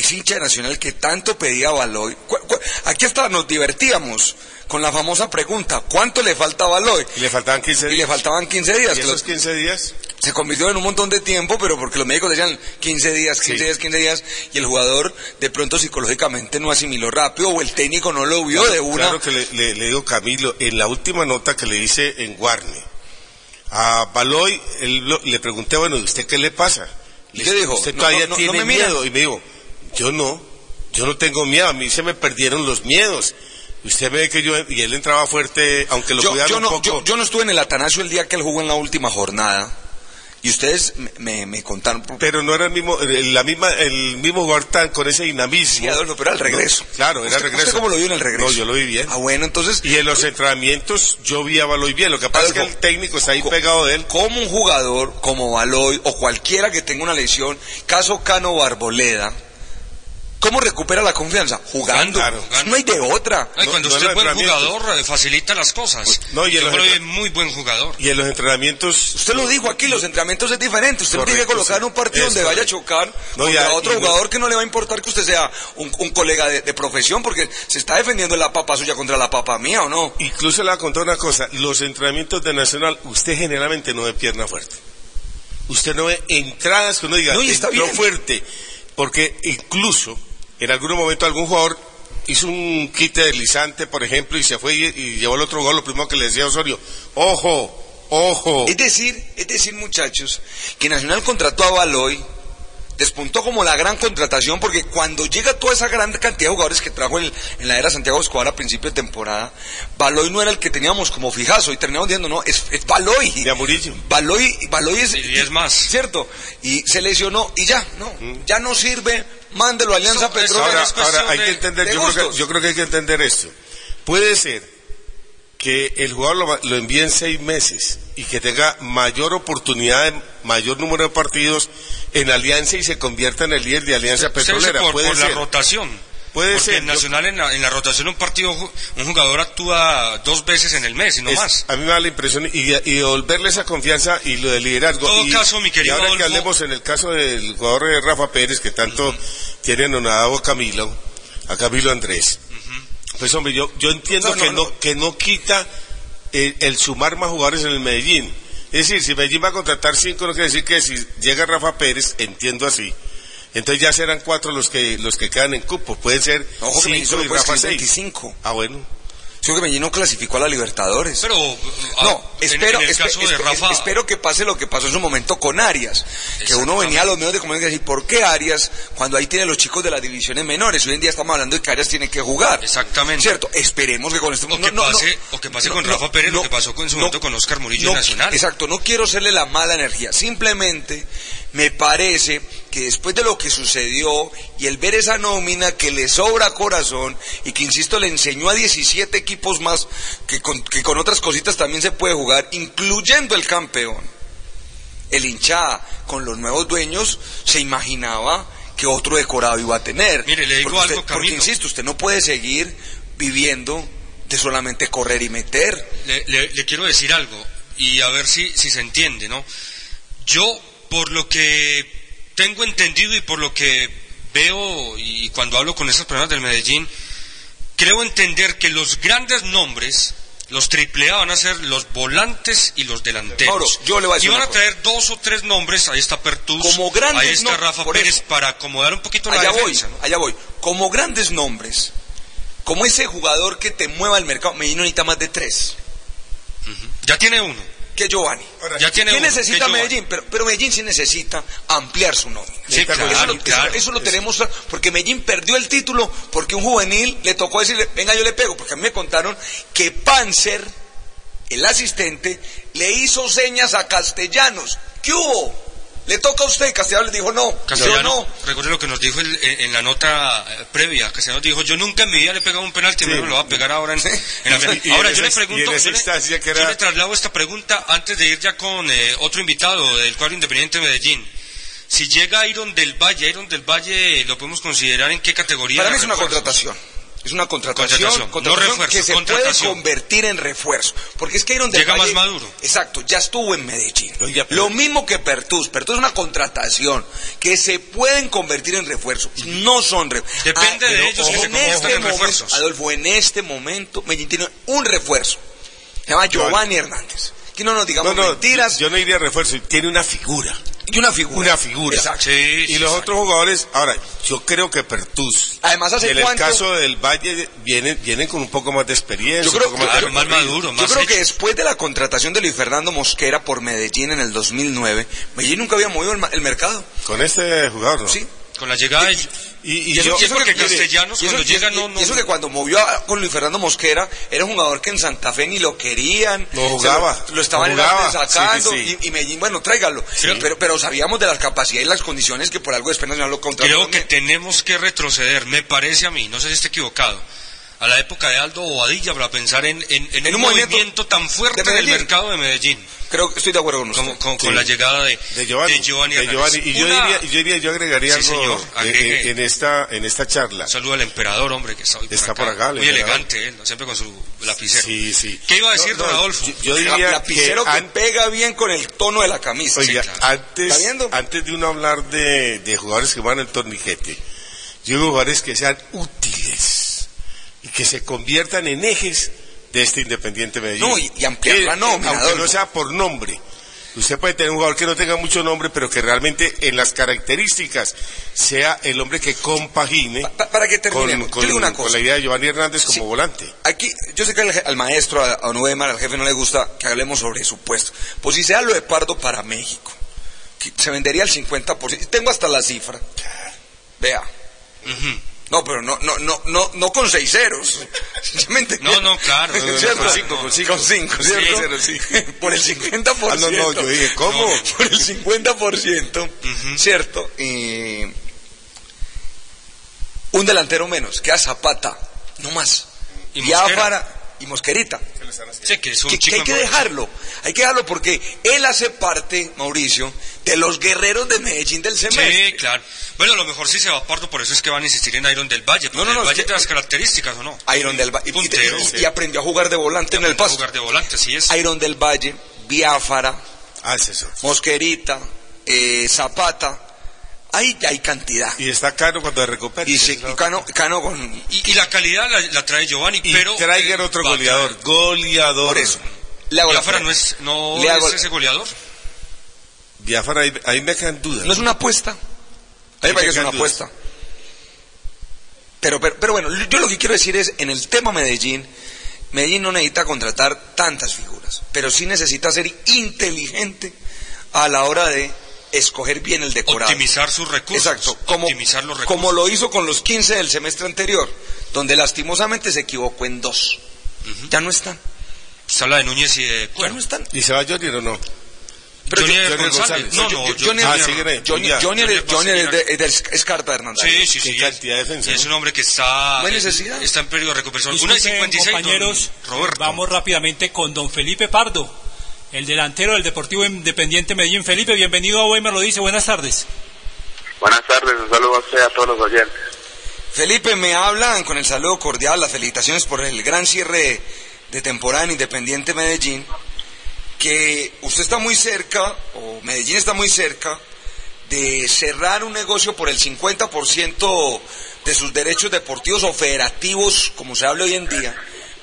ese hincha de nacional que tanto pedía Baloy, aquí hasta nos divertíamos con la famosa pregunta, ¿cuánto le falta a Baloy? Y le faltaban 15 Y le días. faltaban 15 días. ¿Y esos los- 15 días? se convirtió en un montón de tiempo, pero porque los médicos decían 15 días, 15 Sí. días, 15 días, y el jugador de pronto psicológicamente no asimiló rápido o el técnico no lo vio de una. Claro que le, le- le digo Camilo, en la última nota que le hice en Guarne, a Baloy él le pregunté, bueno, ¿y usted qué le pasa? ¿Y qué dijo? ¿Usted No, todavía no, no, tiene me miedo? Y me dijo, yo no, yo no tengo miedo, a mí se me perdieron los miedos. Usted ve que yo, y él entraba fuerte, aunque lo yo, cuidaron yo un no, poco. yo, yo no estuve en el Atanasio el día que él jugó en la última jornada. Y ustedes me, me, me contaron... Pero no era el mismo, el- la misma, el mismo jugador tan con ese dinamismo. Sí, Adolfo, pero era el regreso. No, claro, era el ¿Usted- regreso. usted cómo lo vio en el regreso? No, yo lo vi bien. Ah, bueno, entonces... Y en los entrenamientos yo vi a Baloy bien. Lo que pasa es que el técnico está ahí pegado de él. Como un jugador como Baloy o cualquiera que tenga una lesión, caso Cano Barboleda, ¿cómo recupera la confianza? Jugando. No hay de otra. Ay, cuando usted es buen jugador, eh, facilita las cosas. No, y Yo creo que es muy buen jugador. Y en los entrenamientos. Usted lo dijo aquí, los entrenamientos es diferente. Usted tiene que colocar en un partido es donde vaya a chocar No, contra ya, otro jugador que no le va a importar que usted sea un, un colega de, de profesión porque se está defendiendo la papa suya contra la papa mía, ¿o no? Incluso le voy a contar una cosa. Los entrenamientos de Nacional, usted generalmente no ve pierna fuerte. Usted no ve entradas que uno diga, No, y está entró bien. fuerte. Porque incluso, en algún momento algún jugador hizo un quite deslizante, por ejemplo, y se fue y, y llevó el otro gol, lo primero que le decía Osorio, ojo, ojo. Es decir, es decir, muchachos, que Nacional contrató a Baloy, despuntó como la gran contratación, porque cuando llega toda esa gran cantidad de jugadores que trajo en, en la era Santiago Escobar a principio de temporada, Baloy no era el que teníamos como fijazo, y terminamos diciendo, no, es, es Baloy. De Amurillo. Baloy, Baloy es... Y es más. ¿Cierto? Y se lesionó, y ya, no, ya no sirve, mándelo a Alianza Petrolera. Ahora, ahora hay de- que entender, de yo creo que, yo creo que hay que entender esto. Puede ser que el jugador lo, lo envíe en seis meses y que tenga mayor oportunidad, de mayor número de partidos en Alianza y se convierta en el líder de Alianza Petrolera. por, Puede por ser. la rotación. Puede Porque ser. en Nacional, en la, en la rotación un partido, un jugador actúa dos veces en el mes y no Es- más. A mí me da la impresión y, y devolverle esa confianza y lo de liderazgo. todo y, caso, mi querido y ahora que hablemos en el caso del jugador de Rafa Pérez, que tanto tiene anonadado a Camilo, a Camilo Andrés. Pues hombre, yo, yo entiendo No, no, que, no, no. que no quita el, el sumar más jugadores en el Medellín. Es decir, si Medellín va a contratar cinco, no quiere decir que si llega Rafa Pérez, entiendo así. Entonces ya serán cuatro los que los que quedan en cupo. Pueden ser Ojo cinco y Rafa seis. 25. Ah, bueno. Que Medellín no clasificó a la Libertadores. Pero, ah, No, espero, en, el espe- caso de espe- Rafa, espero que pase lo que pasó en su momento con Arias. Que uno venía a los medios de comunicación y decir, ¿por qué Arias cuando ahí tiene los chicos de las divisiones menores? Hoy en día estamos hablando de que Arias tiene que jugar. Exactamente. ¿Cierto? Esperemos que con este... o que pase, o que pase con no, Rafa Pérez no, lo que pasó en su no, momento con Oscar Murillo no, Nacional. Exacto, no quiero serle la mala energía. Simplemente me parece que después de lo que sucedió y el ver esa nómina que le sobra corazón y que, insisto, le enseñó a 17 equipos más que con, que con otras cositas también se puede jugar, incluyendo el campeón. El hincha con los nuevos dueños se imaginaba que otro decorado iba a tener. Mire, le digo Porque algo, usted- porque, insisto, usted no puede seguir viviendo de solamente correr y meter. le, le- le quiero decir algo y a ver si, si se entiende, ¿no? Yo, por lo que tengo entendido y por lo que veo y cuando hablo con esas personas del Medellín, creo entender que los grandes nombres, los triple A van a ser los volantes y los delanteros. Mauro, yo le voy a decir y van a traer dos o tres nombres, ahí está Pertus, Como grandes ahí está Rafa Pérez, eso. para acomodar un poquito la voy, defensa, ¿no? allá voy. Como grandes nombres, como ese jugador que te mueva el mercado, Medellín necesita más de tres. Ya tiene uno. Que Giovanni. Ya tiene ¿Qué uno, necesita. Medellín? Pero, pero Medellín sí necesita ampliar su nómina. Sí, claro, eso, lo, claro. eso- eso lo tenemos, porque Medellín perdió el título porque un juvenil le tocó decirle, venga yo le pego, porque a mí me contaron que Panzer, el asistente, le hizo señas a Castellanos. ¿Qué hubo? Le toca a usted, Castellanos le dijo no, Castellano, no. recuerde lo que nos dijo el- en, en la nota eh, previa. Castellano dijo, yo nunca en mi vida le he pegado un penalti, Sí. me lo va a pegar ahora en, en la Y- Ahora, yo le pregunto, yo le- yo traslado esta pregunta antes de ir ya con eh, otro invitado del cuadro independiente de Medellín. Si llega Iron del Valle, Iron del Valle, ¿lo podemos considerar en qué categoría? Para mí es una contratación. Es una contratación, Contratación, no contratación refuerzo, que se contratación. puede convertir en refuerzo. Porque es que Iron del Llega más maduro. Exacto, ya estuvo en Medellín. Lo mismo que Pertus. Pertus es una contratación que se pueden convertir en refuerzo. No son refuerzos. Depende de ellos que se en refuerzos. Adolfo, en este momento Medellín tiene un refuerzo. Se llama Giovanni Hernández. Que no nos digamos No, no, mentiras. yo no iría a refuerzo, tiene una figura. Y una figura. Una figura. Exacto. Sí, Y sí, los otros jugadores, ahora, yo creo que Pertus. Además, ¿hace en el caso del Valle, vienen, vienen con un poco más de experiencia. Yo creo, un poco más, más maduro, Yo creo que después de la contratación de Luis Fernando Mosquera por Medellín en el 2009, Medellín nunca había movido el, ma- el mercado. Con este jugador, ¿no? Sí. Con la llegada de, Y, Y eso, y eso porque que, Castellanos y eso- cuando y- llega y- no- no- y eso que cuando movió a- con Luis Fernando Mosquera era un jugador que en Santa Fe ni lo querían. No jugaba, Se Lo, lo estaban no jugaba, era sacando sí, sí, sí. Y, y Medellín, bueno, tráigalo. Pero, pero sabíamos de las capacidades y las condiciones que por algo después Nacional lo contrató. Creo que tenemos que retroceder, me parece a mí, no sé si esté equivocado, a la época de Aldo Bobadilla para pensar en, en- en En un un movimiento movimiento tan fuerte de del mercado de Medellín. Creo que estoy de acuerdo con usted. Como- con, con Sí. la llegada de, de Giovanni, de Giovanni de Hernández. Giovanni. Y yo Una- diría, yo diría, yo agregaría Sí, algo señor, en- esta, en esta charla. Saludo al emperador, hombre, que está hoy por Está acá. por acá, Muy elegante, él, ¿no? siempre con su lapicero. Sí, sí. ¿Qué iba a decir, No, don no, Adolfo? yo- yo diría lapicero que que, an- pega bien con el tono de la camisa. Oiga, claro. antes de uno hablar de, de jugadores que van al torniquete, yo digo jugadores que sean útiles y que se conviertan en ejes de este Independiente Medellín. No, y- y ampliar Que- la nómina, Aunque no sea por nombre. Usted puede tener un jugador que no tenga mucho nombre, pero que realmente en las características sea el hombre que compagine Pa- para que con, con- yo digo una con cosa. la idea de Giovanni Hernández como Sí. volante. Aquí, yo sé que al, maestro, a, a Nuemar, al jefe no le gusta que hablemos sobre su puesto. Pues si sea lo de Pardo para México, que se vendería el 50%. Tengo hasta la cifra. Vea. No, pero no, no, no, no, no con seis ceros. No, no, claro. No, no, no, ¿Cierto? con cinco, con cinco. Con cinco, ¿cierto? sí. Por el 50%. Ah, no, no, yo dije, ¿cómo? Por el 50%, ¿cierto? Y un delantero menos, queda Zapata, no más. Y Biafara y Mosquerita. Sí, que es un Que, que chico hay que dejarlo, hay que dejarlo porque él hace parte, Mauricio, de los guerreros de Medellín del semestre. Sí, claro. Bueno, a lo mejor sí se va Pardo, por eso es que van a insistir en Iron del Valle. Porque No, no, no, el es Valle que- tiene las características, ¿o no? Iron del Valle. Y, Puntero. y- y aprendió a jugar de volante en el Aprendió a paso. jugar de volante, así es. Iron del Valle, Biafara, Ah, es eso. Mosquerita, eh, Zapata. Ahí ya hay cantidad. Y está caro cuando recupera. Y, se- y Cano, Cano con... Y, y la calidad la, la trae Giovanni, Y pero... traigan eh, otro a goleador. Goleador. Por eso. Le hago la Biafara pre- no es, no Le hago- es ese goleador. Biafara, ahí, ahí me quedan dudas. No es una apuesta. Ahí Ahí va que me es una dudas. apuesta. Pero, pero, pero bueno, yo lo que quiero decir es, en el tema Medellín, Medellín no necesita contratar tantas figuras, pero sí necesita ser inteligente a la hora de escoger bien el decorado. Optimizar sus recursos. Exacto, como, Optimizar los recursos. como lo hizo con los 15 del semestre anterior, donde lastimosamente se equivocó en dos. Ya no están. Se habla de Núñez y de Ya Cuero. no están. ¿Y se va Johnny o no? Pero Johnny yo- González. González. No, Yo- no, yo- yo- Johnny- Ah, Johnny- sí, Johnny- Johnny, Ya. Johnny, es- Johnny Johnny es de, es de Hernández. Sí, sí, sí. De. Es un hombre que está... No hay necesidad. Está en periodo de recuperación. Una y Disculpen, 56, don compañeros, Roberto. vamos rápidamente con don Felipe Pardo, el delantero del Deportivo Independiente Medellín. Felipe, bienvenido a Hoy me lo dice, buenas tardes. Buenas tardes, un saludo a usted y a todos los oyentes. Felipe, me hablan con el saludo cordial, las felicitaciones por el gran cierre de temporada en Independiente Medellín, que usted está muy cerca, o Medellín está muy cerca, de cerrar un negocio por el 50% de sus derechos deportivos o federativos, como se habla hoy en día,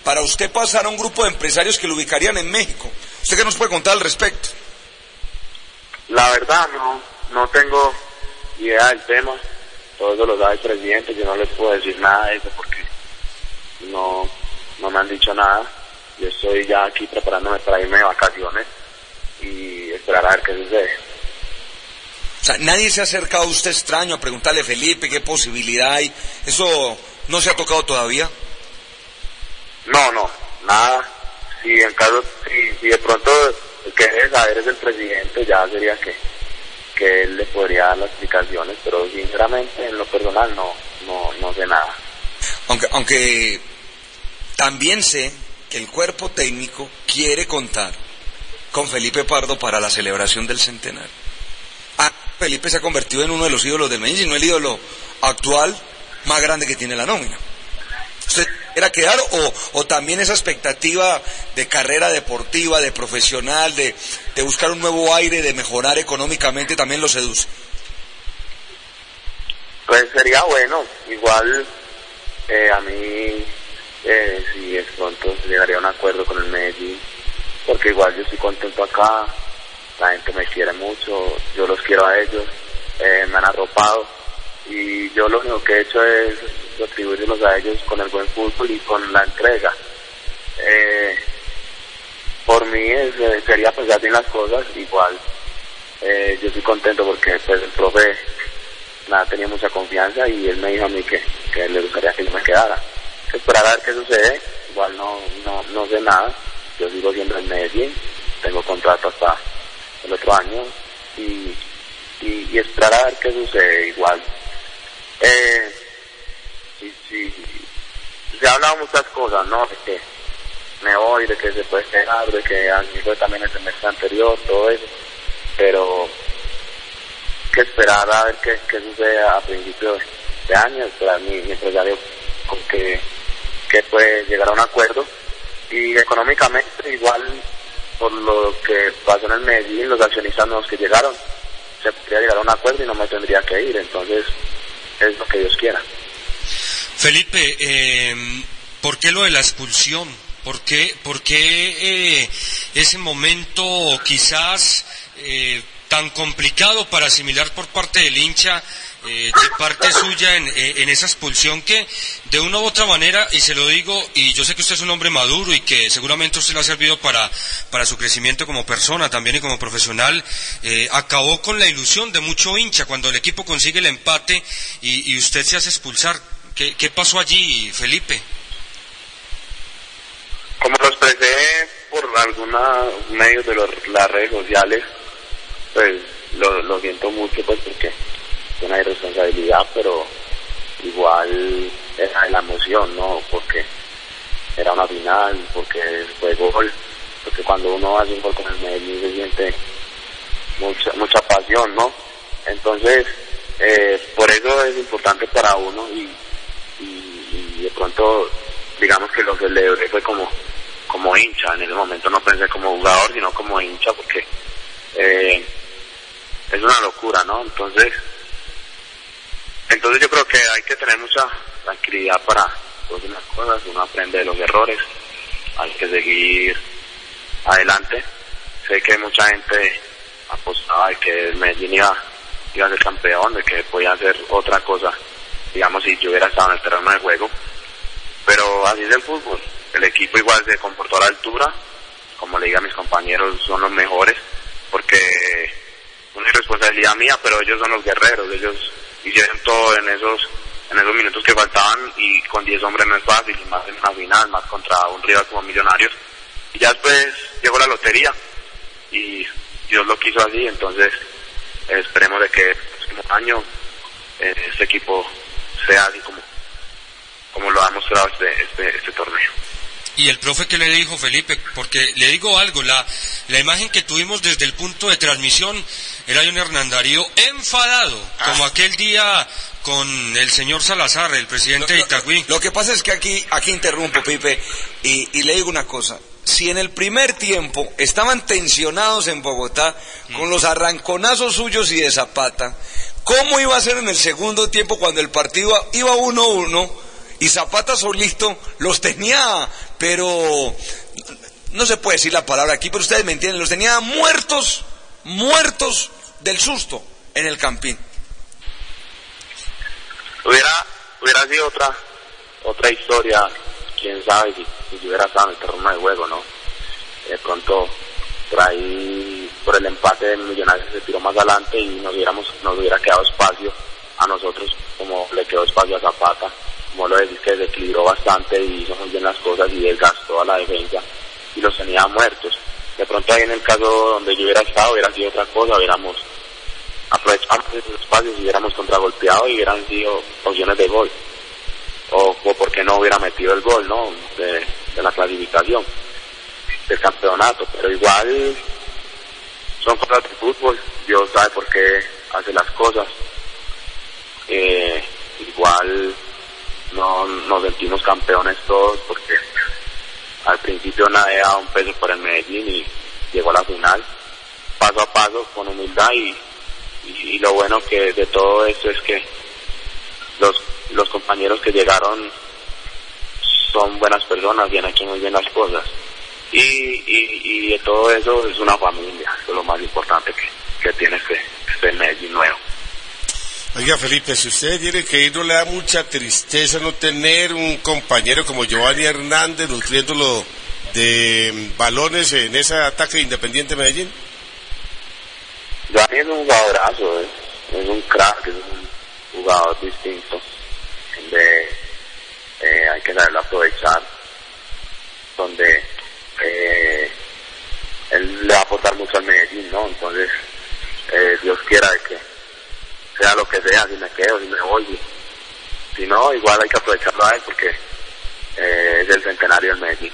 para usted pasar a un grupo de empresarios que lo ubicarían en México. ¿Usted qué nos puede contar al respecto? La verdad, no, no tengo idea del tema. Todo eso lo sabe el presidente. Yo no les puedo decir nada de eso porque no, no me han dicho nada. Yo estoy ya aquí preparándome para irme de vacaciones y esperar a ver qué sucede. O sea, nadie se ha acercado a usted extraño a preguntarle, Felipe, qué posibilidad hay. Eso no se ha tocado todavía. No, no, nada. Si en caso, si, si de pronto el que debe saber es el presidente, ya sería que, que él le podría dar las explicaciones, pero sinceramente en lo personal no, no, no sé nada. Aunque, aunque también sé el cuerpo técnico quiere contar con Felipe Pardo para la celebración del centenario. Ah, Felipe se ha convertido en uno de los ídolos del Medellín, no el ídolo actual más grande que tiene la nómina. ¿Usted era quedar o, o también esa expectativa de carrera deportiva, de profesional, de, de buscar un nuevo aire, de mejorar económicamente, también lo seduce? Pues sería bueno, igual eh, a mí, eh, si de pronto llegaría a un acuerdo con el Medellín, porque igual yo estoy contento acá, la gente me quiere mucho, yo los quiero a ellos, eh, me han arropado y yo lo único que he hecho es retribuirlos a ellos con el buen fútbol y con la entrega. Eh, por mí es- eh, sería pensar bien las cosas, igual eh, yo estoy contento porque pues el profe nada, tenía mucha confianza y él me dijo a mí que, que le gustaría que yo me quedara. Esperar a ver qué sucede, igual no, no, no sé nada, yo sigo siendo en Medellín, tengo contrato hasta el otro año y, y, esperar a ver qué sucede igual. Eh, sí, sí, se ha hablado muchas cosas, ¿no? De que me voy, de que se puede quedar, de que fue también el semestre anterior, todo eso, pero que esperar a ver qué, qué sucede a principios de año, esperar mi empresario con que, que puede llegar a un acuerdo y económicamente igual por lo que pasó en el Medellín, los accionistas nuevos que llegaron, se podría llegar a un acuerdo y no me tendría que ir, entonces es lo que Dios quiera. Felipe, eh, ¿por qué lo de la expulsión? ¿Por qué, por qué eh, ese momento quizás eh, tan complicado para asimilar por parte del hincha, eh, de parte suya en, eh, en esa expulsión que de una u otra manera, y se lo digo, y yo sé que usted es un hombre maduro y que seguramente usted le ha servido para, para su crecimiento como persona también y como profesional, eh, acabó con la ilusión de mucho hincha cuando el equipo consigue el empate y, usted se hace expulsar. ¿Qué, ¿Qué pasó allí, Felipe? Como lo expresé por algunos medios de los- las redes sociales, pues lo, lo siento mucho pues porque una irresponsabilidad, pero igual era la emoción, ¿no? Porque era una final, porque fue gol, porque cuando uno hace un gol con el Medellín se siente mucha, mucha pasión, ¿no? Entonces, eh, por eso es importante para uno y de pronto, digamos que lo celebré fue como, como hincha, en ese momento no pensé como jugador, sino como hincha, porque eh, es una locura, ¿no? Entonces, entonces yo creo que hay que tener mucha tranquilidad para todas las cosas, uno aprende de los errores, hay que seguir adelante. Sé que mucha gente apostaba de que el Medellín iba, iba a ser campeón, de que podía hacer otra cosa, digamos si yo hubiera estado en el terreno de juego, pero así es el fútbol. El equipo igual se comportó a la altura, como le digo a mis compañeros, son los mejores, porque una irresponsabilidad mía, pero ellos son los guerreros, ellos hicieron todo en esos en esos minutos que faltaban y con 10 hombres no es fácil, más en una final, más contra un rival como Millonarios. Y ya después llegó la lotería y Dios lo quiso así, entonces eh, esperemos de que el próximo año eh, este equipo sea así como, como lo ha mostrado este, este, este torneo. Y el profe que le dijo Felipe, porque le digo algo, la, la imagen que tuvimos desde el punto de transmisión era de un Hernán Darío enfadado, como aquel día con el señor Salazar, el presidente de Itagüí. Lo que pasa es que aquí, aquí interrumpo, Pipe, y, y le digo una cosa. Si en el primer tiempo estaban tensionados en Bogotá con los arranconazos suyos y de Zapata, ¿cómo iba a ser en el segundo tiempo cuando el partido iba 1-1 y Zapata solito los tenía, pero no se puede decir la palabra aquí, pero ustedes me entienden, los tenía muertos, muertos del susto en el campín. Hubiera, hubiera sido otra, otra historia, quién sabe si, hubiera estado en el terreno de juego, ¿no? De pronto, por ahí, por el empate de Millonarios se tiró más adelante y nos hubiéramos, nos hubiera quedado espacio a nosotros, como le quedó espacio a Zapata, como lo decís que desequilibró bastante y hizo muy bien las cosas y desgastó a la defensa y los tenía muertos. De pronto ahí en el caso donde yo hubiera estado hubiera sido otra cosa, hubiéramos aprovechamos esos espacios y hubiéramos contragolpeado y hubieran sido opciones de gol. O, o porque no hubiera metido el gol, ¿no? De, de la clasificación del campeonato. Pero igual son cosas de fútbol. Dios sabe por qué hace las cosas. Eh, igual no nos sentimos campeones todos porque al principio nadie daba un peso por el Medellín y llegó a la final paso a paso con humildad y, lo bueno que de todo esto es que los, los compañeros que llegaron son buenas personas y han hecho muy bien las cosas y, y, y de todo eso es una familia, es lo más importante que, que tiene este, este Medellín nuevo. Oiga, Felipe, si usted tiene que ir, ¿no le da mucha tristeza no tener un compañero como Giovanni Hernández nutriéndolo de balones en ese ataque de Independiente Medellín? Giovanni es un jugadorazo, es, es un crack, es un, jugador distinto, donde eh, hay que saberlo aprovechar, donde eh, él le va a aportar mucho al Medellín, ¿no? Entonces, eh, Dios quiera de que sea lo que sea, si me quedo, si me voy, si no, igual hay que aprovecharlo a él porque eh, es el centenario del Medellín.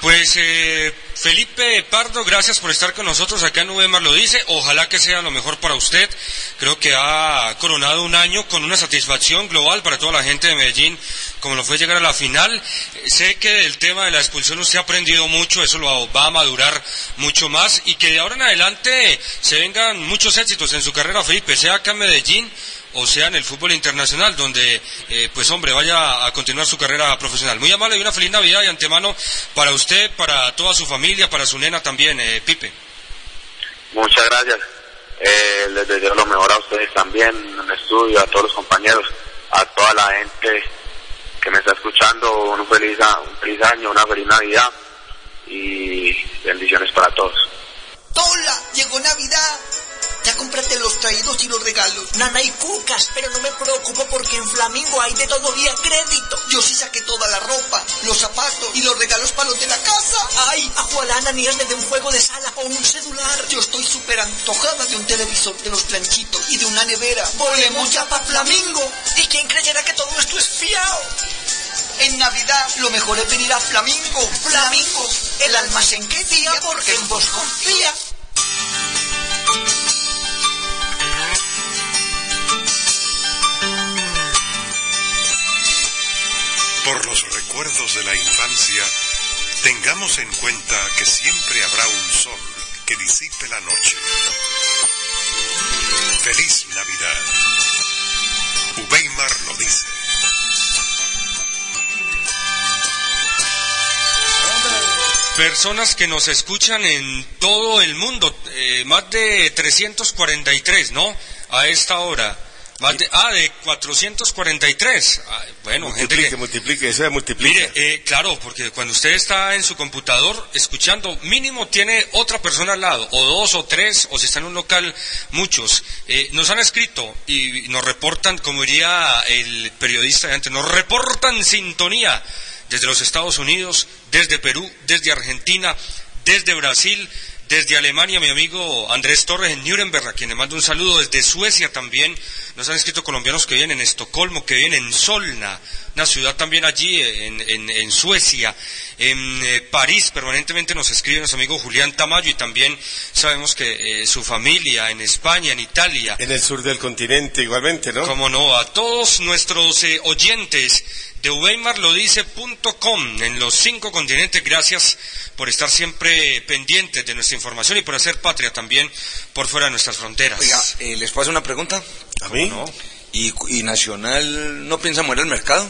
Pues eh, Felipe Pardo, gracias por estar con nosotros acá en Uvemar lo dice. Ojalá que sea lo mejor para usted. Creo que ha coronado un año con una satisfacción global para toda la gente de Medellín, como lo fue llegar a la final. Eh, Sé que el tema de la expulsión usted ha aprendido mucho, eso lo va a madurar mucho más y que de ahora en adelante se vengan muchos éxitos en su carrera, Felipe, sea acá en Medellín o sea en el fútbol internacional, donde, eh, pues hombre, vaya a continuar su carrera profesional. Muy amable y una feliz Navidad de antemano para usted, para toda su familia, para su nena también, eh, Pipe. Muchas gracias. Eh, les deseo lo mejor a ustedes también en el estudio, a todos los compañeros, a toda la gente que me está escuchando. Un feliz, a- un feliz año, una feliz Navidad y bendiciones para todos. Hola, llegó Navidad. Ya los traídos y los regalos. Nana y cucas, pero no me preocupo porque en Flamingo hay de todo día crédito. Yo sí saqué toda la ropa, los zapatos y los regalos para los de la casa. Ay, a Jualana ni desde un juego de sala o un celular. Yo estoy súper antojada de un televisor, de los planchitos y de una nevera. Volvemos ya para Flamingo. ¿Y quién creyera que todo esto es fiao? En Navidad lo mejor es venir a Flamingo. Flamingo, el almacén que día porque en vos confía. Por los recuerdos de la infancia, tengamos en cuenta que siempre habrá un sol que disipe la noche. Feliz Navidad. Uweimar lo dice. Personas que nos escuchan en todo el mundo, eh, más de 343, ¿no? A esta hora. Más de, ah, de 443. Ah, bueno, gente multiplique, que... multiplique, eso es multiplica. Mire, eh, claro, porque cuando usted está en su computador escuchando, mínimo tiene otra persona al lado, o dos o tres, o si está en un local, muchos. Eh, nos han escrito y nos reportan, como diría el periodista de antes, nos reportan sintonía desde los Estados Unidos, desde Perú, desde Argentina, desde Brasil, desde Alemania, mi amigo Andrés Torres en Nuremberg, a quien le mando un saludo, desde Suecia también, nos han escrito colombianos que viven en Estocolmo, que viven en Solna, una ciudad también allí en, en- en Suecia, en eh, París permanentemente nos escribe nuestro amigo Julián Tamayo y también sabemos que eh, su familia en España, en Italia, En el sur del continente igualmente, ¿no? como no, a todos nuestros eh, oyentes de weimarlodice.com en los cinco continentes, gracias por estar siempre pendientes de nuestra información y por hacer patria también por fuera de nuestras fronteras. Oiga, eh, ¿les puedo hacer una pregunta? ¿A mí? ¿Y, y Nacional no piensa mover el mercado?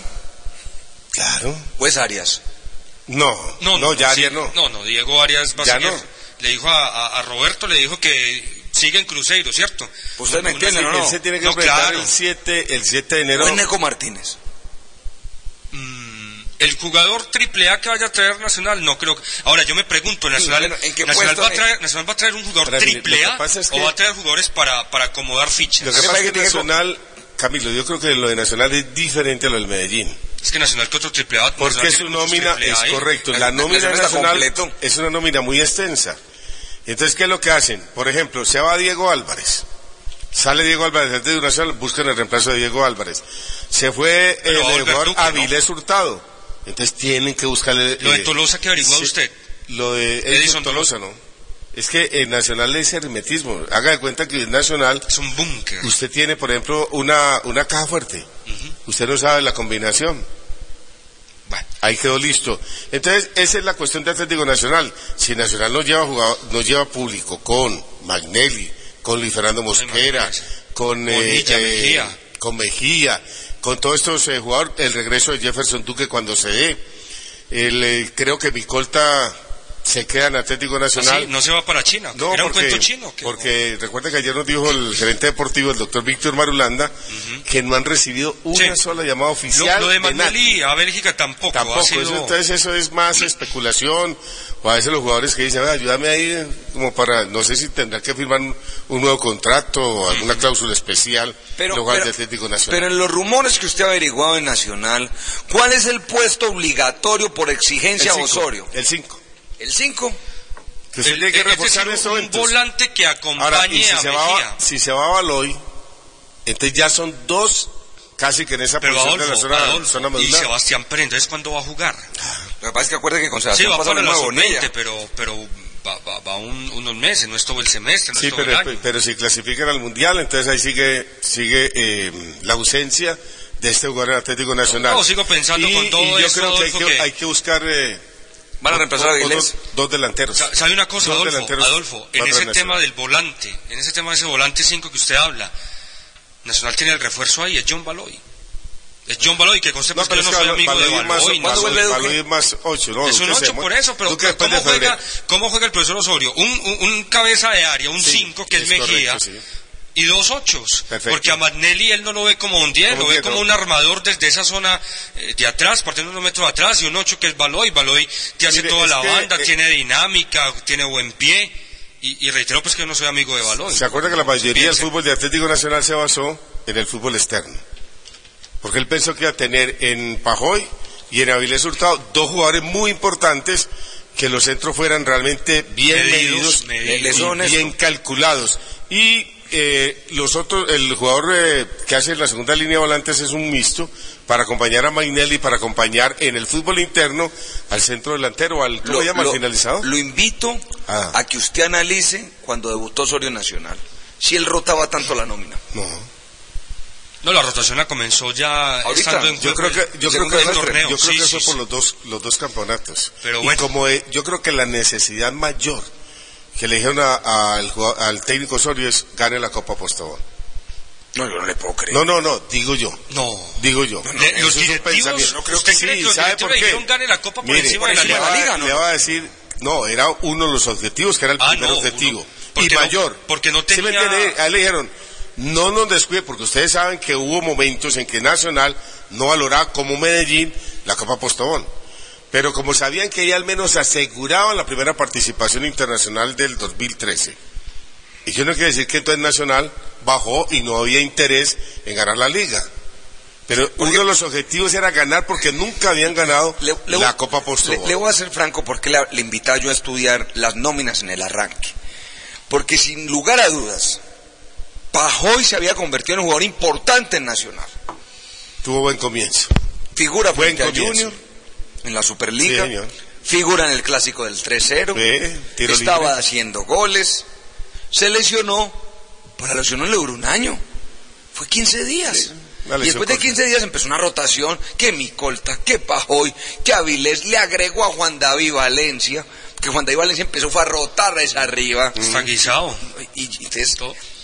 Claro. Pues Arias. No, no, no, ya sí, Arias no. No, no, Diego Arias va a Ya seguir. no. Le dijo a, a- a Roberto, le dijo que sigue en Cruzeiro, ¿cierto? Ustedes me Una- entienden, ¿o no? Él se tiene que No, claro. el 7, el 7 de enero. ¿O es Neco Martínez? El jugador triple A que vaya a traer Nacional, no creo que... Ahora, yo me pregunto, ¿Nacional, Bueno, ¿en qué Nacional, va, a es? traer, Nacional va a traer un jugador triple A que o va a traer jugadores para, para acomodar fichas? Lo que pasa es que Nacional, Camilo, yo creo que lo de Nacional es diferente a lo del Medellín. Es que Nacional que otro triple A... Porque Nacional su nómina A es ahí. correcto. La nómina Nacional nacional completo. es una nómina muy extensa. Entonces, ¿qué es lo que hacen? Por ejemplo, se va Diego Álvarez. Sale Diego Álvarez de Nacional, buscan el reemplazo de Diego Álvarez. Se fue el, a jugador. Avilés Hurtado. Entonces tienen que buscarle... Lo de eh, Tolosa que averiguó sí, usted. Lo de Edison Tolosa, ¿no? Es que el Nacional es hermetismo. Haga de cuenta que el Nacional... Es un búnker. Usted tiene, por ejemplo, una, una caja fuerte. Usted no sabe la combinación. Ahí quedó listo. Entonces, esa es la cuestión de Atlético Nacional. Si Nacional no lleva jugador, no lleva público con Magnelli, con Luis Fernando Mosquera, con, eh, eh, con Mejía, con todos estos eh, jugadores, el regreso de Jefferson Duque cuando se dé. El, eh, creo que Micolta se queda en Atlético ¿Ah, Nacional. sí? No se va para China. No, Era un porque, cuento chino. que- porque recuerda que ayer nos dijo el gerente deportivo, el doctor Víctor Marulanda, que no han recibido una Sí. sola llamada oficial. lo de. Manuel a Bélgica tampoco. Tampoco, ha sido- eso- entonces eso es más especulación, o a veces los jugadores que dicen, "Ah, ayúdame ahí, como para, no sé si tendrá que firmar un, un nuevo contrato o alguna cláusula especial, Pero- jugadores pero- de Atlético Nacional. Pero en los rumores que usted ha averiguado en Nacional, ¿cuál es el puesto obligatorio por exigencia El cinco, Osorio? El 5. ¿El 5? Que usted El- tiene que es decir, reforzar en estos un momentos. volante que acompañe Ahora, y si a se, Mejía. va, si se va a Baloy, entonces ya son dos casi que en esa Pero posición de la Adolfo, zona, Adolfo, zona y. Sebastián Pérez, entonces ¿cuándo va a jugar? Lo que pasa es que acuerde que con Sí, Sebastián va pasa lo mismo de Bonilla. sub-20, pero, pero va, va- va un- unos meses, no es todo el semestre, no Sí, es todo pero, el año. pero si clasifican al Mundial, entonces ahí sigue sigue eh, la ausencia de este jugador del Atlético Nacional. No, sigo pensando y, con todo y yo esto, creo que hay, Adolfo, que que- hay que buscar... eh, Van a reemplazar a Avilés. Dos delanteros. Sa- ¿Sabe una cosa, Adolfo? Adolfo, en ese tema del volante, en ese tema de ese volante 5 que usted habla, Nacional tiene el refuerzo ahí, es John Baloy. Es John Baloy, que conste No, pues, que pero yo es no que soy amigo de Baloy más- no Baloy- es más 8, ¿no? es un Duque se 8 mu- por eso, pero ¿cómo juega, ¿cómo juega el profesor Osorio? Un, un, un cabeza de área, un 5 que es, es Mejía, correcto, sí. Y dos ochos. Perfecto. Porque a Magnelli él no lo ve como un 10, Como lo ve como un armador desde esa zona eh, de atrás, partiendo unos metros atrás, y un 8 que es Baloy. Baloy te hace Mire, toda la que, banda, eh, tiene dinámica, tiene buen pie. Y, y reitero pues que yo no soy amigo de Baloy. ¿Se acuerda que la mayoría del fútbol de Atlético Nacional se basó en el fútbol externo? Porque él pensó que iba a tener en Pajoy y en Avilés Hurtado dos jugadores muy importantes que los centros fueran realmente bien Medidos, medidos, honesto. bien calculados. Y eh, los otros, el jugador eh, que hace la segunda línea de volantes es un mixto para acompañar a Mainelli, para acompañar en el fútbol interno al centro delantero, al, ¿cómo se llama? al finalizador. lo invito Ah. a que usted analice cuando debutó Osorio Nacional. Si él rotaba tanto la nómina. No. No, la rotación comenzó ya Ahorita, estando en Yo creo que, yo creo que, el semestre. torneo. yo creo sí, que sí, fue por sí. los dos, los dos campeonatos. Pero y bueno. como eh, yo creo que la necesidad mayor que le dijeron a- a- al, técnico Osorio es gane la Copa Postobón. No, yo no le puedo creer. No, no, no, digo yo, No. digo yo. Eso los directivos, pensamiento. no creo ¿usted cree que los ¿sabe por qué? dijeron gane la Copa por Mire, encima de la le va- Liga, ¿no? Le va a decir, no, era uno de los objetivos, que era el Ah, primer no, objetivo. uno. Porque y no- mayor. porque no ¿Sí me tenía- entiende? A él le dijeron, no nos descuide, porque ustedes saben que hubo momentos en que Nacional no valoraba como Medellín la Copa Postobón. Pero como sabían que ella al menos aseguraban la primera participación internacional del 2013. Y yo no quiero decir que entonces Nacional bajó y no había interés en ganar la liga. Pero uno de los objetivos era ganar porque nunca habían ganado Le- le la Copa Postobón. le voy a ser franco porque le, le invitaba yo a estudiar las nóminas en el arranque. Porque sin lugar a dudas, Pajoy se había convertido en un jugador importante en Nacional. Tuvo buen comienzo. Figura Buen frente a. Junior en la Superliga. Sí, figura en el clásico del 3-0. Ve, tiro estaba libre. haciendo goles. Se lesionó. Por la lesión no le duró un año. Fue 15 días. y después de corta. 15 días empezó una rotación. Que Micolta, que Pajoy, que Avilés. Le agregó a Juan David Valencia. Que Juan David Valencia empezó fue a rotar esa arriba. Está guisado. Y, y entonces,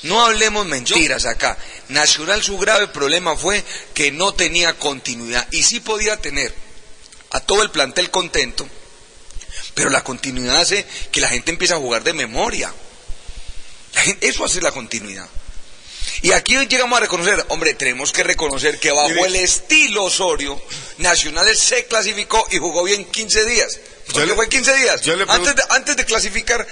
no hablemos mentiras acá. Nacional su grave problema fue que no tenía continuidad y sí podía tener a todo el plantel contento, pero la continuidad hace que la gente empiece a jugar de memoria. La gente- eso hace la continuidad. Y aquí llegamos a reconocer, hombre, tenemos que reconocer que bajo el estilo Osorio, Nacional se clasificó y jugó bien 15 días. Porque le- fue 15 días. yo le antes, de, antes de clasificar,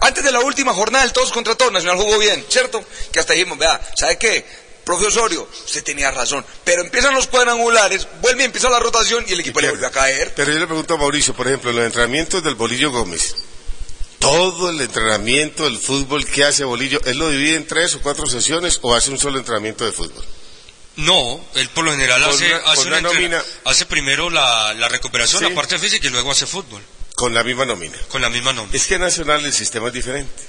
antes de la última jornada del todos contra todos, Nacional jugó bien, ¿cierto? Que hasta dijimos, vea, ¿sabe qué? Profe Osorio, usted tenía razón. Pero empiezan los cuadrangulares, vuelve y empieza la rotación y el equipo le vuelve a caer. Pero yo le pregunto a Mauricio, por ejemplo, en los entrenamientos del Bolillo Gómez, todo el entrenamiento del fútbol que hace Bolillo, ¿él lo divide en tres o cuatro sesiones o hace un solo entrenamiento de fútbol? No, él por lo general hace, una- hace, con una nómina. hace primero la, la recuperación, Sí. la parte física y luego hace fútbol, Con la misma nómina. con la misma nómina. Es que en Nacional el sistema es diferente.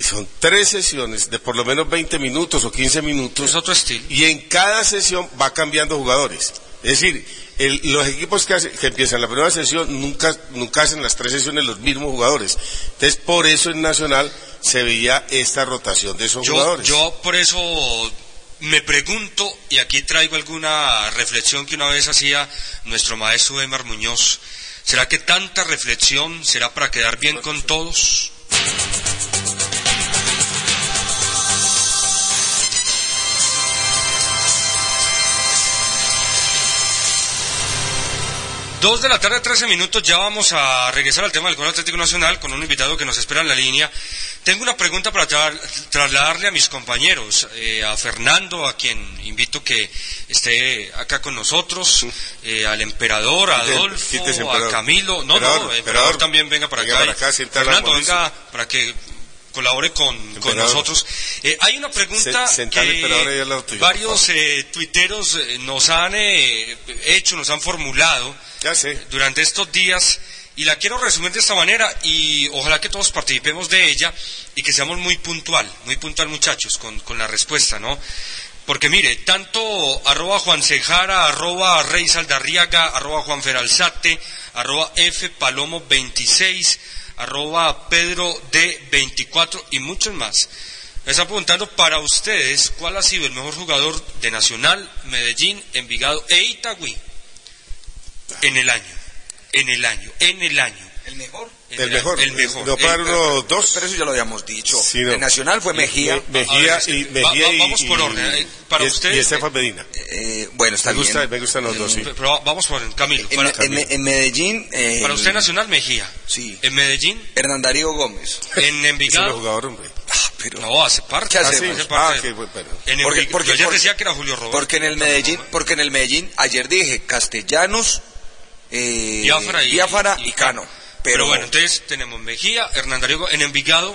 Son tres sesiones de por lo menos 20 minutos o 15 minutos. Es otro estilo. Y en cada sesión va cambiando jugadores. Es decir, el- los equipos que, hace- que empiezan la primera sesión nunca, nunca hacen las tres sesiones los mismos jugadores. Entonces, por eso en Nacional se veía esta rotación de esos Yo, jugadores. yo por eso me pregunto, y aquí traigo alguna reflexión que una vez hacía nuestro maestro Emar Muñoz, ¿Será que tanta reflexión será para quedar bien con todos? Dos de la tarde, 13 minutos, ya vamos a regresar al tema del Coro Atlético Nacional con un invitado que nos espera en la línea. Tengo una pregunta para tra- trasladarle a mis compañeros, eh, a Fernando, a quien invito que esté acá con nosotros, eh, al emperador, a Adolfo, quítese, a. Camilo. No, Emperador, no, el emperador emperador. también venga para Venga acá. para acá, Fernando, venga para que colabore con, con nosotros. Eh, hay una pregunta Se- que varios eh, tuiteros eh, nos han eh, hecho, nos han formulado durante estos días y la quiero resumir de esta manera y ojalá que todos participemos de ella y que seamos muy puntual, muy puntual muchachos con, con la respuesta, ¿no? Porque mire, tanto arroba Juan Cejara, arroba Rey Saldarriaga, arroba Juan Feralzate, arroba F Palomo 26, arroba Pedro D24 y muchos más. Me están preguntando para ustedes cuál ha sido el mejor jugador de Nacional, Medellín, Envigado e Itagüí en el año, en el año, en el año. ¿El mejor? El mejor. El mejor. No para El- uno, dos. Pero eso ya lo habíamos dicho. Sí, no. El Nacional fue Mejía. Me- Mejía y Mejía y- vamos por orden. Eh, Para usted, y Estefan Medina. Eh, bueno, está Me gusta- bien. me gustan los dos, sí. Pero va- vamos por Camilo. En, Para, en- en Medellín. eh, para usted Nacional Mejía. Sí. En Medellín, Hernán Darío Gómez. en el Envigado. jugador, hombre. No, hace parte. ¿Qué hace hacemos? parte. Ah, qué bueno. En Porque- Envigado- porque- yo ayer porque- decía que era Julio Roberto. Porque en el Medellín, porque en el Medellín, ayer dije Castellanos, eh, Biafra y- Biafra y- y Cano. Pero, bueno, entonces tenemos Mejía, Hernán Darío, en Envigado.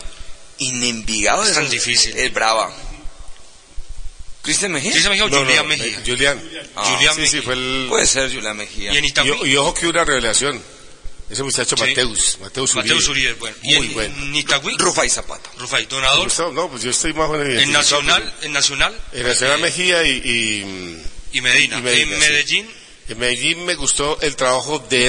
en Envigado Es tan difícil. Es brava. ¿Cristian Mejía? Cristian Mejía o No, no, Julián no, Mejía. eh, Julián. Ah, Julián sí, Mejía. sí, fue el... Puede ser Julián Mejía. Y en Itagüí. Y, y ojo que una revelación. Ese muchacho Sí. Mateus. Mateus Uribe. Mateus Uribe, bueno. Y Muy en, bueno. en Itagüí, Rufa y Zapata. Rufay, Don Me Adolfo. gustó, No, pues yo estoy más o menos En Nacional, en Nacional. En Nacional eh, Mejía y, y, y Medina. y Medina, en sí. Medellín, en Medellín me gustó el trabajo de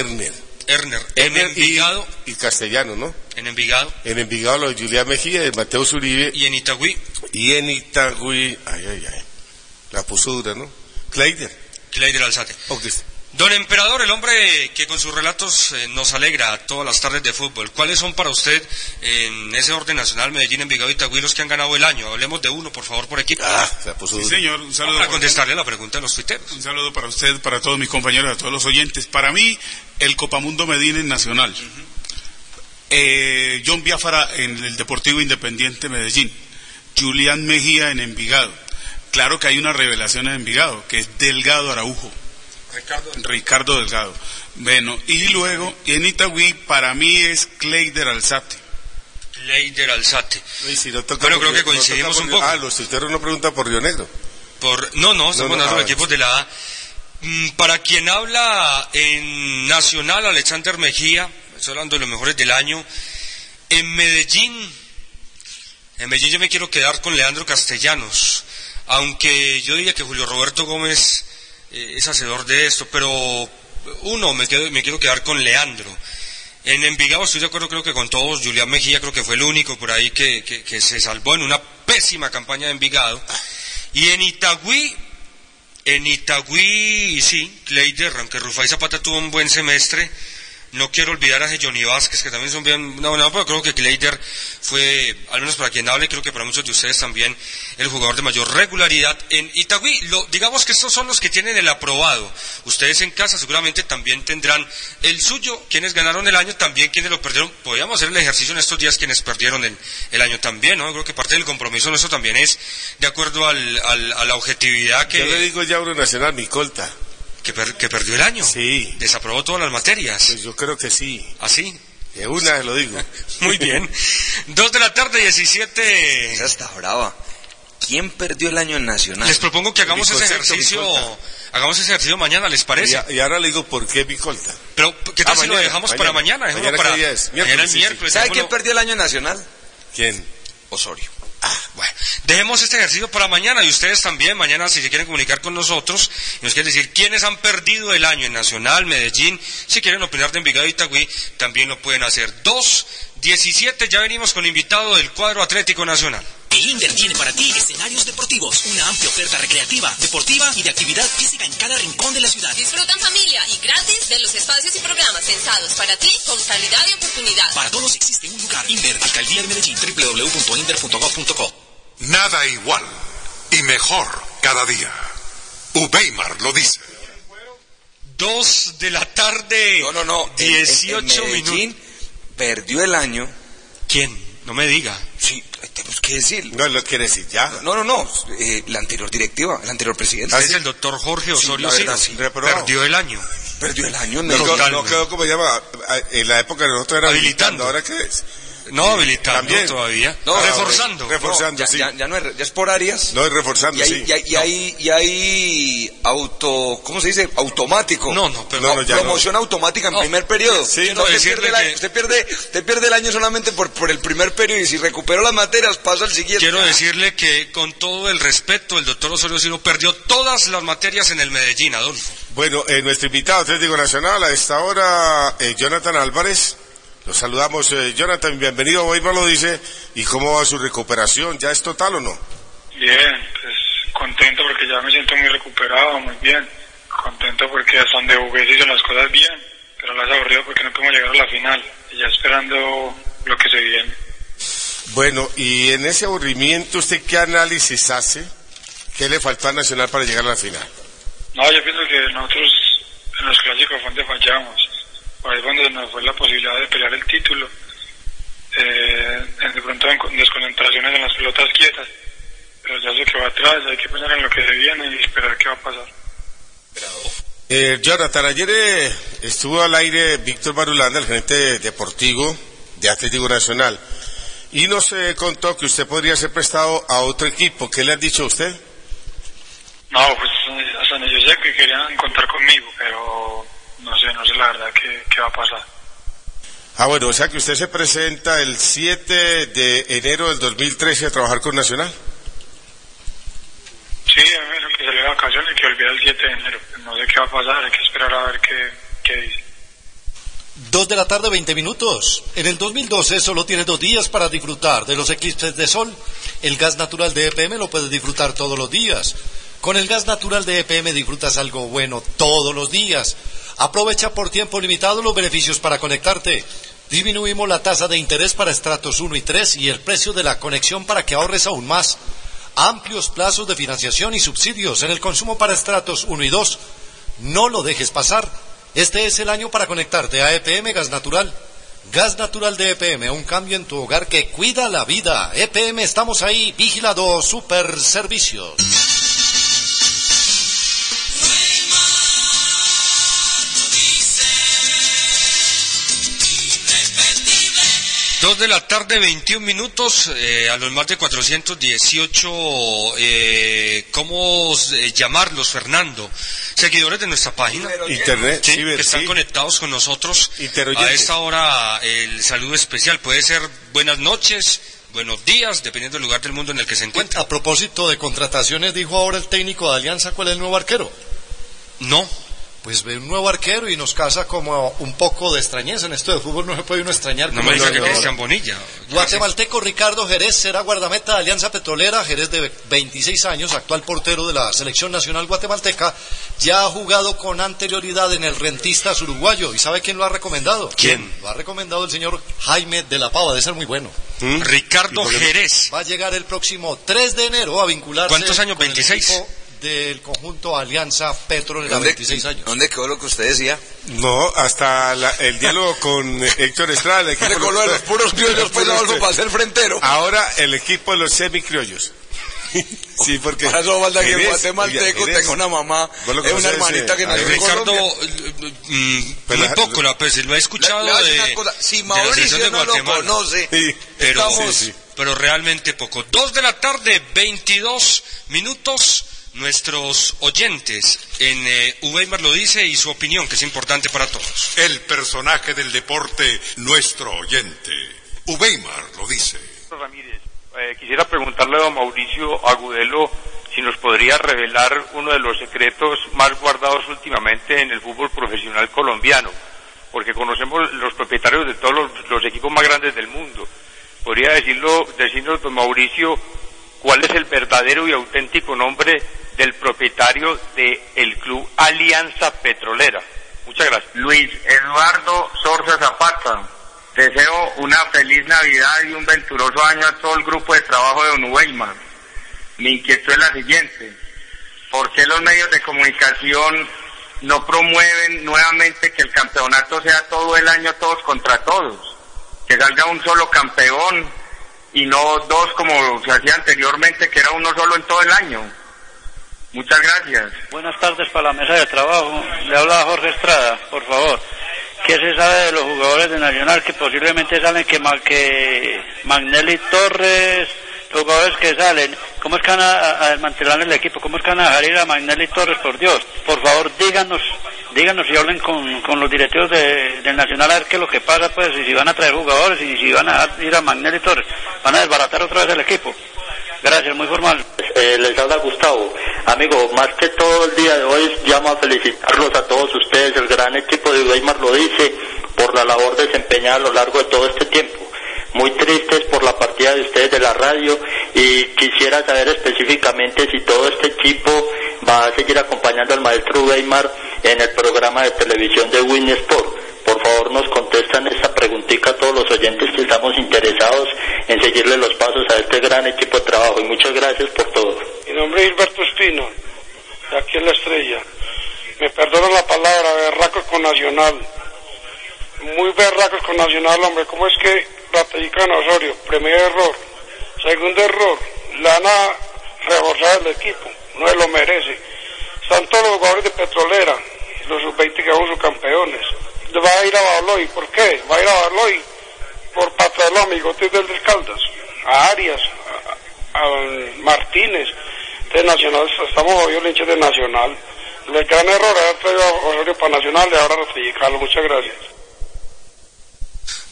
Erner. Erner. En y, Envigado, y Castellano, ¿no? en Envigado. En Envigado lo de Julián Mejía, de Mateus Uribe Y en Itagüí, y en Itagüí, ay, ay, ay, la puso dura, ¿no? Kleider. Cleider Alzate. Ok. Don Emperador, el hombre que con sus relatos eh, nos alegra todas las tardes de fútbol. ¿Cuáles son para usted en ese orden nacional Medellín, Envigado y Itagüí los que han ganado el año? Hablemos de uno, por favor, por equipo. Ah, la puso Sí, señor, un saludo. Para para- contestarle la pregunta de los tuiteros. Un saludo para usted, para todos mis compañeros, a todos los oyentes. Para mí, el Copamundo Medina en Nacional. Eh, John Biafara en el Deportivo Independiente Medellín. Julián Mejía en Envigado. Claro que hay una revelación en Envigado, que es Delgado Araujo. Ricardo Delgado. Bueno, y luego en Itagüí, para mí es Kleider Alzate. Cleider Alzate. Uy, si no toca Bueno, creo que no coincidimos toca un poco. Ah, los tuiteros no preguntan por Río Negro. Por, no, no, estamos No, no, hablando de ah, equipos de la A. Mm, Para quien habla en Nacional, Alexander Mejía, estoy hablando de los mejores del año. En Medellín, en Medellín yo me quiero quedar con Leandro Castellanos, aunque yo diría que Julio Roberto Gómez eh, es hacedor de esto, pero uno, me, quedo, me quiero quedar con Leandro. En Envigado estoy de acuerdo creo que con todos, Julián Mejía creo que fue el único por ahí que, que- que se salvó en una pésima campaña de Envigado. Y en Itagüí, en Itagüí, sí, Kleider, aunque Rufai Zapata tuvo un buen semestre, no quiero olvidar a Johnny Vázquez, que también son bien, no, no, pero creo que Kleider fue, al menos para quien hable, creo que para muchos de ustedes también, el jugador de mayor regularidad en Itagüí. Lo, digamos que estos son los que tienen el aprobado. Ustedes en casa seguramente también tendrán el suyo. Quienes ganaron el año, también quienes lo perdieron. Podríamos hacer el ejercicio en estos días quienes perdieron el, el año también, ¿no? Creo que parte del compromiso nuestro también es de acuerdo al, al- a la objetividad que... Yo le digo ya a uno nacional, mi colta. Que, per- que perdió el año. Sí. Desaprobó todas las materias. Pues yo creo que sí. ¿Así? De una lo digo. Muy bien. Dos de la tarde, 17. Esa está brava. ¿Quién perdió el año Nacional? Les propongo que hagamos ese ejercicio. Hagamos ese ejercicio mañana, ¿les parece? Y, y ahora le digo por qué mi colta. Pero, ¿qué tal Ah, si lo mañana, dejamos mañana. para mañana? Mañana, para ¿qué día es? mañana Miércoles, sí, sí. miércoles. ¿Sabe quién perdió el año Nacional? ¿Quién? Osorio. Bueno, dejemos este ejercicio para mañana y ustedes también, mañana si se quieren comunicar con nosotros y nos quieren decir quiénes han perdido el año en Nacional, Medellín, si quieren opinar de Envigado y Itagüí, también lo pueden hacer. Dos, diecisiete, ya venimos con invitado del cuadro Atlético Nacional. El Inder tiene para ti escenarios deportivos, una amplia oferta recreativa, deportiva y de actividad física en cada rincón de la ciudad. Disfrutan familia y gratis de los espacios y programas en personalizados para ti con calidad y oportunidad. Para todos existe un lugar. Inver, Alcaldía de Medellín, www.inver.gov.co. Nada igual y mejor cada día. Ubeimar lo dice. Dos de la tarde. No, no, no. en- en- en 18 Medellín minutos. Perdió el año. ¿Quién? No me diga. Sí, tenemos que decir. No lo quiere decir ya. No, no, no. eh, la anterior directiva, el anterior presidente. Usted es el doctor Jorge Osorio verdad, sí. Reprobado. Perdió el año. Perdió el año. No, no, no quedó como llama. En la época de nosotros era Habilitando. habilitando. ¿Ahora qué es? No habilitando También. todavía. No, reforzando. no, Reforzando, ya, sí. ya- ya no es, ya es por áreas. No, es reforzando, y hay, sí. y hay, y hay, y hay auto, ¿cómo se dice? Automático. No, no, pero No, no, ya promoción automática en No. primer periodo. Sí, Usted no, pierde decirle el año- que- usted pierde, usted pierde el año solamente por, por el primer periodo y si recuperó las materias pasa al siguiente. Quiero Ah, decirle que con todo el respeto, el doctor Osorio Silva perdió todas las materias en el Medellín, Adolfo. Bueno, eh, nuestro invitado Atlético Nacional a esta hora, eh, Jonathan Álvarez. Los saludamos, eh, Jonathan, bienvenido, hoy lo dice. ¿Y cómo va su recuperación? ¿Ya es total o no? Bien, pues contento porque ya me siento muy recuperado, muy bien. Contento porque hasta donde jugué se hizo las cosas bien, pero las aburrido porque no podemos llegar a la final. Y ya esperando lo que se viene. Bueno, y en ese aburrimiento, ¿usted qué análisis hace? ¿Qué le faltó a Nacional para llegar a la final? No, yo pienso que nosotros en los clásicos fue donde fallamos. Ahí fue donde nos fue la posibilidad de pelear el título. Eh, de pronto en con- desconcentraciones en las pelotas quietas. Pero ya sé que va atrás, hay que pensar en lo que se viene y esperar qué va a pasar. Eh, Jonathan, ayer eh, estuvo al aire Víctor Barulanda, el gerente deportivo de Atlético Nacional, y nos eh, contó que usted podría ser prestado a otro equipo. ¿Qué le han dicho a usted? No, pues hasta donde yo sé que querían contar conmigo, pero no sé, no sé la verdad qué, qué va a pasar. Ah, bueno, o sea que usted se presenta el 7 de enero del 2013 a trabajar con Nacional. Sí, a mí lo que salió de vacaciones y que olvida el 7 de enero. No sé qué va a pasar, hay que esperar a ver qué, qué dice. Dos de la tarde, 20 minutos. En el 2012 solo tienes dos días para disfrutar de los eclipses de sol. El gas natural de EPM lo puedes disfrutar todos los días. Con el gas natural de EPM disfrutas algo bueno todos los días. Aprovecha por tiempo limitado los beneficios para conectarte. Disminuimos la tasa de interés para estratos 1 y 3 y el precio de la conexión para que ahorres aún más. Amplios plazos de financiación y subsidios en el consumo para estratos 1 y 2. No lo dejes pasar. Este es el año para conectarte a EPM Gas Natural. Gas Natural de EPM, un cambio en tu hogar que cuida la vida. EPM, estamos ahí, vigilado, super servicios. Dos de la tarde, 21 minutos, eh, a los más de 418, eh, ¿cómo eh, llamarlos, Fernando? Seguidores de nuestra página. Internet, Sí, ciber, que están sí. conectados con nosotros. A esta hora, el saludo especial puede ser buenas noches, buenos días, dependiendo del lugar del mundo en el que se encuentra. A propósito de contrataciones, dijo ahora el técnico de Alianza cuál es el nuevo arquero. No. Pues ve un nuevo arquero y nos causa como un poco de extrañeza. En esto de fútbol no se puede uno extrañar. No como me diga que. Cristian Bonilla. Guatemalteco Ricardo Jerez será guardameta de Alianza Petrolera. Jerez de 26 años, actual portero de la selección nacional guatemalteca, ya ha jugado con anterioridad en el Rentistas uruguayo. ¿Y sabe quién lo ha recomendado? ¿Quién? Lo ha recomendado el señor Jaime de la Pava, de ser muy bueno. Ricardo ¿Y por qué? Jerez. Va a llegar el próximo 3 de enero a vincularse. ¿Cuántos años? con el 26. Del conjunto Alianza Petrolera, ¿Dónde, 26 años. ¿Dónde quedó lo que usted decía? No, hasta la- el diálogo con eh, Héctor Estrada. el equipo Le coló de los puros criollos, pues, Adolfo, para ser frentero. Ahora el equipo de los semicriollos. sí, porque... Para eso falta que guatemalteco tenga una mamá, es una conoces, hermanita eh, que a nació en Ricardo, eh, mm, Pues muy poco, la, pues, lo he escuchado Le- le voy a de, una si de Mauricio de no lo conoce, Sí. pero, estamos- sí, sí. pero realmente poco. Dos de la tarde, 22 minutos. Nuestros oyentes en eh, Weimar lo dice y su opinión, que es importante para todos. El personaje del deporte, nuestro oyente. Ubeimar lo dice. Ramírez, eh, quisiera preguntarle a don Mauricio Agudelo si nos podría revelar uno de los secretos más guardados últimamente en el fútbol profesional colombiano, porque conocemos los propietarios de todos los, los equipos más grandes del mundo. ¿Podría decirlo, decirnos, don Mauricio, cuál es el verdadero y auténtico nombre del propietario del club Alianza Petrolera? Muchas gracias. Luis Eduardo Sorza Zapata. Deseo una feliz Navidad y un venturoso año a todo el grupo de trabajo de Don Weimar. Mi inquietud es la siguiente. ¿Por qué los medios de comunicación no promueven nuevamente que el campeonato sea todo el año todos contra todos? Que salga un solo campeón y no dos como se hacía anteriormente, que era uno solo en todo el año. Muchas gracias. Buenas tardes para la mesa de trabajo. Le habla Jorge Estrada, por favor. ¿Qué se sabe de los jugadores de Nacional que posiblemente salen que, que Magnelli Torres, jugadores que salen? ¿Cómo es que van a, a desmantelar el equipo? ¿Cómo es que van a dejar ir a Magnelli Torres, por Dios? Por favor, díganos, díganos y hablen con, los directivos de, del Nacional a ver qué es lo que pasa, pues, y si van a traer jugadores y si van a ir a Magnelli Torres. Van a desbaratar otra vez el equipo. Gracias, muy formal. Eh, les habla Gustavo. Amigo, más que todo el día de hoy llamo a felicitarlos a todos ustedes, el gran equipo de Weimar lo dice, por la labor desempeñada a lo largo de todo este tiempo. Muy tristes por la partida de ustedes de la radio y quisiera saber específicamente si todo este equipo va a seguir acompañando al maestro Weimar en el programa de televisión de Win Sport. Por favor nos contestan esta preguntita a todos los oyentes que estamos interesados en seguirle los pasos a este gran equipo de trabajo y muchas gracias por todo. Mi nombre es Gilberto Espino, de aquí en La Estrella. Me perdono la palabra, berracos con Nacional. Muy berracos con Nacional, hombre. ¿Cómo es que ratifican a Osorio? Primer error. Segundo error, la van a reforzar el equipo. No se lo merece. Están todos los jugadores de Petrolera, los sub-20 que son sus campeones. Va a ir a Baloy. ¿Por qué? Va a ir a Baloy por patrón los amigotes del Caldas. A Arias, a, Martínez de Nacional, estamos hoy hinchas de Nacional. El gran error haber a Osorio para Nacional y ahora ratificarlo. Muchas gracias.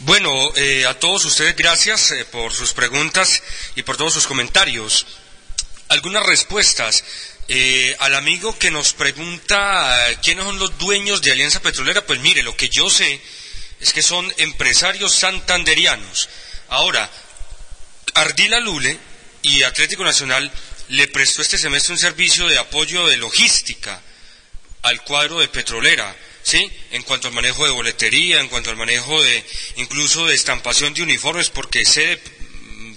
Bueno, eh, a todos ustedes gracias eh, por sus preguntas y por todos sus comentarios. Algunas respuestas. Eh, al amigo que nos pregunta eh, quiénes son los dueños de Alianza Petrolera, pues mire, lo que yo sé es que son empresarios santanderianos. Ahora, Ardila Lule y Atlético Nacional le prestó este semestre un servicio de apoyo de logística al cuadro de Petrolera, ¿sí? En cuanto al manejo de boletería, en cuanto al manejo de incluso de estampación de uniformes, porque sé de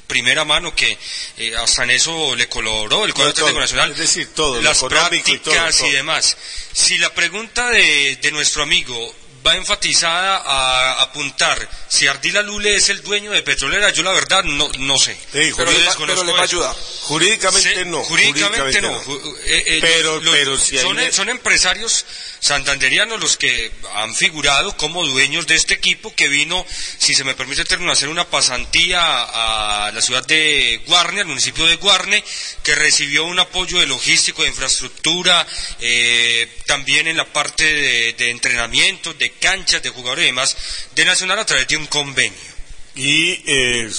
primera mano que eh, hasta en eso le colaboró el cuadro Todo, Atlético Nacional. Es decir, todo, lo las económico y todo, prácticas y, todo. demás. Si la pregunta de, de nuestro amigo va enfatizada a apuntar si Ardila Lule es el dueño de Petrolera, yo la verdad no, no sé. Sí, pero le pero le va a ayudar. Jurídicamente Sí, no, Jurídicamente, jurídicamente no. no. Eh, eh, Pero- los- pero si hay son, una- son empresarios santanderianos los que han figurado como dueños de este equipo que vino, si se me permite a hacer una pasantía a la ciudad de Guarne, al municipio de Guarne, que recibió un apoyo de logístico, de infraestructura, eh, también en la parte de, de entrenamiento, de canchas, de jugadores y demás, de Nacional a través de un convenio. Y eh,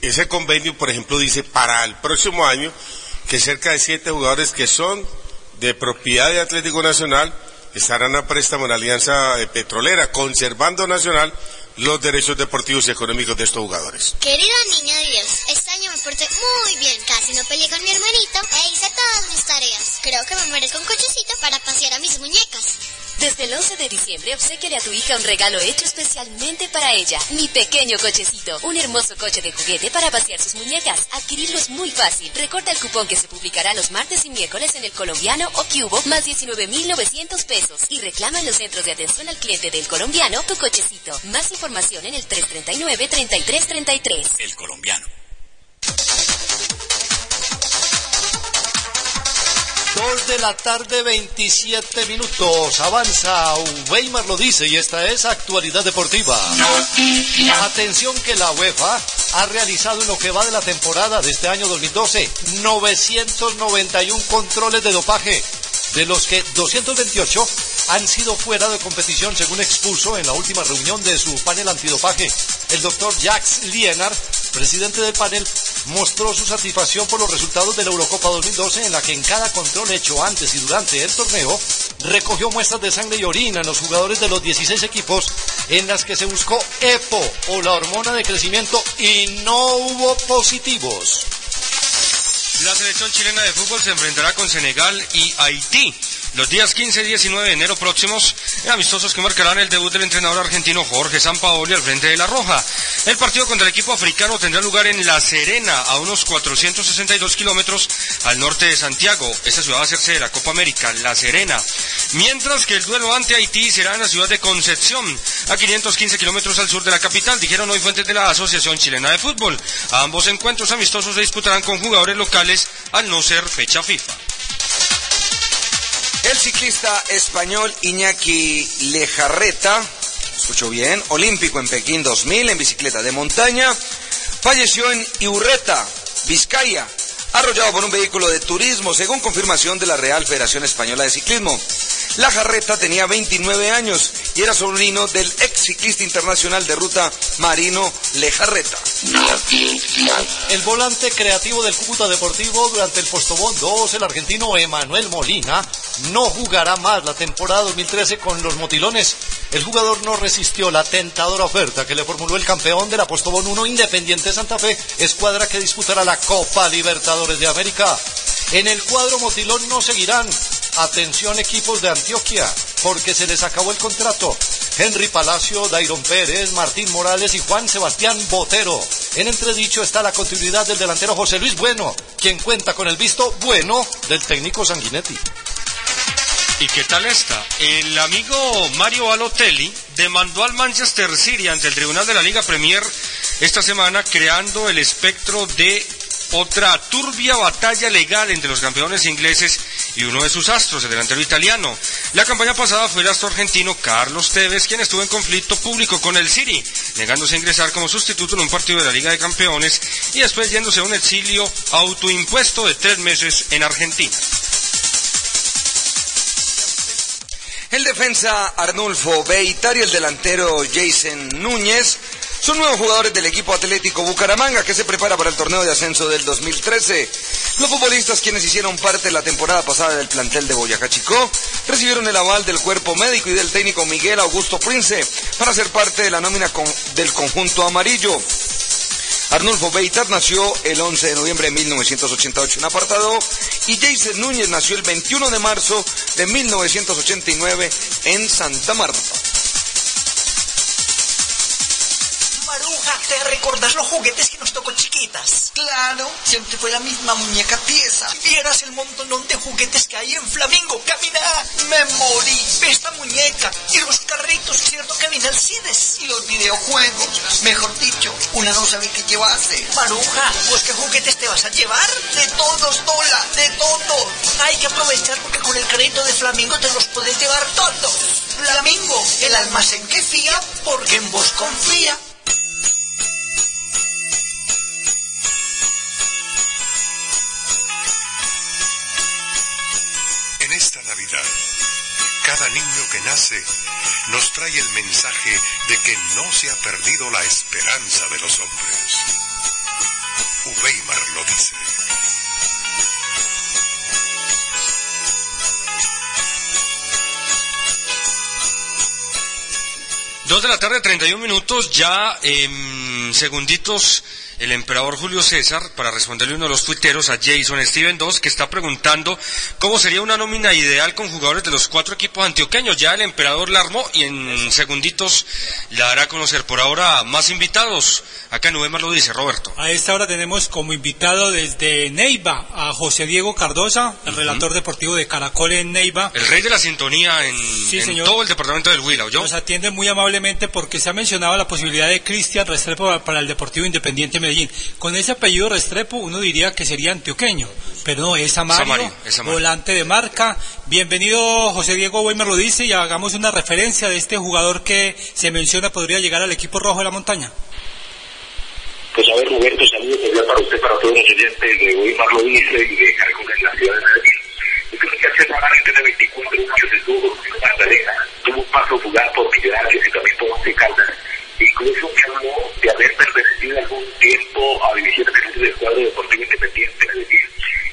ese convenio, por ejemplo, dice para el próximo año que cerca de siete jugadores que son de propiedad de Atlético Nacional estarán a préstamo en Alianza eh, Petrolera, conservando Nacional los derechos deportivos y económicos de estos jugadores. Querida niña de Dios, este año me porté muy bien. Casi no peleé con mi hermanito e hice todas mis tareas. Creo que me merezco un cochecito para pasear a mis muñecas. Desde el 11 de diciembre, obsequiale a tu hija un regalo hecho especialmente para ella. Mi pequeño cochecito. Un hermoso coche de juguete para pasear sus muñecas. Adquirirlo es muy fácil. Recorta el cupón que se publicará los martes y miércoles en el colombiano o cubo, más 19,900 pesos. Y reclama en los centros de atención al cliente del colombiano tu cochecito. Más información en el 339-3333. El colombiano. Dos de la tarde, 27 minutos. Avanza, Weimar lo dice y esta es actualidad deportiva. Atención que la UEFA ha realizado en lo que va de la temporada de este año 2012 991 controles de dopaje, de los que 228 han sido fuera de competición según expuso en la última reunión de su panel antidopaje. El doctor Jacques Lienard, presidente del panel, mostró su satisfacción por los resultados de la Eurocopa 2012 en la que en cada control hecho antes y durante el torneo recogió muestras de sangre y orina en los jugadores de los 16 equipos en las que se buscó EPO o la hormona de crecimiento y no hubo positivos. La selección chilena de fútbol se enfrentará con Senegal y Haití los días 15 y 19 de enero próximos, amistosos que marcarán el debut del entrenador argentino Jorge Sampaoli al frente de La Roja. El partido contra el equipo africano tendrá lugar en La Serena, a unos 462 kilómetros al norte de Santiago. Esta ciudad va a hacerse de la Copa América, La Serena. Mientras que el duelo ante Haití será en la ciudad de Concepción, a 515 kilómetros al sur de la capital, dijeron hoy fuentes de la Asociación Chilena de Fútbol. Ambos encuentros amistosos se disputarán con jugadores locales al no ser fecha FIFA. El ciclista español Iñaki Lejarreta, escucho bien, olímpico en Pekín 2000 en bicicleta de montaña, falleció en Iurreta, Vizcaya, arrollado por un vehículo de turismo, según confirmación de la Real Federación Española de Ciclismo. La Jarreta tenía 29 años y era sobrino del ex ciclista internacional de ruta Marino Lejarreta. El volante creativo del Cúcuta Deportivo durante el Postobón 2, el argentino Emanuel Molina, no jugará más la temporada 2013 con los motilones. El jugador no resistió la tentadora oferta que le formuló el campeón de la Postobón 1 Independiente Santa Fe, escuadra que disputará la Copa Libertadores de América. En el cuadro motilón no seguirán. Atención equipos de Antioquia, porque se les acabó el contrato. Henry Palacio, Dairon Pérez, Martín Morales y Juan Sebastián Botero. En entredicho está la continuidad del delantero José Luis Bueno, quien cuenta con el visto bueno del técnico Sanguinetti. ¿Y qué tal está? El amigo Mario Balotelli demandó al Manchester City ante el Tribunal de la Liga Premier esta semana creando el espectro de otra turbia batalla legal entre los campeones ingleses y uno de sus astros, el delantero italiano. La campaña pasada fue el astro argentino Carlos Tevez quien estuvo en conflicto público con el City, negándose a ingresar como sustituto en un partido de la Liga de Campeones y después yéndose a un exilio autoimpuesto de tres meses en Argentina. El defensa Arnulfo Beitar y el delantero Jason Núñez son nuevos jugadores del equipo Atlético Bucaramanga que se prepara para el torneo de ascenso del 2013. Los futbolistas quienes hicieron parte la temporada pasada del plantel de Boyacá Chicó recibieron el aval del cuerpo médico y del técnico Miguel Augusto Prince para ser parte de la nómina del conjunto amarillo. Arnulfo Beitar nació el 11 de noviembre de 1988 en Apartado y Jason Núñez nació el 21 de marzo de 1989 en Santa Marta. Maruja, ¿te recordás los juguetes que nos tocó chiquitas? Claro, siempre fue la misma muñeca pieza. Vieras el montón de juguetes que hay en Flamingo. Camina, me morí. Ve esta muñeca y los carritos, ¿cierto? Camina Alcides. Y los videojuegos. Mejor dicho, una no sabe qué llevarse. Maruja, ¿pues qué juguetes te vas a llevar? De todos, Dola, de todos. Hay que aprovechar porque con el crédito de Flamingo te los puedes llevar todos. Flamingo, el almacén que fía porque en vos confía. Cada niño que nace nos trae el mensaje de que no se ha perdido la esperanza de los hombres. Uweimar lo dice. Dos de la tarde, 31 minutos, ya en segunditos el emperador Julio César para responderle uno de los tuiteros a Jason Steven 2 que está preguntando cómo sería una nómina ideal con jugadores de los cuatro equipos antioqueños. Ya el emperador la armó y en segunditos la hará conocer. Por ahora, más invitados. Acá en Ubemar lo dice Roberto. A esta hora tenemos como invitado desde Neiva a José Diego Cardosa, el relator deportivo de Caracol en Neiva. El rey de la sintonía en, Sí, en señor. todo el departamento del Huila, ¿yo? Nos atiende muy amablemente porque se ha mencionado la posibilidad de Cristian Restrepo para el Deportivo Independiente Medellín. Con ese apellido Restrepo uno diría que sería antioqueño, pero no, es Amario, Amario, es Amario. volante de marca. Bienvenido José Diego Weimer lo dice y hagamos una referencia de este jugador que se menciona podría llegar al equipo rojo de la montaña. Pues a ver, Roberto, saludos para usted, para todos los oyentes de Weimar lo dice y de Caracol en la ciudad de Medellín. Yo creo que hace Ramírez tiene 24 años estuvo en Magdalena, tuvo un paso fugaz por Millonarios y también por Once Caldas. Incluso me habló de haber pertenecido algún tiempo a divisiones del cuadro deportivo independiente de Medellín.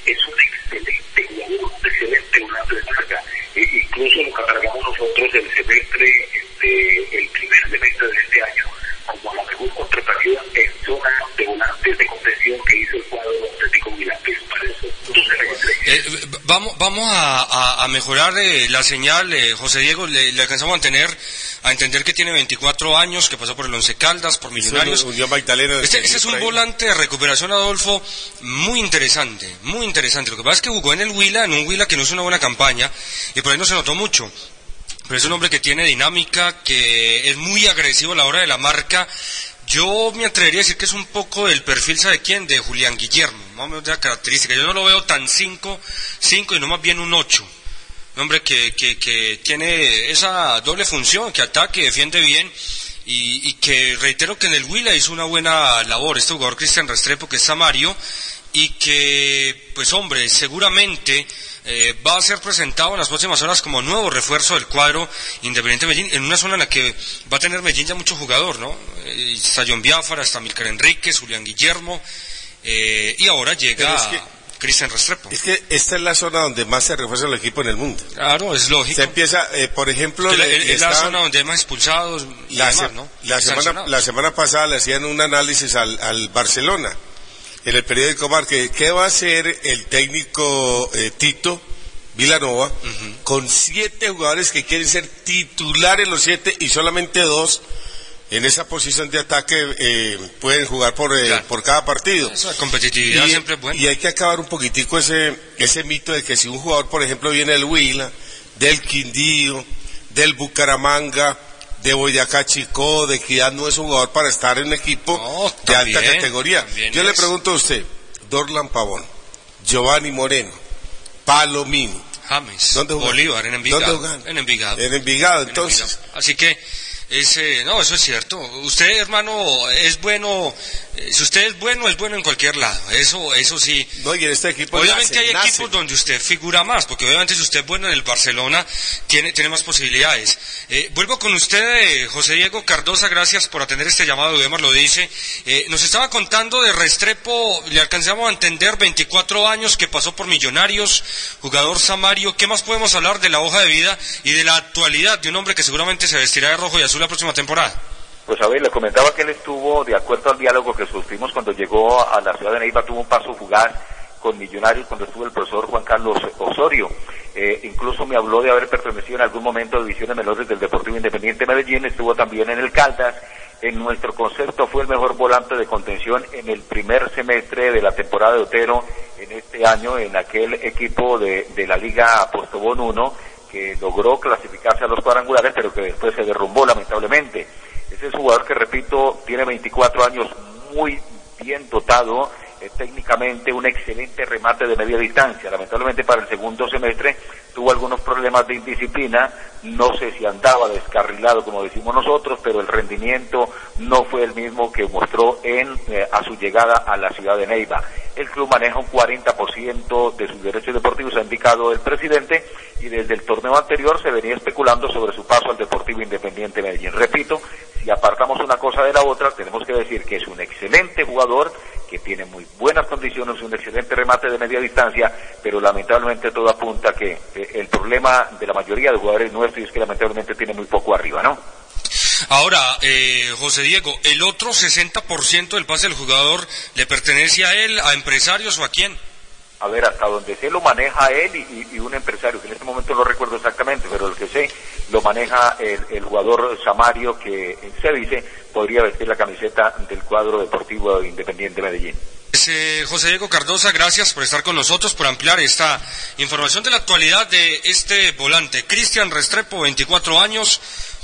Es un excelente jugador, un excelente volante de marca. E incluso lo catalogamos nosotros el semestre, este, el primer semestre de este año, como la mejor contratación en zona de volantes de contención que hizo el cuadro Atlético. ¿Qué les parece? Eh, vamos vamos a, a- a mejorar eh, la señal, eh, José Diego, le, le alcanzamos a tener, a entender que tiene 24 años, que pasó por el Once Caldas, por Millonarios. Magdalena. Este, ese es un volante de recuperación, Adolfo, muy interesante, muy interesante. Lo que pasa es que jugó en el Huila, en un Huila que no es una buena campaña, y por ahí no se notó mucho. Pero es un hombre que tiene dinámica, que es muy agresivo a la hora de la marca. Yo me atrevería a decir que es un poco el perfil, ¿sabe quién? De Julián Guillermo, más o menos de la característica. Yo no lo veo tan 5, 5 y no más bien un 8. Un hombre que, que, tiene esa doble función, que ataque, defiende bien y, y que reitero que en el Huila hizo una buena labor este jugador Cristian Restrepo, que es Samario, y que, pues hombre, seguramente eh, va a ser presentado en las próximas horas como nuevo refuerzo del cuadro Independiente Medellín, en una zona en la que va a tener Medellín ya mucho jugador, ¿no? Eh, está John Biafara, está Milcar Enríquez, Julián Guillermo, eh, y ahora llega Pero es que- Cristian Restrepo. Es que esta es la zona donde más se refuerza el equipo en el mundo. Claro, es lógico. Se empieza, eh, por ejemplo, le- es le es la zona donde hay más expulsados y la, demás, se- ¿no? la semana, la semana pasada le hacían un análisis al, al Barcelona en el periódico Marque. ¿Qué va a hacer el técnico eh, Tito Vilanova con siete jugadores que quieren ser titulares los siete y solamente dos en esa posición de ataque eh, pueden jugar por, eh, por cada partido? Esa competitividad y, siempre es buena. y hay que acabar un poquitico ese, ese mito de que si un jugador, por ejemplo, viene del Huila, del Quindío, del Bucaramanga, de Boyacá Chicó, de Equidad, no es un jugador para estar en un equipo de también, alta categoría. Yo le pregunto a usted, Dorlan Pavón, Giovanni Moreno, Palomino, James, ¿Dónde? Bolívar, en Envigado. En Envigado. en Envigado, En entonces. Envigado. Así que, ese, no, eso es cierto. Usted, hermano, es bueno, eh, si usted es bueno, es bueno en cualquier lado. Eso, eso sí. No, y en este equipo Obviamente nace, hay nace. equipos donde usted figura más, porque obviamente si usted es bueno en el Barcelona, tiene, tiene más posibilidades. Eh, vuelvo con usted, eh, José Diego Cardosa, gracias por atender este llamado, Udemar lo dice. Eh, nos estaba contando de Restrepo, le alcanzamos a entender, 24 años que pasó por Millonarios, jugador Samario. ¿Ququé más podemos hablar de la hoja de vida y de la actualidad de un hombre que seguramente se vestirá de rojo y azul la próxima temporada? Pues a ver, le comentaba que él estuvo, de acuerdo al diálogo que sostuvimos cuando llegó a la ciudad de Neiva, tuvo un paso fugaz con Millonarios cuando estuvo el profesor Juan Carlos Osorio. Eh, incluso me habló de haber pertenecido en algún momento a divisiones menores del Deportivo Independiente de Medellín, estuvo también en el Caldas. En nuestro concepto fue el mejor volante de contención en el primer semestre de la temporada de Otero en este año en aquel equipo de, de la Liga Postobón 1 que logró clasificarse a los cuadrangulares pero que después se derrumbó lamentablemente. Ese es un jugador que, repito, tiene 24 años, muy bien dotado, técnicamente un excelente remate de media distancia. Lamentablemente para el segundo semestre tuvo algunos problemas de indisciplina, no sé si andaba descarrilado como decimos nosotros, pero el rendimiento no fue el mismo que mostró en eh, a su llegada a la ciudad de Neiva. El club maneja un 40% de sus derechos deportivos, ha indicado el presidente, y desde el torneo anterior se venía especulando sobre su paso al Deportivo Independiente Medellín. Repito, si apartamos una cosa de la otra, tenemos que decir que es un excelente jugador, que tiene muy buenas condiciones, un excelente remate de media distancia, pero lamentablemente todo apunta que eh, el problema de la mayoría de jugadores nuestros es que lamentablemente tiene muy poco arriba, ¿no? Ahora, eh, José Diego, ¿el otro 60% del pase del jugador le pertenece a él, a empresarios o a quién? A ver, hasta donde sé lo maneja él y, y- y un empresario, que en este momento no recuerdo exactamente, pero el que sé lo maneja el, jugador Samario, que se dice podría vestir la camiseta del cuadro deportivo Independiente Medellín. Pues, eh, José Diego Cardosa, gracias por estar con nosotros, por ampliar esta información de la actualidad de este volante. Cristian Restrepo, 24 años,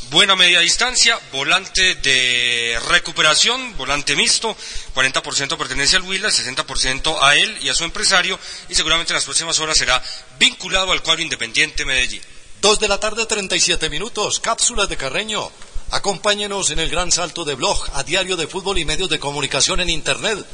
buena media distancia, volante de recuperación, volante mixto, 40% pertenece al Huila, 60% a él y a su empresario, y seguramente en las próximas horas será vinculado al cuadro Independiente Medellín. Dos de la tarde, 37 minutos. Cápsulas de Carreño. Acompáñenos en el gran salto de blog a diario de fútbol y medios de comunicación en Internet.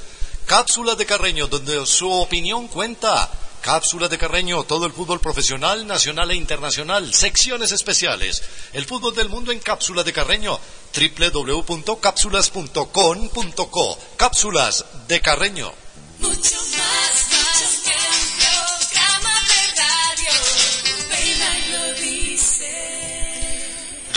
Cápsulas de Carreño, donde su opinión cuenta. Cápsulas de Carreño, todo el fútbol profesional, nacional e internacional, secciones especiales. El fútbol del mundo en Cápsulas de Carreño. www.cápsulas.com.co. Cápsulas de Carreño.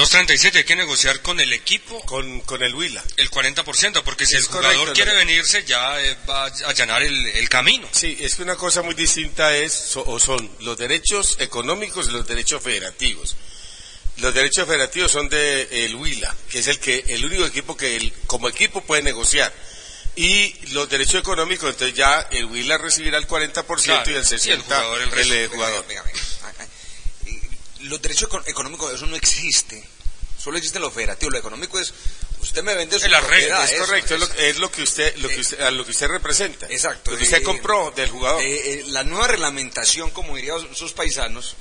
2.37 hay que negociar con el equipo. Con, con el Huila. El 40%, porque si Es el jugador correcto, quiere ¿no? venirse ya eh, va a allanar el, el camino. Sí, es que una cosa muy distinta es, so- o son los derechos económicos y los derechos federativos. Los derechos federativos son de el Huila, que es el que el único equipo que el- como equipo puede negociar. Y los derechos económicos, entonces ya el Huila recibirá el 40% Claro, y el y el 60% jugador el resto. eh, jugador. Venga, venga. Los derechos econ- económicos, eso no existe. Solo existe lo federativo. Lo económico es, usted me vende su Es la propiedad, es eso, correcto, es lo, es lo que usted, lo que usted, a lo que usted representa. Exacto. Lo que usted eh, compró del jugador. eh, eh, la nueva reglamentación, como dirían sus paisanos,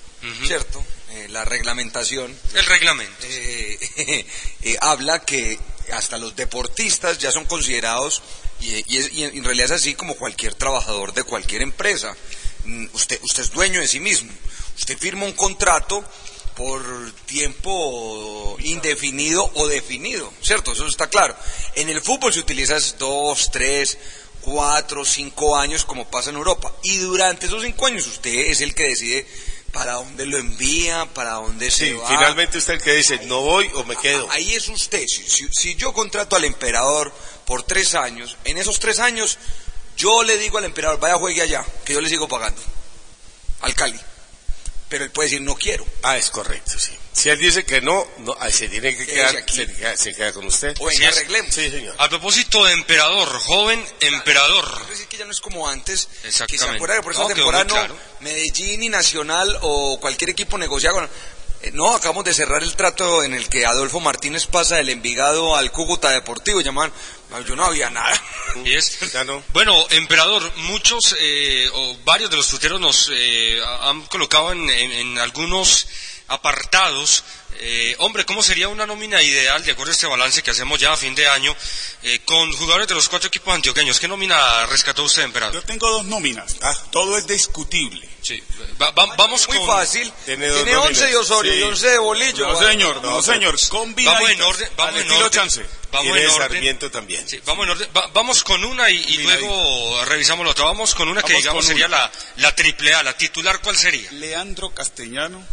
¿cierto? Eh, la reglamentación. El reglamento. eh, eh, habla que hasta los deportistas ya son considerados, y, y es- y en realidad es así como cualquier trabajador de cualquier empresa. Mm, Usted, usted es dueño de sí mismo. Usted firma un contrato por tiempo indefinido o definido, ¿cierto? Eso está claro. En el fútbol se utiliza dos, tres, cuatro, cinco años como pasa en Europa. Y durante esos cinco años usted es el que decide para dónde lo envía, para dónde se Sí, va. finalmente usted el que dice, no voy o me quedo. Ahí es usted. Si, si- si yo contrato al emperador por tres años, en esos tres años yo le digo al emperador, vaya juegue allá, que yo le sigo pagando. Al Cali. Pero él puede decir, no quiero. Ah, es correcto, sí. Si él dice que no, no se tiene que quedar, aquí. se queda, se queda con usted. O venga, Sí, es- arreglemos. Sí, señor. A propósito de emperador, joven emperador. Quiero decir que ya no es como antes, que se Exactamente. acuerda que por esa No, temporada claro. Medellín y Nacional o cualquier equipo. Eh, No, acabamos de cerrar el trato en el que Adolfo Martínez pasa del Envigado al Cúcuta Deportivo, llamaban, yo no había nada. Y es, Bueno, emperador, muchos eh, o varios de los tuteros nos eh, han colocado en, en- en algunos apartados. Eh, hombre, ¿cómo sería una nómina ideal, de acuerdo a este balance que hacemos ya a fin de año, eh, con jugadores de los cuatro equipos antioqueños? ¿Qué nómina rescató usted, emperador? Yo tengo dos nóminas. Todo es discutible. Sí. Va- va- vamos Muy con... fácil. Tiene Tiene, dos nóminas. 11 de Osorio Sí. y 11 de Bolillo. No, señor, no, señor. Vamos Combinaditas. en orden, vamos en orden. chance. Vamos Y de en orden. Sarmiento también. Sí, vamos, en orden. Va- vamos con una y, y luego revisamos la otra. Vamos con una que Vamos digamos sería una. la, la triple A, la titular, ¿cuál sería? Leandro Castellano,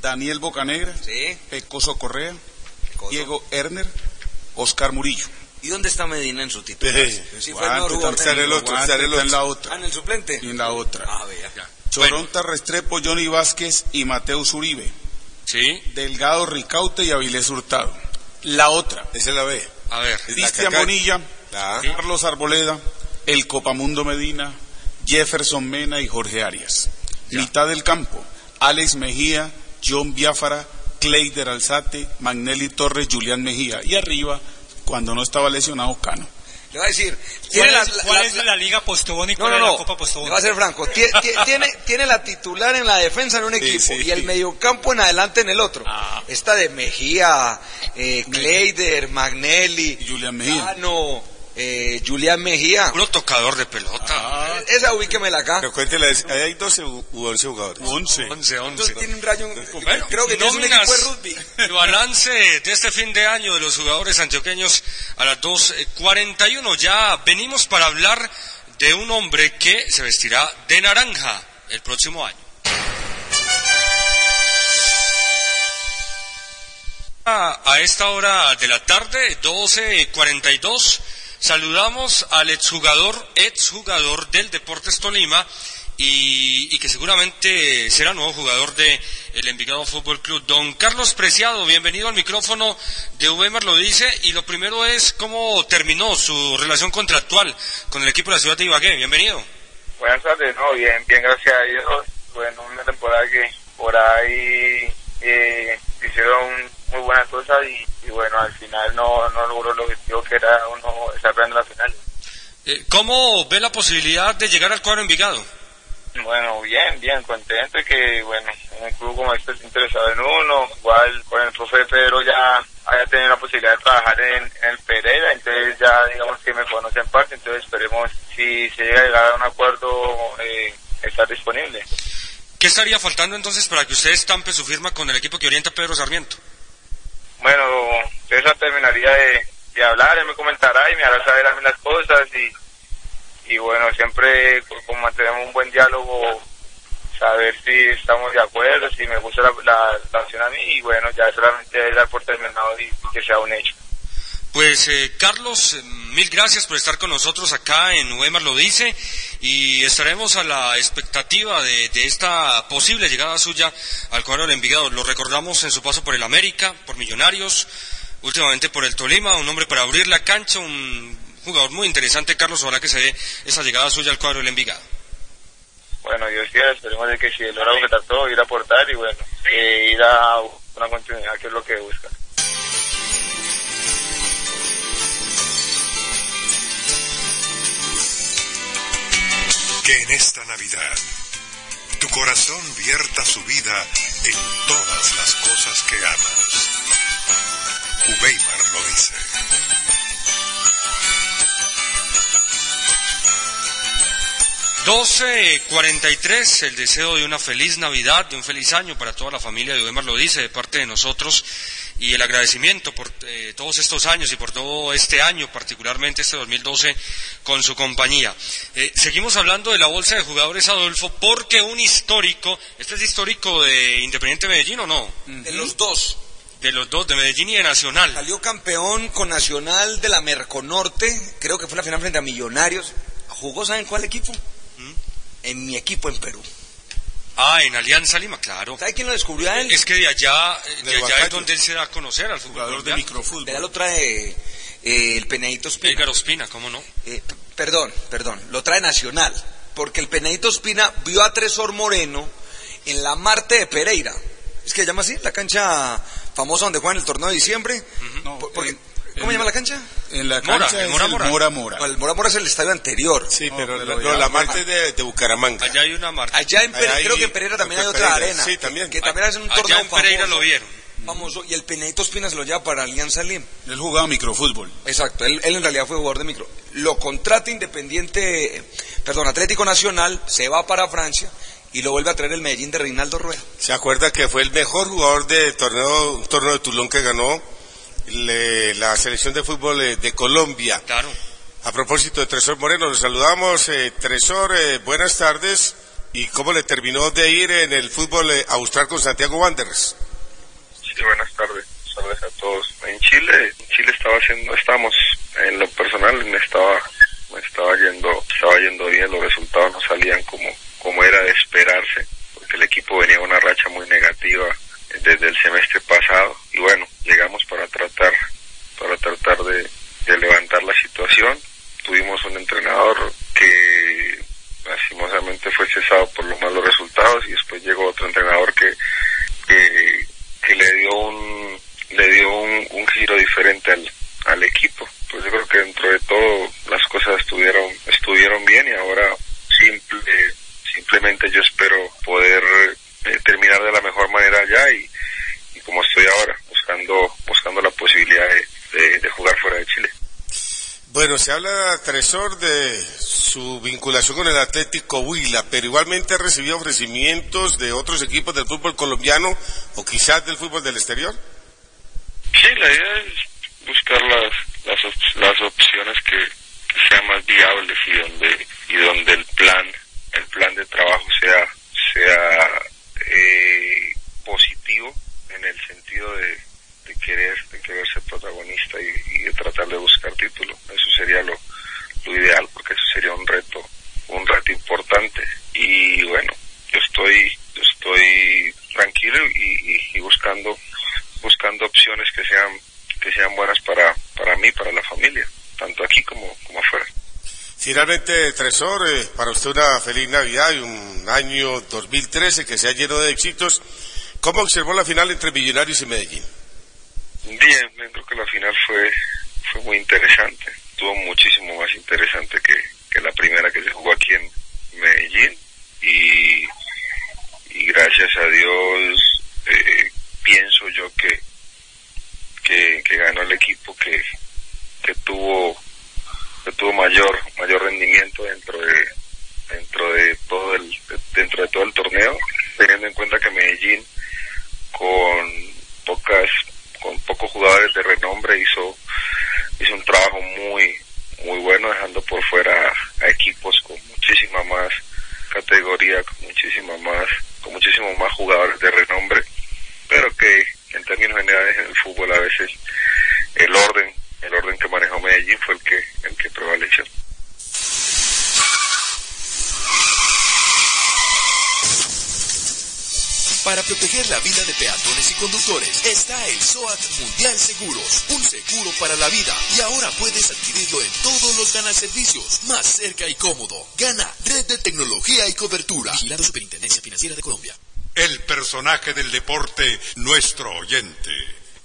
Daniel Bocanegra, Sí. Pecoso Correa, Diego Erner, Oscar Murillo. ¿Y dónde está Medina en su? Sí. Sí, fue el otro, en el Guante, otro. en la otra. Ah, en el suplente. Y en la otra. Ah, vea. Choronta Restrepo, Johnny Vázquez y Mateus Uribe. Sí. Delgado Ricaute y Avilés Hurtado. La otra. Esa es la B. A ver. Cristian Bonilla, La. Carlos Arboleda, el Copamundo Medina, Jefferson Mena y Jorge Arias. Mitad del campo, Alex Mejía, John Biafara, Cleider Alzate, Magnelli Torres, Julián Mejía. Y arriba, cuando no estaba lesionado, Cano. Le va a decir, ¿Cuál, tiene es, la- cuál la- es la Liga Postobón y No, cuál no, es no. la Copa Le Postobón? va a ser franco. Tie- tie- Tiene, tiene la titular en la defensa en un equipo sí, y el sí. mediocampo en adelante en el otro. Ah. Está de Mejía, eh, Kleider, Magnelli, Julián Mejía. Cano, eh, Julián Mejía. Puro tocador de pelota. Esa ubíquemela acá. Pero cuéntele, ahí hay 12 u u 11 jugadores. 11. 11, 11. Entonces tiene un rayo, Bueno, creo que tiene un nóminas, equipo de rugby. El balance de este fin de año de los jugadores antioqueños a las 2.41. Ya venimos para hablar de un hombre que se vestirá de naranja el próximo año. A a esta hora de la tarde, 12.42, saludamos al exjugador, exjugador del Deportes Tolima y, y que seguramente será nuevo jugador de el Envigado Fútbol Club. Don Carlos Preciado, bienvenido al micrófono de Weimar lo dice y lo primero es cómo terminó su relación contractual con el equipo de la ciudad de Ibagué. Bienvenido. Buenas tardes, no, bien, bien, gracias a Dios. Bueno, una temporada que por ahí eh, hicieron muy buenas cosas y, y bueno, al final no, no logró el objetivo que era uno estar peleando la final. Eh, ¿Cómo ve la posibilidad de llegar al cuadro Envigado? Bueno, bien, bien, contento y que, bueno, un club como este está interesado en uno, igual con el profe Pedro ya haya tenido la posibilidad de trabajar en, en el Pereira, entonces ya digamos que me conoce en parte, entonces esperemos si se llega a llegar a un acuerdo eh, estar disponible. ¿Qué estaría faltando entonces para que usted estampe su firma con el equipo que orienta Pedro Sarmiento? Bueno, eso terminaría de, de hablar, él me comentará y me hará saber a las cosas y, y bueno, siempre como mantenemos un buen diálogo, saber si estamos de acuerdo, si me gusta la, la, opción a mí y bueno, ya solamente dar por terminado y que sea un hecho. Pues eh, Carlos, eh, mil gracias por estar con nosotros acá en Weimar lo dice y estaremos a la expectativa de, esta posible llegada suya al cuadro del Envigado. Lo recordamos en su paso por el América, por Millonarios, últimamente por el Tolima, un hombre para abrir la cancha, un jugador muy interesante, Carlos, ojalá que se dé esa llegada suya al cuadro del Envigado. Bueno, Dios quiera, esperemos de que si logra completar todo, ir a aportar y bueno, eh, ir a una continuidad que es lo que busca. Que en esta Navidad tu corazón vierta su vida en todas las cosas que amas. Uweimar lo dice. Doce cuarenta y tres, el deseo de una feliz Navidad, de un feliz año para toda la familia de Weimar lo dice de parte de nosotros y el agradecimiento por eh, todos estos años y por todo este año, particularmente este 2012, con su compañía. Eh, seguimos hablando de la bolsa de jugadores, Adolfo, porque un histórico, ¿este es histórico de Independiente Medellín o no? De los dos. De los dos, de Medellín y de Nacional. Salió campeón con Nacional de la Merconorte, creo que fue la final frente a Millonarios. ¿Jugó, saben cuál equipo? En mi equipo en Perú. Ah, en Alianza Lima, claro. ¿Sabe quién lo descubrió a él? Es que de allá, eh, de allá es donde él se da a conocer al jugador de microfútbol. Lo trae eh, el Penedito Espina. Edgar Ospina, ¿cómo no? Eh, perdón, perdón, lo trae Nacional, porque el Penedito Espina vio a Tresor Moreno en la Marte de Pereira. Es que se llama así, la cancha famosa donde juegan el torneo de diciembre. Por- porque- ¿Cómo se llama la cancha? En la Mora, cancha el es Mora el Mora. Mora Mora. No, el Mora Mora es el estadio anterior. Sí, pero, No, la, pero la es de, de Bucaramanga. Allá hay una marca. Allá en Pereira, creo que en Pereira también hay Pereira, otra arena. sí, que- también. Que, también hacen un Allá torneo en Pereira famoso, lo vieron. Famoso, y el Penedito Espina se lo lleva para Alianza Lima. Él jugaba microfútbol. Exacto, él, él en realidad fue jugador de micro. Lo contrata Independiente, perdón, Atlético Nacional, se va para Francia y lo vuelve a traer el Medellín de Reinaldo Rueda. ¿Se acuerda que fue el mejor jugador de torneo, un torneo de Tulón que ganó le- la selección de fútbol eh, de Colombia? Claro. A propósito de Tresor Moreno, los saludamos. Eh, Tresor, eh, buenas tardes. ¿Y cómo le terminó de ir en el fútbol eh, austral con Santiago Wanderers? Sí, buenas tardes. Saludos a todos. En Chile, en Chile estaba haciendo, estamos, en lo personal me estaba, me estaba yendo, estaba yendo bien, los resultados no salían como, como era de esperarse, porque el equipo venía una racha muy negativa desde el semestre pasado, y bueno, llegamos para tratar, para tratar de, levantar la situación. Tuvimos un entrenador que lastimosamente fue cesado por los malos resultados y después llegó otro entrenador que, que, que le dio un le dio un, un giro diferente al, al equipo pues yo creo que dentro de todo las cosas estuvieron estuvieron bien y ahora simple simplemente yo espero poder eh, terminar de la mejor manera allá y, y como estoy ahora buscando buscando la posibilidad de, de- de jugar fuera de Chile Bueno, se habla, Tresor, de su vinculación con el Atlético Huila, pero igualmente ha recibido ofrecimientos de otros equipos del fútbol colombiano o quizás del fútbol del exterior. Sí, la idea es buscar las las, op- las opciones que, que sean más viables y donde y donde el plan el plan de trabajo sea sea eh, positivo en el sentido de, de querer de querer ser protagonista y, tratar de buscar título. Eso sería lo, lo ideal porque eso sería un reto un reto importante y bueno yo estoy yo estoy tranquilo y buscando buscando opciones que sean que sean buenas para para mí para la familia tanto aquí como como afuera Finalmente, Tresor, eh, para usted una feliz Navidad y un año 2013 que sea lleno de éxitos. ¿Cómo observó la final entre Millonarios y Medellín? Bien, yo creo que la final fue, fue muy interesante. Estuvo muchísimo más interesante que, que la primera que se jugó aquí en Medellín. Y, y gracias a Dios, para la vida. Y ahora puedes adquirirlo en todos los ganaservicios, más cerca y cómodo. Gana Red de Tecnología y Cobertura. Vigilado Superintendencia Financiera de Colombia. El personaje del deporte, nuestro oyente.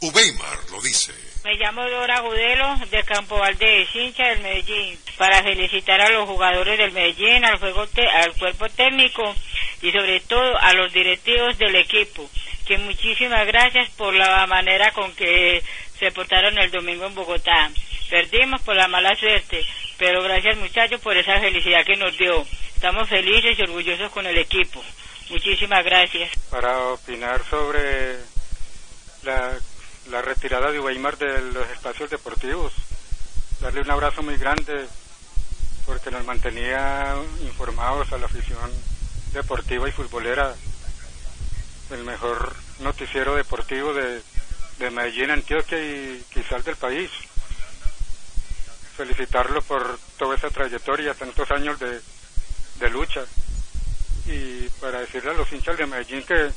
Uweimar lo dice. Me llamo Dora Gudelo de Campo Valdés, hincha del Medellín, para felicitar a los jugadores del Medellín, al, juego te- al cuerpo técnico y sobre todo a los directivos del equipo. Que muchísimas gracias por la manera con que se portaron el domingo en Bogotá. Perdimos por la mala suerte, pero gracias muchachos por esa felicidad que nos dio. Estamos felices y orgullosos con el equipo. Muchísimas gracias. para opinar sobre la, retirada de Weimar de los espacios deportivos. Darle un abrazo muy grande porque nos mantenía informados a la afición deportiva y futbolera. El mejor noticiero deportivo de, de Medellín, Antioquia y quizás del país. Felicitarlo por toda esa trayectoria, tantos años de, de lucha y para decirle a los hinchas de Medellín que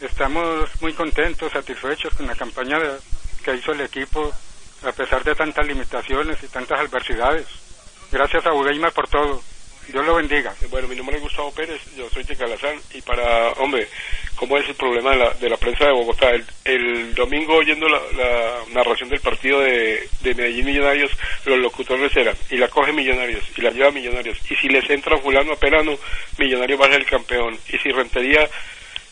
estamos muy contentos, satisfechos con la campaña de- que hizo el equipo a pesar de tantas limitaciones y tantas adversidades. Gracias a Udeima por todo. Dios lo bendiga. Bueno, mi nombre es Gustavo Pérez, yo soy de Calazán y para, hombre, ¿cómo es el problema de la, de la prensa de Bogotá? El, el domingo oyendo la, narración del partido de, de Medellín Millonarios, los locutores eran, y la coge Millonarios, y la lleva Millonarios, y si les entra fulano a Perano, Millonarios va a ser el campeón, y si Rentería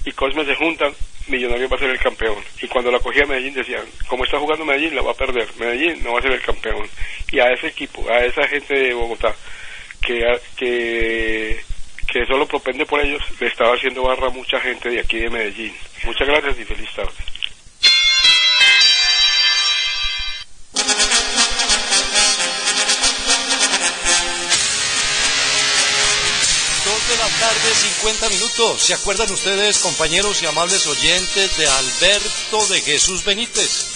y Cosme se juntan, Millonarios va a ser el campeón. Y cuando la cogía Medellín decían, como está jugando Medellín, la va a perder. Medellín no va a ser el campeón. Y a ese equipo, a esa gente de Bogotá, que, que, que solo propende por ellos, le estaba haciendo barra a mucha gente de aquí de Medellín. Muchas gracias y feliz tarde. Dos de la tarde, 50 minutos. ¿Se acuerdan ustedes, compañeros y amables oyentes, de Alberto de Jesús Benítez?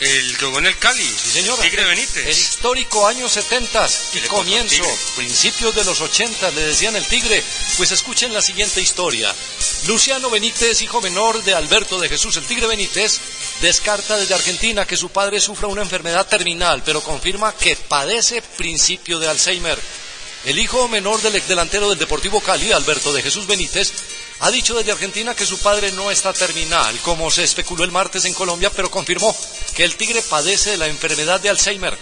El que jugó en el Cali. Sí, señor. Tigre Benítez. El histórico años 70 y comienzo, principios de los 80, le decían el Tigre. Pues escuchen la siguiente historia. Luciano Benítez, hijo menor de Alberto de Jesús, el Tigre Benítez, descarta desde Argentina que su padre sufra una enfermedad terminal, pero confirma que padece principio de Alzheimer. El hijo menor del ex delantero del Deportivo Cali, Alberto de Jesús Benítez, ha dicho desde Argentina que su padre no está terminal, como se especuló el martes en Colombia, pero confirmó que el tigre padece de la enfermedad de Alzheimer.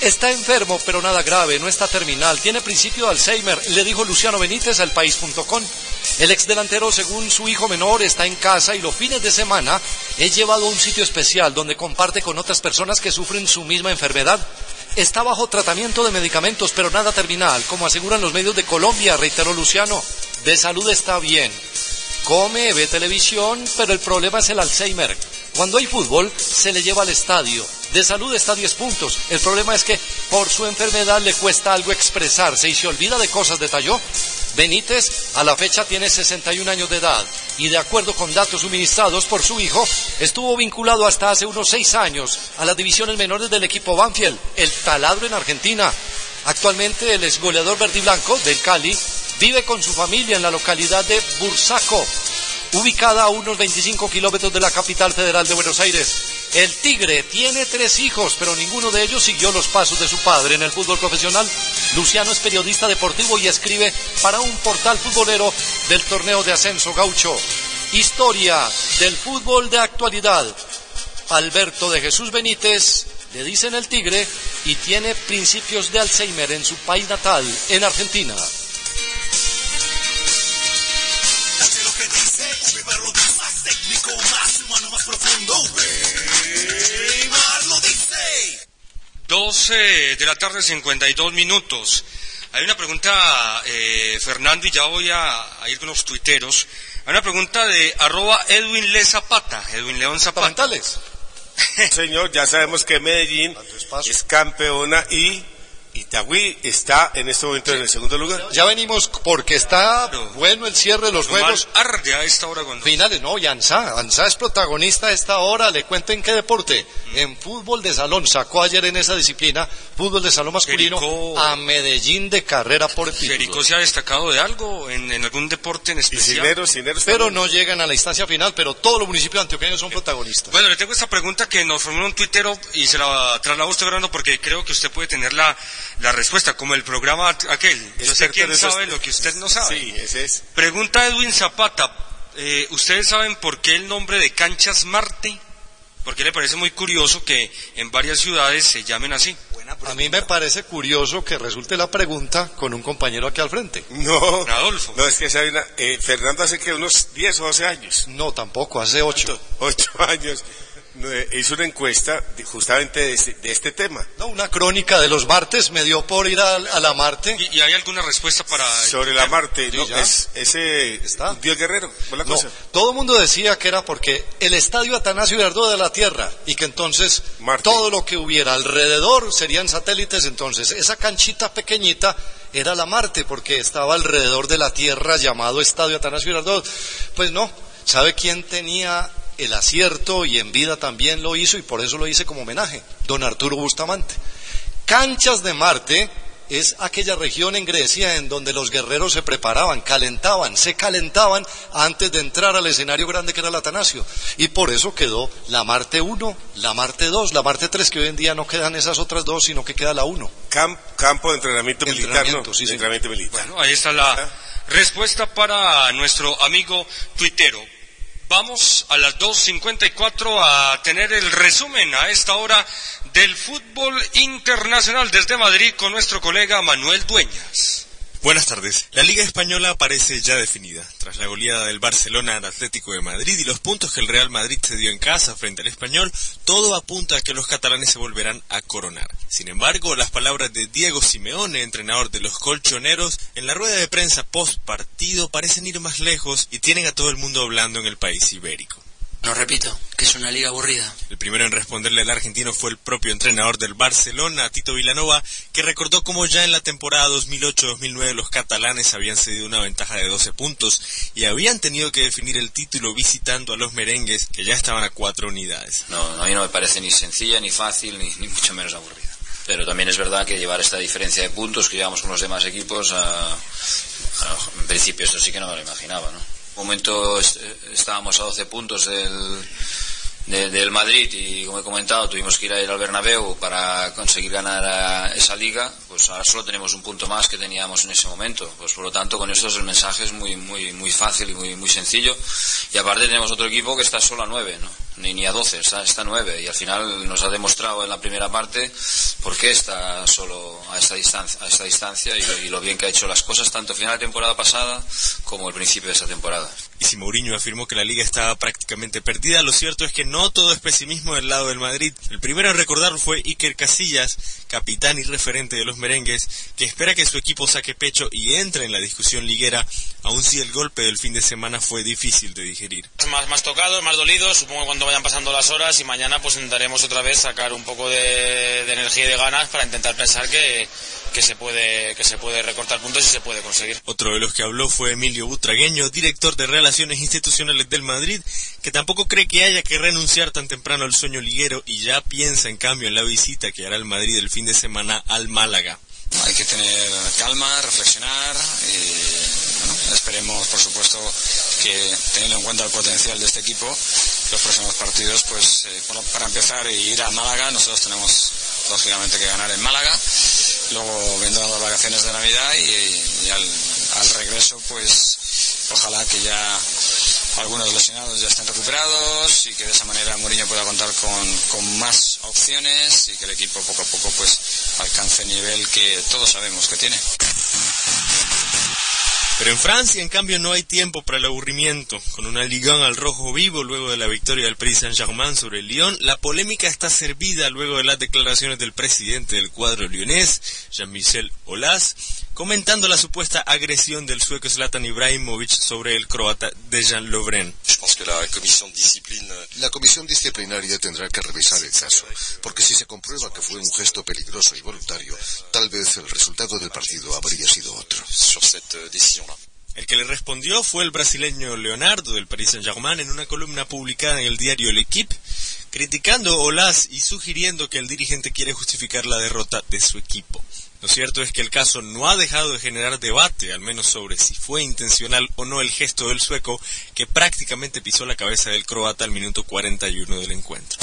Está enfermo, pero nada grave, no está terminal, tiene principio de Alzheimer, le dijo Luciano Benítez al país.com. El ex delantero, según su hijo menor, está en casa y los fines de semana es llevado a un sitio especial donde comparte con otras personas que sufren su misma enfermedad. Está bajo tratamiento de medicamentos, pero nada terminal, como aseguran los medios de Colombia, reiteró Luciano. De salud está bien. Come, ve televisión, pero el problema es el Alzheimer. Cuando hay fútbol, se le lleva al estadio. De salud está a 10 puntos. El problema es que por su enfermedad le cuesta algo expresarse y se olvida de cosas, detalló. Benítez a la fecha tiene 61 años de edad y de acuerdo con datos suministrados por su hijo, estuvo vinculado hasta hace unos 6 años a las divisiones menores del equipo Banfield, el taladro en Argentina. Actualmente el exgoleador verde y blanco del Cali vive con su familia en la localidad de Bursaco, ubicada a unos 25 kilómetros de la capital federal de Buenos Aires. El Tigre tiene tres hijos, pero ninguno de ellos siguió los pasos de su padre en el fútbol profesional. Luciano es periodista deportivo y escribe para un portal futbolero del torneo de ascenso gaucho. Historia del fútbol de actualidad. Alberto de Jesús Benítez, le dicen el Tigre, y tiene principios de Alzheimer en su país natal, en Argentina. 12 de la tarde, 52 minutos. Hay una pregunta, eh, Fernando, y ya voy a, a ir con los tuiteros. Hay una pregunta de arroba Edwin Le Zapata, Edwin León Zapata. Señor, ya sabemos que Medellín es campeona y Itagüí está en este momento en el segundo lugar. Ya venimos porque está bueno el cierre de los juegos. arde a esta hora cuando... Finales, no, y Ansá. Ansá es protagonista a esta hora. Le cuento en qué deporte. En fútbol de salón. Sacó ayer en esa disciplina, fútbol de salón masculino, a Medellín de carrera por título. Jericó se ha destacado de algo en, en algún deporte en especial. Pero no llegan a la instancia final, pero todos los municipios antioqueños son protagonistas. Bueno, le tengo esta pregunta que nos formuló un tuitero y se la traslado a usted, Fernando, porque creo que usted puede tener la, la respuesta, como el programa aquel. Yo sé quién sabe lo que usted no sabe. Sí, ese es. Pregunta Edwin Zapata. eh, ¿Ustedes saben por qué el nombre de Canchas Marte? Porque le parece muy curioso que en varias ciudades se llamen así. A mí me parece curioso que resulte la pregunta con un compañero aquí al frente. No, Adolfo. no, es que hay una- eh, Fernando hace que unos 10 o 12 años. No, tampoco, hace 8. 8 años. Eh, hizo una encuesta justamente de este, de este tema. No, una crónica de los martes me dio por ir a, a la Marte. ¿Y, y hay alguna respuesta para...? Sobre la Marte, Sí, no, es ese Dios Guerrero, la No, cosa. todo el mundo decía que era porque el estadio Atanasio Girardot de la Tierra y que entonces todo lo que hubiera alrededor serían satélites, entonces esa canchita pequeñita era la Marte porque estaba alrededor de la Tierra llamado Estadio Atanasio Girardot. Pues no, ¿sabe quién tenía el acierto y en vida también lo hizo y por eso lo hice como homenaje? Don Arturo Bustamante. Canchas de Marte es aquella región en Grecia en donde los guerreros se preparaban, calentaban, se calentaban antes de entrar al escenario grande que era el Atanasio. Y por eso quedó la Marte 1, la Marte 2, la Marte 3, que hoy en día no quedan esas otras dos, sino que queda la 1. Camp- campo de entrenamiento militar, ¿no? Sí, De entrenamiento militar. Bueno, ahí está la respuesta para nuestro amigo tuitero. Vamos a las 2.54 a tener el resumen a esta hora del fútbol internacional desde Madrid con nuestro colega Manuel Dueñas. Buenas tardes. La Liga Española parece ya definida. Tras la goleada del Barcelona al Atlético de Madrid y los puntos que el Real Madrid se dio en casa frente al Español, todo apunta a que los catalanes se volverán a coronar. Sin embargo, las palabras de Diego Simeone, entrenador de los colchoneros, en la rueda de prensa post partido parecen ir más lejos y tienen a todo el mundo hablando en el país ibérico. No repito, que es una liga aburrida. El primero en responderle al argentino fue el propio entrenador del Barcelona, Tito Vilanova, que recordó cómo ya en la temporada 2008-2009 los catalanes habían cedido una ventaja de 12 puntos y habían tenido que definir el título visitando a los merengues, que ya estaban a cuatro unidades. No, a mí no me parece ni sencilla, ni fácil, ni, ni mucho menos aburrida. Pero también es verdad que llevar esta diferencia de puntos que llevamos con los demás equipos, a- a- en principio esto sí que no me lo imaginaba, ¿no? Momento est- estábamos a 12 puntos del, de- del Madrid y como he comentado tuvimos que ir a ir al Bernabéu para conseguir ganar esa liga, pues ahora solo tenemos un punto más que teníamos en ese momento. Pues por lo tanto con esto el mensaje es muy muy muy fácil y muy muy sencillo y aparte tenemos otro equipo que está solo a 9, ¿no? Ni, ni a 12, está, está a 9 y al final nos ha demostrado en la primera parte por qué está solo a esta distancia, a distancia y, y lo bien que ha hecho las cosas tanto final de temporada pasada como el principio de esta temporada. Y si Mourinho afirmó que la liga estaba prácticamente perdida, lo cierto es que no todo es pesimismo del lado del Madrid. El primero en recordarlo fue Iker Casillas, capitán y referente de los merengues, que espera que su equipo saque pecho y entre en la discusión liguera, aun si el golpe del fin de semana fue difícil de digerir. más, más tocados, más dolidos, supongo que cuando vayan pasando las horas y mañana pues intentaremos otra vez sacar un poco de, de energía y de ganas para intentar pensar que, que se puede que se puede recortar puntos y se puede conseguir. Otro de los que habló fue Emilio Butragueño, director de Relaciones Institucionales del Madrid, que tampoco cree que haya que renunciar tan temprano al sueño liguero y ya piensa en cambio en la visita que hará el Madrid el fin de semana al Málaga. Hay que tener calma, reflexionar y esperemos por supuesto que teniendo en cuenta el potencial de este equipo, los próximos partidos pues eh, para empezar e ir a Málaga, nosotros tenemos lógicamente que ganar en Málaga, luego vendrán las vacaciones de Navidad y, y al, al regreso pues ojalá que ya algunos lesionados ya estén recuperados y que de esa manera Mourinho pueda contar con, con más opciones y que el equipo poco a poco pues alcance el nivel que todos sabemos que tiene. Pero en Francia, en cambio, no hay tiempo para el aburrimiento. Con una Ligón al rojo vivo luego de la victoria del Paris Saint-Germain sobre el Lyon, la polémica está servida luego de las declaraciones del presidente del cuadro lyonés, Jean-Michel Aulas, comentando la supuesta agresión del sueco Zlatan Ibrahimovic sobre el croata Dejan Lovren. La comisión disciplinaria tendrá que revisar el caso, porque si se comprueba que fue un gesto peligroso y voluntario, tal vez el resultado del partido habría sido otro. El que le respondió fue el brasileño Leonardo del Paris Saint-Germain en una columna publicada en el diario L'Equipe, criticando Olas y sugiriendo que el dirigente quiere justificar la derrota de su equipo. Lo cierto es que el caso no ha dejado de generar debate, al menos sobre si fue intencional o no el gesto del sueco, que prácticamente pisó la cabeza del croata al minuto 41 del encuentro.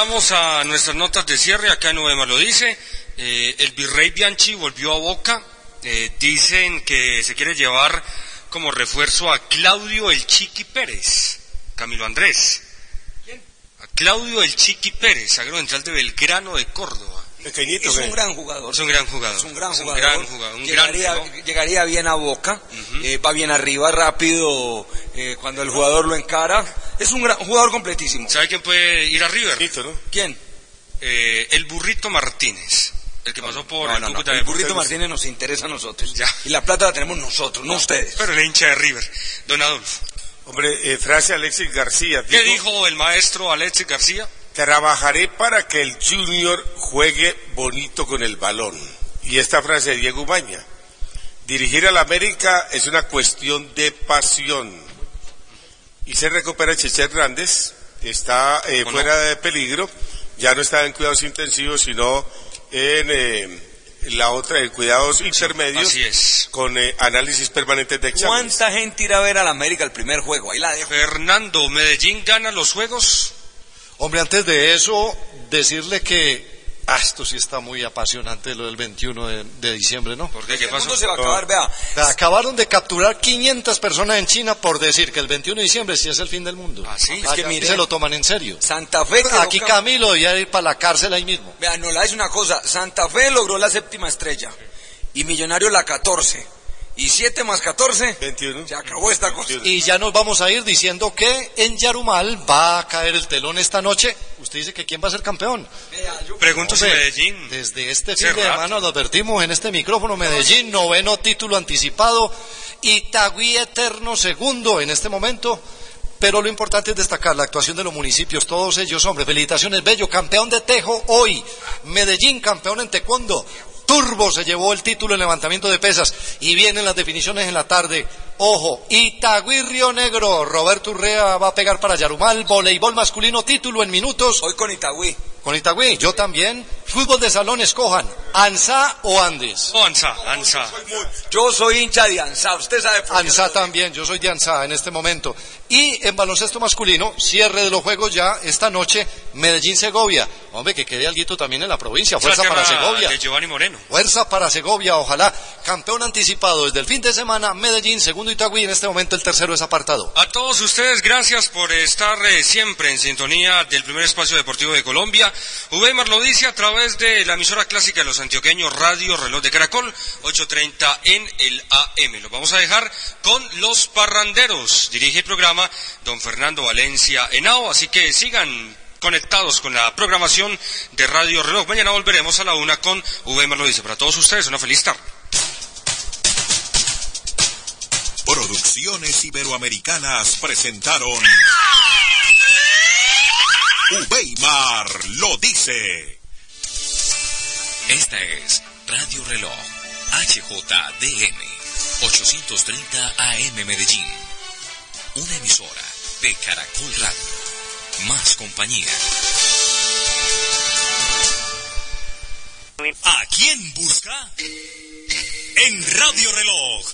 Entramos a nuestras notas de cierre, acá en Novema lo dice. Eh, el virrey Bianchi volvió a Boca. Eh, dicen que se quiere llevar como refuerzo a Claudio el Chiqui Pérez. Camilo Andrés. A Claudio el Chiqui Pérez, agro central de Belgrano de Córdoba. Pequeñito, Es ¿qué? un gran jugador. Es un gran jugador. Es un gran Es un jugador. gran jugador, un gran llegaría, reloj. llegaría bien a boca, eh, va bien arriba, rápido, eh, cuando el jugador lo encara. Es un gran jugador completísimo. ¿Sabe quién puede ir a River? ¿Quién? Eh, el Burrito Martínez. El que pasó por No, el no, El burrito Martínez nos interesa a nosotros. Y la plata la tenemos nosotros, no ustedes. Pero el hincha de River. Don Adolfo. Hombre, eh, frase Alexis García. ¿Qué dijo el maestro Alexis García? Trabajaré para que el Junior juegue bonito con el balón. Y esta frase de Diego Umaña. Dirigir al América es una cuestión de pasión. Y se recupera Cheche Hernández. Está eh, fuera de peligro. Ya no está en cuidados intensivos, sino en eh, la otra, en cuidados intermedios. así es. Con eh, análisis permanentes de exámenes. ¿Cuánta gente irá a ver al América el primer juego? Ahí la dejo. Fernando, ¿Medellín gana los juegos? Hombre, antes de eso, decirle que ah, esto sí está muy apasionante lo del 21 de, de diciembre, ¿no? ¿Por qué? ¿Qué pasó? mundo se va a acabar, vea. Acabaron de capturar 500 personas en China por decir que el 21 de diciembre sí es el fin del mundo. Ah, sí. Es que mire- se lo toman en serio. Santa Fe Aquí cam- Camilo ya ir para la cárcel ahí mismo. Vea, no la es una cosa. Santa Fe logró la séptima estrella. Y Millonario la 14. Y 7 más 14. 21. Se acabó esta cosa. Y ya nos vamos a ir diciendo que en Yarumal va a caer el telón esta noche. Usted dice que quién va a ser campeón. Pregunto si Hombre, Medellín. Desde este fin de semana lo advertimos en este micrófono. Medellín, noveno título anticipado. Itagüí eterno segundo en este momento. Pero lo importante es destacar la actuación de los municipios, todos ellos, hombre, felicitaciones, Bello, campeón de Tejo hoy, Medellín, campeón en Taekwondo, Turbo se llevó el título en levantamiento de pesas y vienen las definiciones en la tarde. Ojo, Itagüí Río Negro, Roberto Urrea va a pegar para Yarumal, voleibol masculino, título en minutos. Hoy con Itagüí. Con Itagüí, yo también. Fútbol de salón, escojan, Ansa o Andes. Oh, Ansa, Ansa. Yo soy hincha de Ansá, usted sabe por qué. ANSA también, yo soy de ANSA en este momento. Y en baloncesto masculino, cierre de los juegos ya esta noche, Medellín-Segovia. Hombre, que quede alguito también en la provincia. Fuerza para Segovia. De Giovanni Moreno. Fuerza para Segovia, ojalá. Campeón anticipado desde el fin de semana, Medellín, segundo Itagüí, en este momento el tercero es apartado. A todos ustedes, gracias por estar eh, siempre en sintonía del primer espacio deportivo de Colombia. Weimar lo dice a través de la emisora clásica de los antioqueños Radio Reloj de Caracol, 8.30 en el AM. Los vamos a dejar con los parranderos. Dirige el programa don Fernando Valencia Henao, así que sigan conectados con la programación de Radio Reloj. Mañana volveremos a la una con Weimar lo dice. Para todos ustedes, una feliz tarde. Producciones Iberoamericanas presentaron Weimar lo dice. Esta es Radio Reloj, HJDM, 830 AM Medellín. Una emisora de Caracol Radio. Más compañía. ¿A quién busca? En Radio Reloj.